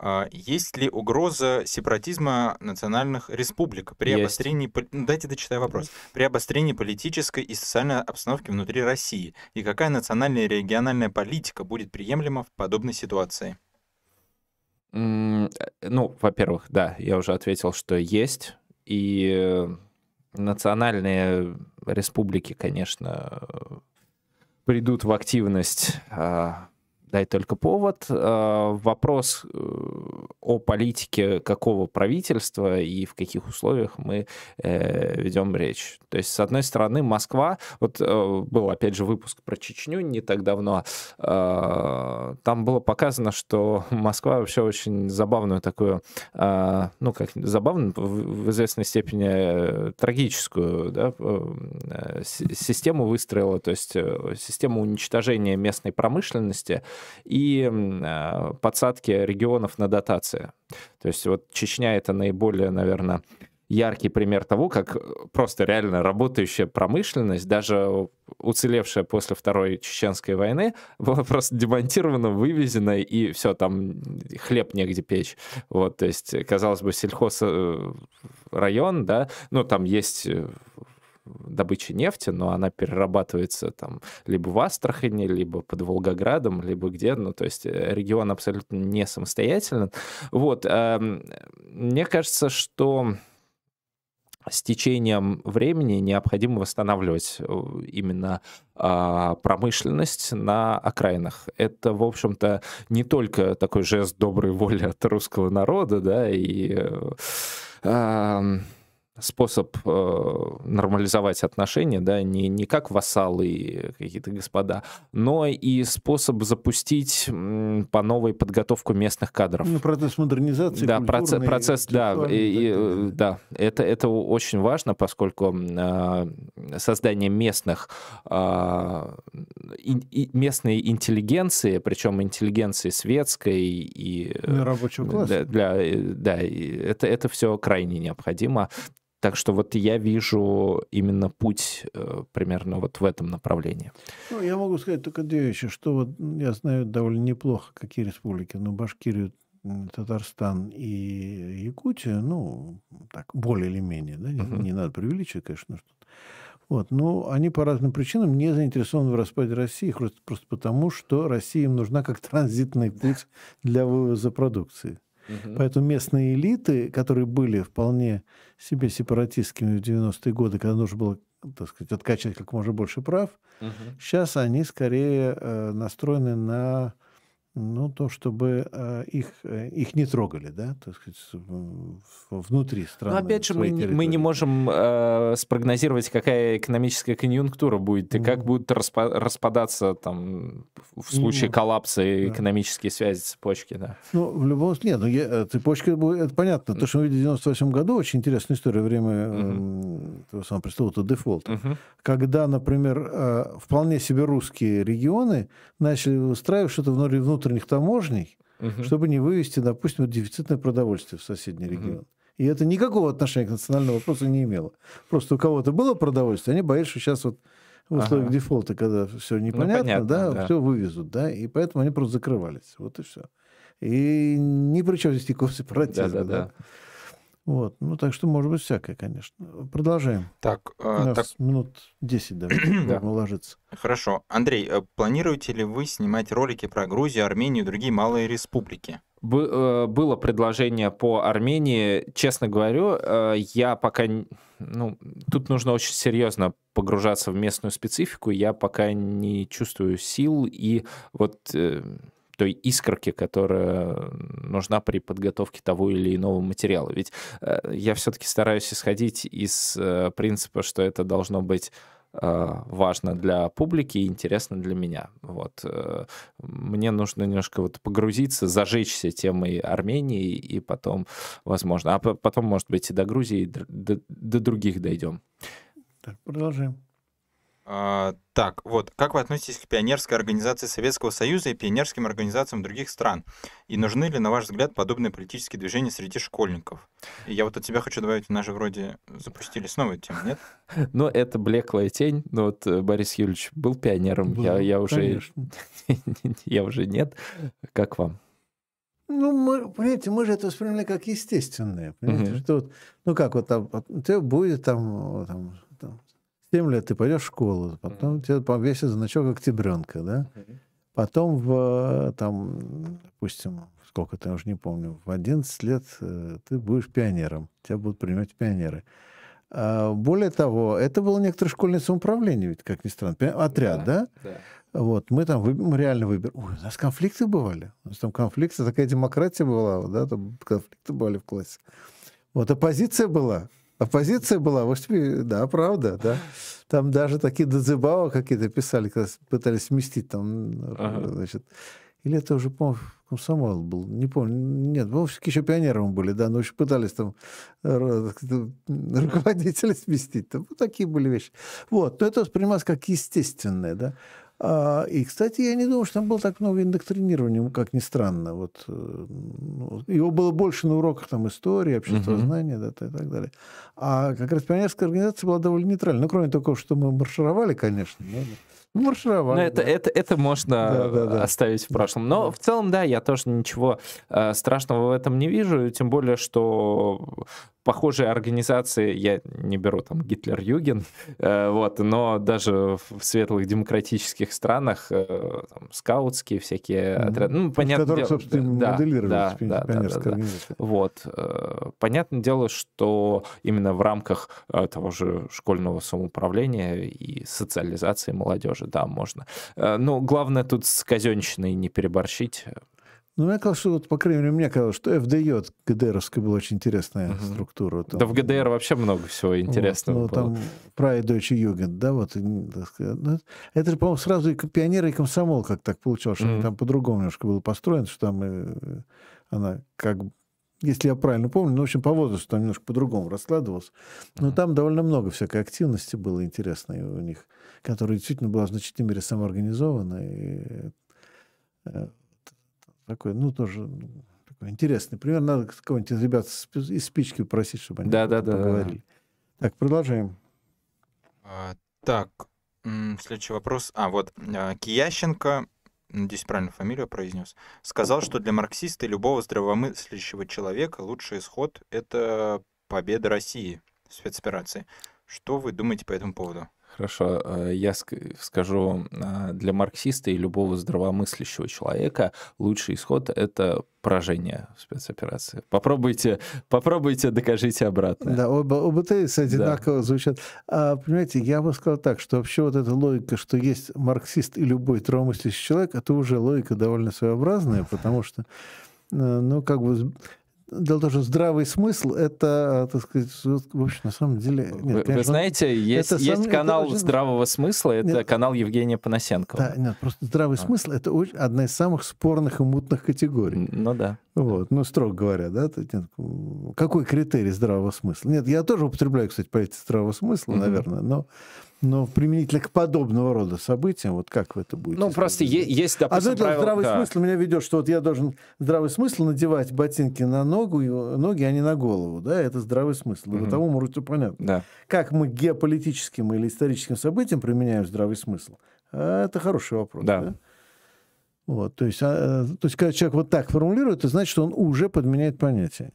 А, есть ли угроза сепаратизма национальных республик при Есть. обострении... Ну, дайте дочитаю вопрос. При обострении политической и социальной обстановки внутри России? И какая национальная и региональная политика будет приемлема в подобной ситуации? Э, ну, во-первых, да, я уже ответил, что есть. И национальные республики, конечно, придут в активность а, дай только повод. Э, вопрос э, о политике какого правительства и в каких условиях мы э, ведем речь. То есть, с одной стороны, Москва, вот был, опять же, выпуск про Чечню не так давно, там было показано, что Москва вообще очень забавную такую, ну, как забавную, в известной степени трагическую да, систему выстроила, то есть систему уничтожения местной промышленности, и э, подсадки регионов на дотации. То есть вот Чечня — это наиболее, наверное, яркий пример того, как просто реально работающая промышленность, даже уцелевшая после Второй Чеченской войны, была просто демонтирована, вывезена, и все, там хлеб негде печь. Вот, то есть, казалось бы, сельхоз э, район, да, ну, там есть э, добычи нефти, но она перерабатывается там либо в Астрахани, либо под Волгоградом, либо где, ну, то есть э, регион абсолютно не самостоятельный. Вот, эм, мне кажется, что с течением времени необходимо восстанавливать э, именно а, промышленность на окраинах. Это, в общем-то, не только такой жест доброй воли от русского народа, да, и э, способ э, нормализовать отношения, да, не, не как вассалы какие-то господа, но и способ запустить м, по новой подготовку местных кадров. Ну, процесс модернизации. Да, процесс, процесс да, и, и, э, да, это, это очень важно, поскольку э, создание местных, э, и, местной интеллигенции, причем интеллигенции светской и... Ну, рабочего класса. Для, для, да, это, это все крайне необходимо. Так что вот я вижу именно путь э, примерно вот в этом направлении. Ну, я могу сказать только две вещи, что вот я знаю довольно неплохо, какие республики, ну, Башкирию, Татарстан и Якутия, ну, так, более или менее, да, не, uh-huh. не надо преувеличивать, конечно, что вот, но они по разным причинам не заинтересованы в распаде России, просто, просто потому, что Россия им нужна как транзитный путь для вывоза продукции. Угу. Поэтому местные элиты, которые были вполне себе сепаратистскими в 90-е годы, когда нужно было так сказать, откачать как можно больше прав, угу. сейчас они скорее э, настроены на ну, то, чтобы э, их, э, их не трогали, да, так сказать, внутри страны. Но опять же, мы, территории. мы не можем э, спрогнозировать, какая экономическая конъюнктура будет, и mm. как будут распа распадаться там в случае mm. коллапса да. экономические связи, цепочки, да. Ну, в любом случае, нет, ну, я, э, цепочка, это понятно. То, что мы видели в 98 году, очень интересная история, время mm. того самого пресловутого дефолта. Mm-hmm. Когда, например, вполне себе русские регионы начали устраивать что-то внутри внутренних таможней, угу. чтобы не вывести, допустим, дефицитное продовольствие в соседний угу. регион. И это никакого отношения к национальному вопросу не имело. Просто у кого-то было продовольствие, они боятся, что сейчас вот в условиях ага. дефолта, когда все ну, непонятно, ну, понятно, да, да, все вывезут, да, и поэтому они просто закрывались. Вот и все. И ни при чем здесь никакого сепаратизма. Да, да, да. да. Вот. Ну, так что может быть всякое, конечно. Продолжаем. Так, э, У нас так... минут 10 давай, да. уложиться. Хорошо. Андрей, э, планируете ли вы снимать ролики про Грузию, Армению и другие малые республики? Э, было предложение по Армении. Честно говорю, я пока... Ну, тут нужно очень серьезно погружаться в местную специфику. Я пока не чувствую сил и вот той искорки, которая нужна при подготовке того или иного материала. Ведь э, я все-таки стараюсь исходить из э, принципа, что это должно быть э, важно для публики и интересно для меня. Вот. Мне нужно немножко вот погрузиться, зажечься темой Армении, и потом, возможно, а потом, может быть, и до Грузии, и до, до других дойдем. Так, продолжаем. А, так, вот, как вы относитесь к пионерской организации Советского Союза и пионерским организациям других стран? И нужны ли, на ваш взгляд, подобные политические движения среди школьников? И я вот от себя хочу добавить, у нас же вроде запустили снова эту тему, нет? Ну, это блеклая тень. Ну, вот э, Борис Юрьевич был пионером, был, я, я уже... я уже нет. Как вам? Ну, мы, понимаете, мы же это воспринимали как естественное. Понимаете, что вот, ну как вот там, у тебя будет там, там 7 лет ты пойдешь в школу, потом mm-hmm. тебе повесят значок октябренка, да? Mm-hmm. Потом в, там, допустим, сколько ты уже не помню, в 11 лет э, ты будешь пионером, тебя будут принимать пионеры. А, более того, это было некоторое школьное самоуправление, ведь, как ни странно. Отряд, да? да? да. Вот, мы там мы реально выбираем. Ой, у нас конфликты бывали. У нас там конфликты, такая демократия была, да, там конфликты бывали в классе. Вот оппозиция была. Оппозиция была, тебе, да, правда, да. Там даже такие дозыбао какие-то писали, когда пытались сместить там, ага. значит. Или это уже, по-моему, комсомол был, не помню. Нет, по еще пионером были, да, но еще пытались там руководителя сместить. Там, вот такие были вещи. Вот, но это воспринималось как естественное, да. А, и, кстати, я не думаю, что там было так много индоктринирования, как ни странно. Вот, э, ну, его было больше на уроках там, истории, обществознания uh-huh. да, и так далее. А как раз пионерская организация была довольно нейтральна. Ну, кроме того, что мы маршировали, конечно. Но, ну, маршировали. Но это, да. это, это можно да, да, да. оставить в прошлом. Но да. в целом, да, я тоже ничего э, страшного в этом не вижу. Тем более, что похожие организации, я не беру там Гитлер-Юген, э, вот, но даже в светлых демократических странах э, там, скаутские всякие mm-hmm. отряды, ну, понятно дело, собственно, да, да, да, да, да, да. Вот, э, понятное дело, что именно в рамках того же школьного самоуправления и социализации молодежи, да, можно. Но главное тут с казенщиной не переборщить, ну, мне казалось, что, вот, по крайней мере, мне казалось, что ФДЙ ГДРовская была очень интересная угу. структура. Там, да в ГДР вообще много всего интересного вот, ну, было. Там Прайд Deutsche Jugend, да, вот. Ну, это же, по-моему, сразу и пионеры, и комсомол как так получалось, что mm там по-другому немножко было построено, что там и, э, она как если я правильно помню, ну, в общем, по возрасту там немножко по-другому раскладывалось. Но там довольно много всякой активности было интересной у них, которая действительно была в значительной мере самоорганизована. И э, такой, ну, тоже такой интересный пример. Надо кого-нибудь из ребят из спички попросить, чтобы они да, да, да, поговорили. Да. Так, продолжаем. А, так, следующий вопрос. А, вот, а, Киященко, надеюсь, правильно фамилию произнес, сказал, что для марксиста и любого здравомыслящего человека лучший исход — это победа России в спецоперации. Что вы думаете по этому поводу? Хорошо, э, я скажу, а, для марксиста и любого здравомыслящего человека лучший исход — это поражение в спецоперации. Попробуйте, попробуйте, докажите обратно. Да, оба, оба тезиса одинаково да. звучат. А, понимаете, я бы сказал так, что вообще вот эта логика, что есть марксист и любой здравомыслящий человек, это уже логика довольно своеобразная, потому что, э, ну, как бы Дело в том, что здравый смысл это, так сказать, в общем, на самом деле... Нет, вы, конечно, вы знаете, есть, это есть сам, канал это, здравого смысла, это нет, канал Евгения Панасенкова. Да, нет, просто здравый а. смысл это очень, одна из самых спорных и мутных категорий. Ну да. Вот, ну, строго говоря, да, нет, какой критерий здравого смысла? Нет, я тоже употребляю, кстати, понятие здравого смысла, mm-hmm. наверное, но но применительно к подобного рода событиям, вот как вы это будете? Ну, просто есть, допустим, А знаете, правило... здравый да. смысл меня ведет, что вот я должен здравый смысл надевать ботинки на ногу, ноги, а не на голову, да, это здравый смысл. Угу. Потому может все понятно. Да. Как мы геополитическим или историческим событиям применяем здравый смысл? А, это хороший вопрос. Да. да? Вот, то, есть, а, то есть, когда человек вот так формулирует, это значит, что он уже подменяет понятие.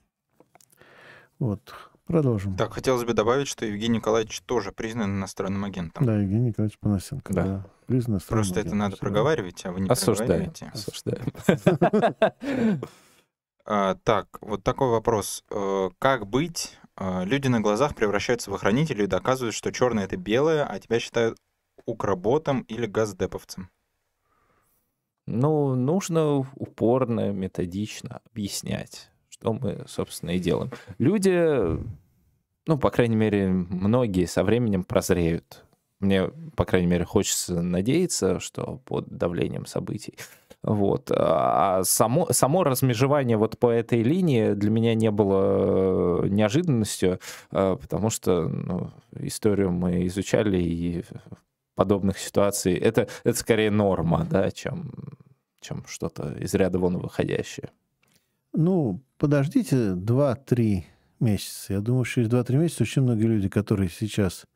Вот. Продолжим. Так, хотелось бы добавить, что Евгений Николаевич тоже признан иностранным агентом. Да, Евгений Николаевич Панасенко. Да. да. Признан Просто это надо проговаривать, а вы не Осуждаем. проговариваете. Осуждаем. А, так, вот такой вопрос. Э, как быть? Э, люди на глазах превращаются в охранителей и доказывают, что черное это белое, а тебя считают укроботом или газдеповцем. Ну, нужно упорно, методично объяснять что мы, собственно, и делаем. Люди, ну, по крайней мере, многие со временем прозреют. Мне, по крайней мере, хочется надеяться, что под давлением событий. Вот. А само, само размежевание вот по этой линии для меня не было э, неожиданностью, э, потому что ну, историю мы изучали, и подобных ситуаций это, это скорее норма, да, чем, чем что-то из ряда вон выходящее. Ну, подождите 2-3 месяца. Я думаю, через 2-3 месяца очень многие люди, которые сейчас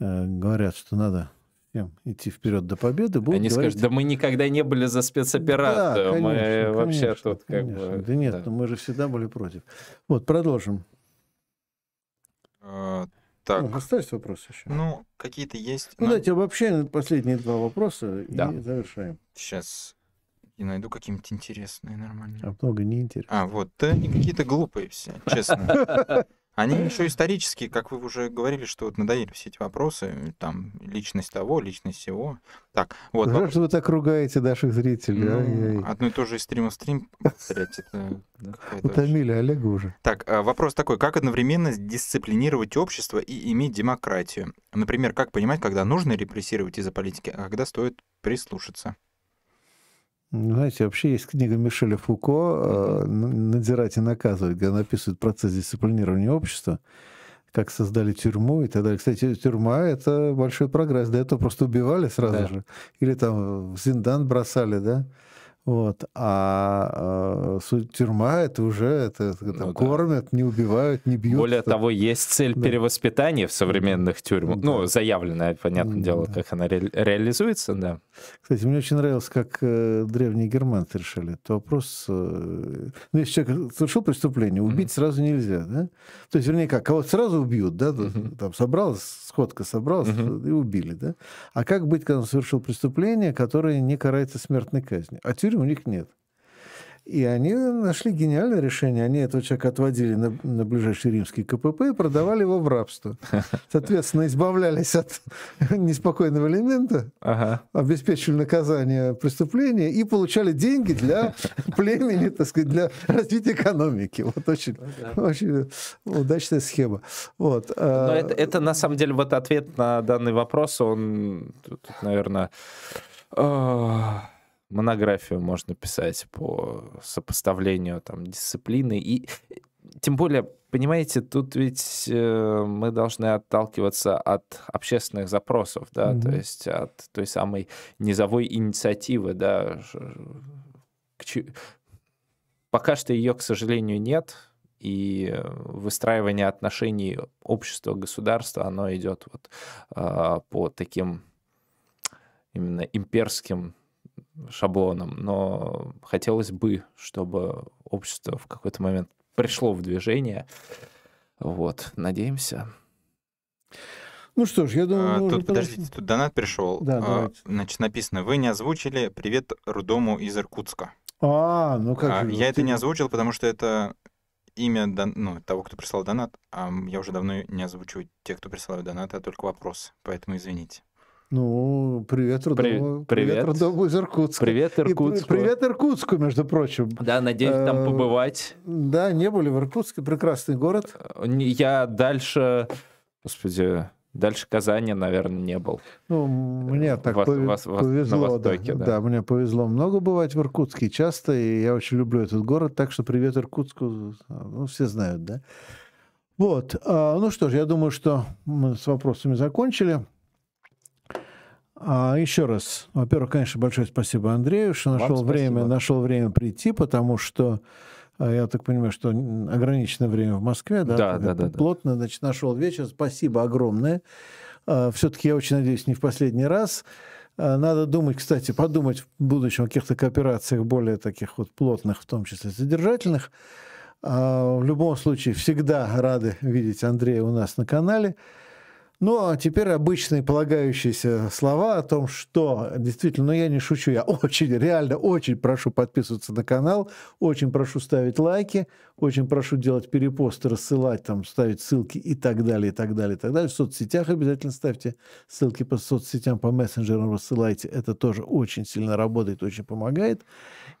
э, говорят, что надо всем идти вперед до победы, будут Они говорить... скажут, да мы никогда не были за спецоперацию, да, конечно, мы конечно, вообще тут как конечно. бы... Да нет, да. мы же всегда были против. Вот, продолжим. А, так. Ну, остались вопросы еще? Ну, какие-то есть. Ну, но... давайте обобщаем последние два вопроса да. и завершаем. Сейчас и найду какие-нибудь интересные, нормальные. А много неинтересных. А, вот, да они какие-то глупые все, честно. Они еще исторические, как вы уже говорили, что вот надоели все эти вопросы, там, личность того, личность всего. Так, вот. Жаль, что вы так ругаете наших зрителей. Ну, одно и то же из стрима в стрим повторять, это Утомили Олега уже. Так, а, вопрос такой, как одновременно дисциплинировать общество и иметь демократию? Например, как понимать, когда нужно репрессировать из-за политики, а когда стоит прислушаться? Ну, знаете, вообще есть книга Мишеля Фуко «Надзирать и наказывать», где он описывает процесс дисциплинирования общества, как создали тюрьму и так далее. Кстати, тюрьма — это большой прогресс. До этого просто убивали сразу да. же. Или там в Зиндан бросали, да? Вот. А, а тюрьма это уже это, это ну, кормят, да. не убивают, не бьют. Более это... того, есть цель да. перевоспитания в современных тюрьмах. Да. Ну, заявленная, понятное да. дело, как она ре- реализуется, да. Кстати, мне очень нравилось, как э, древние германцы решали этот вопрос. Э, ну, если человек совершил преступление, убить mm-hmm. сразу нельзя, да? То есть, вернее, как, кого сразу убьют, да? Mm-hmm. Там собралась, сходка собралась mm-hmm. и убили, да? А как быть, когда он совершил преступление, которое не карается смертной казнью? А тюрьма у них нет. И они нашли гениальное решение. Они этого человека отводили на, на ближайший римский КПП и продавали его в рабство. Соответственно, избавлялись от неспокойного элемента, ага. обеспечивали наказание преступления и получали деньги для племени, так сказать, для развития экономики. Вот очень, ну, очень удачная схема. Вот. Но это, это на самом деле вот ответ на данный вопрос, он, тут, наверное, а, монографию можно писать по сопоставлению там дисциплины и тем более, понимаете, тут ведь э, мы должны отталкиваться от общественных запросов, да, mm-hmm. то есть от той самой низовой инициативы, да. Пока что ее, к сожалению, нет, и выстраивание отношений общества, государства, оно идет вот э, по таким именно имперским шаблоном, но хотелось бы, чтобы общество в какой-то момент пришло в движение. Вот, надеемся. Ну что ж, я думаю... А, тут, подождите, тут донат пришел. Да, а, значит, написано, вы не озвучили «Привет Рудому из Иркутска». А, ну как а, же. Я это не озвучил, потому что это имя ну, того, кто прислал донат, а я уже давно не озвучиваю тех, кто присылает донат, а только вопрос, поэтому извините. Ну, привет. При... Привет. привет Родову из Иркутска. Привет, Иркутску. И, привет, Иркутску, между прочим. Да, надеюсь, там э, побывать. Да, не были в Иркутске. Прекрасный город. Я дальше, господи, дальше Казани, наверное, не был. Ну, мне так Вос, вос, повезло. На Востоке, да. да. да, мне повезло много бывать в Иркутске часто, и я очень люблю этот город, так что привет Иркутску, ну, все знают, да. Вот, а, ну что ж, я думаю, что мы с вопросами закончили. А еще раз, во-первых, конечно, большое спасибо Андрею, что нашел время, нашел время прийти, потому что а, я так понимаю, что ограниченное время в Москве, да? Да, да, да. Плотно, значит, нашел вечер. Спасибо огромное. А, Все-таки я очень надеюсь, не в последний раз. А, надо думать, кстати, подумать в будущем о каких-то кооперациях более таких вот плотных, в том числе содержательных. В любом случае, всегда рады видеть Андрея у нас на канале. Ну, а теперь обычные полагающиеся слова о том, что действительно, ну я не шучу, я очень, реально очень прошу подписываться на канал, очень прошу ставить лайки, очень прошу делать перепосты, рассылать, там, ставить ссылки и так далее, и так далее, и так далее. В соцсетях обязательно ставьте ссылки по соцсетям, по мессенджерам рассылайте. Это тоже очень сильно работает, очень помогает.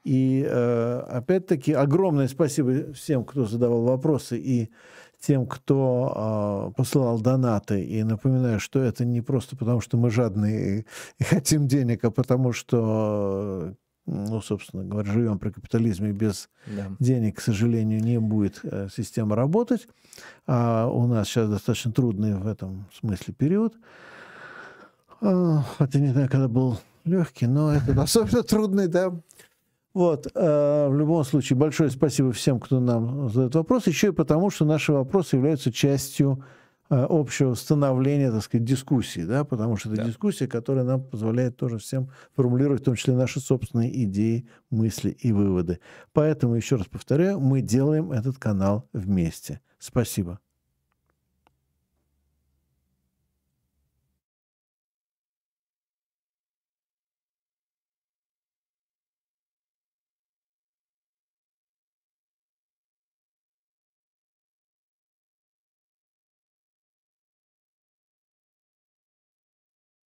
И э, опять-таки огромное спасибо всем, кто задавал вопросы и тем, кто э, посылал донаты. И напоминаю, что это не просто потому, что мы жадные и хотим денег, а потому что, ну, собственно говоря, живем при капитализме, без да. денег, к сожалению, не будет э, система работать. А у нас сейчас достаточно трудный в этом смысле период. Э, хотя не знаю, когда был легкий, но это особенно трудный, да. Вот, э, в любом случае, большое спасибо всем, кто нам задает вопрос, еще и потому, что наши вопросы являются частью э, общего становления, так сказать, дискуссии, да, потому что это да. дискуссия, которая нам позволяет тоже всем формулировать, в том числе наши собственные идеи, мысли и выводы. Поэтому, еще раз повторяю, мы делаем этот канал вместе. Спасибо.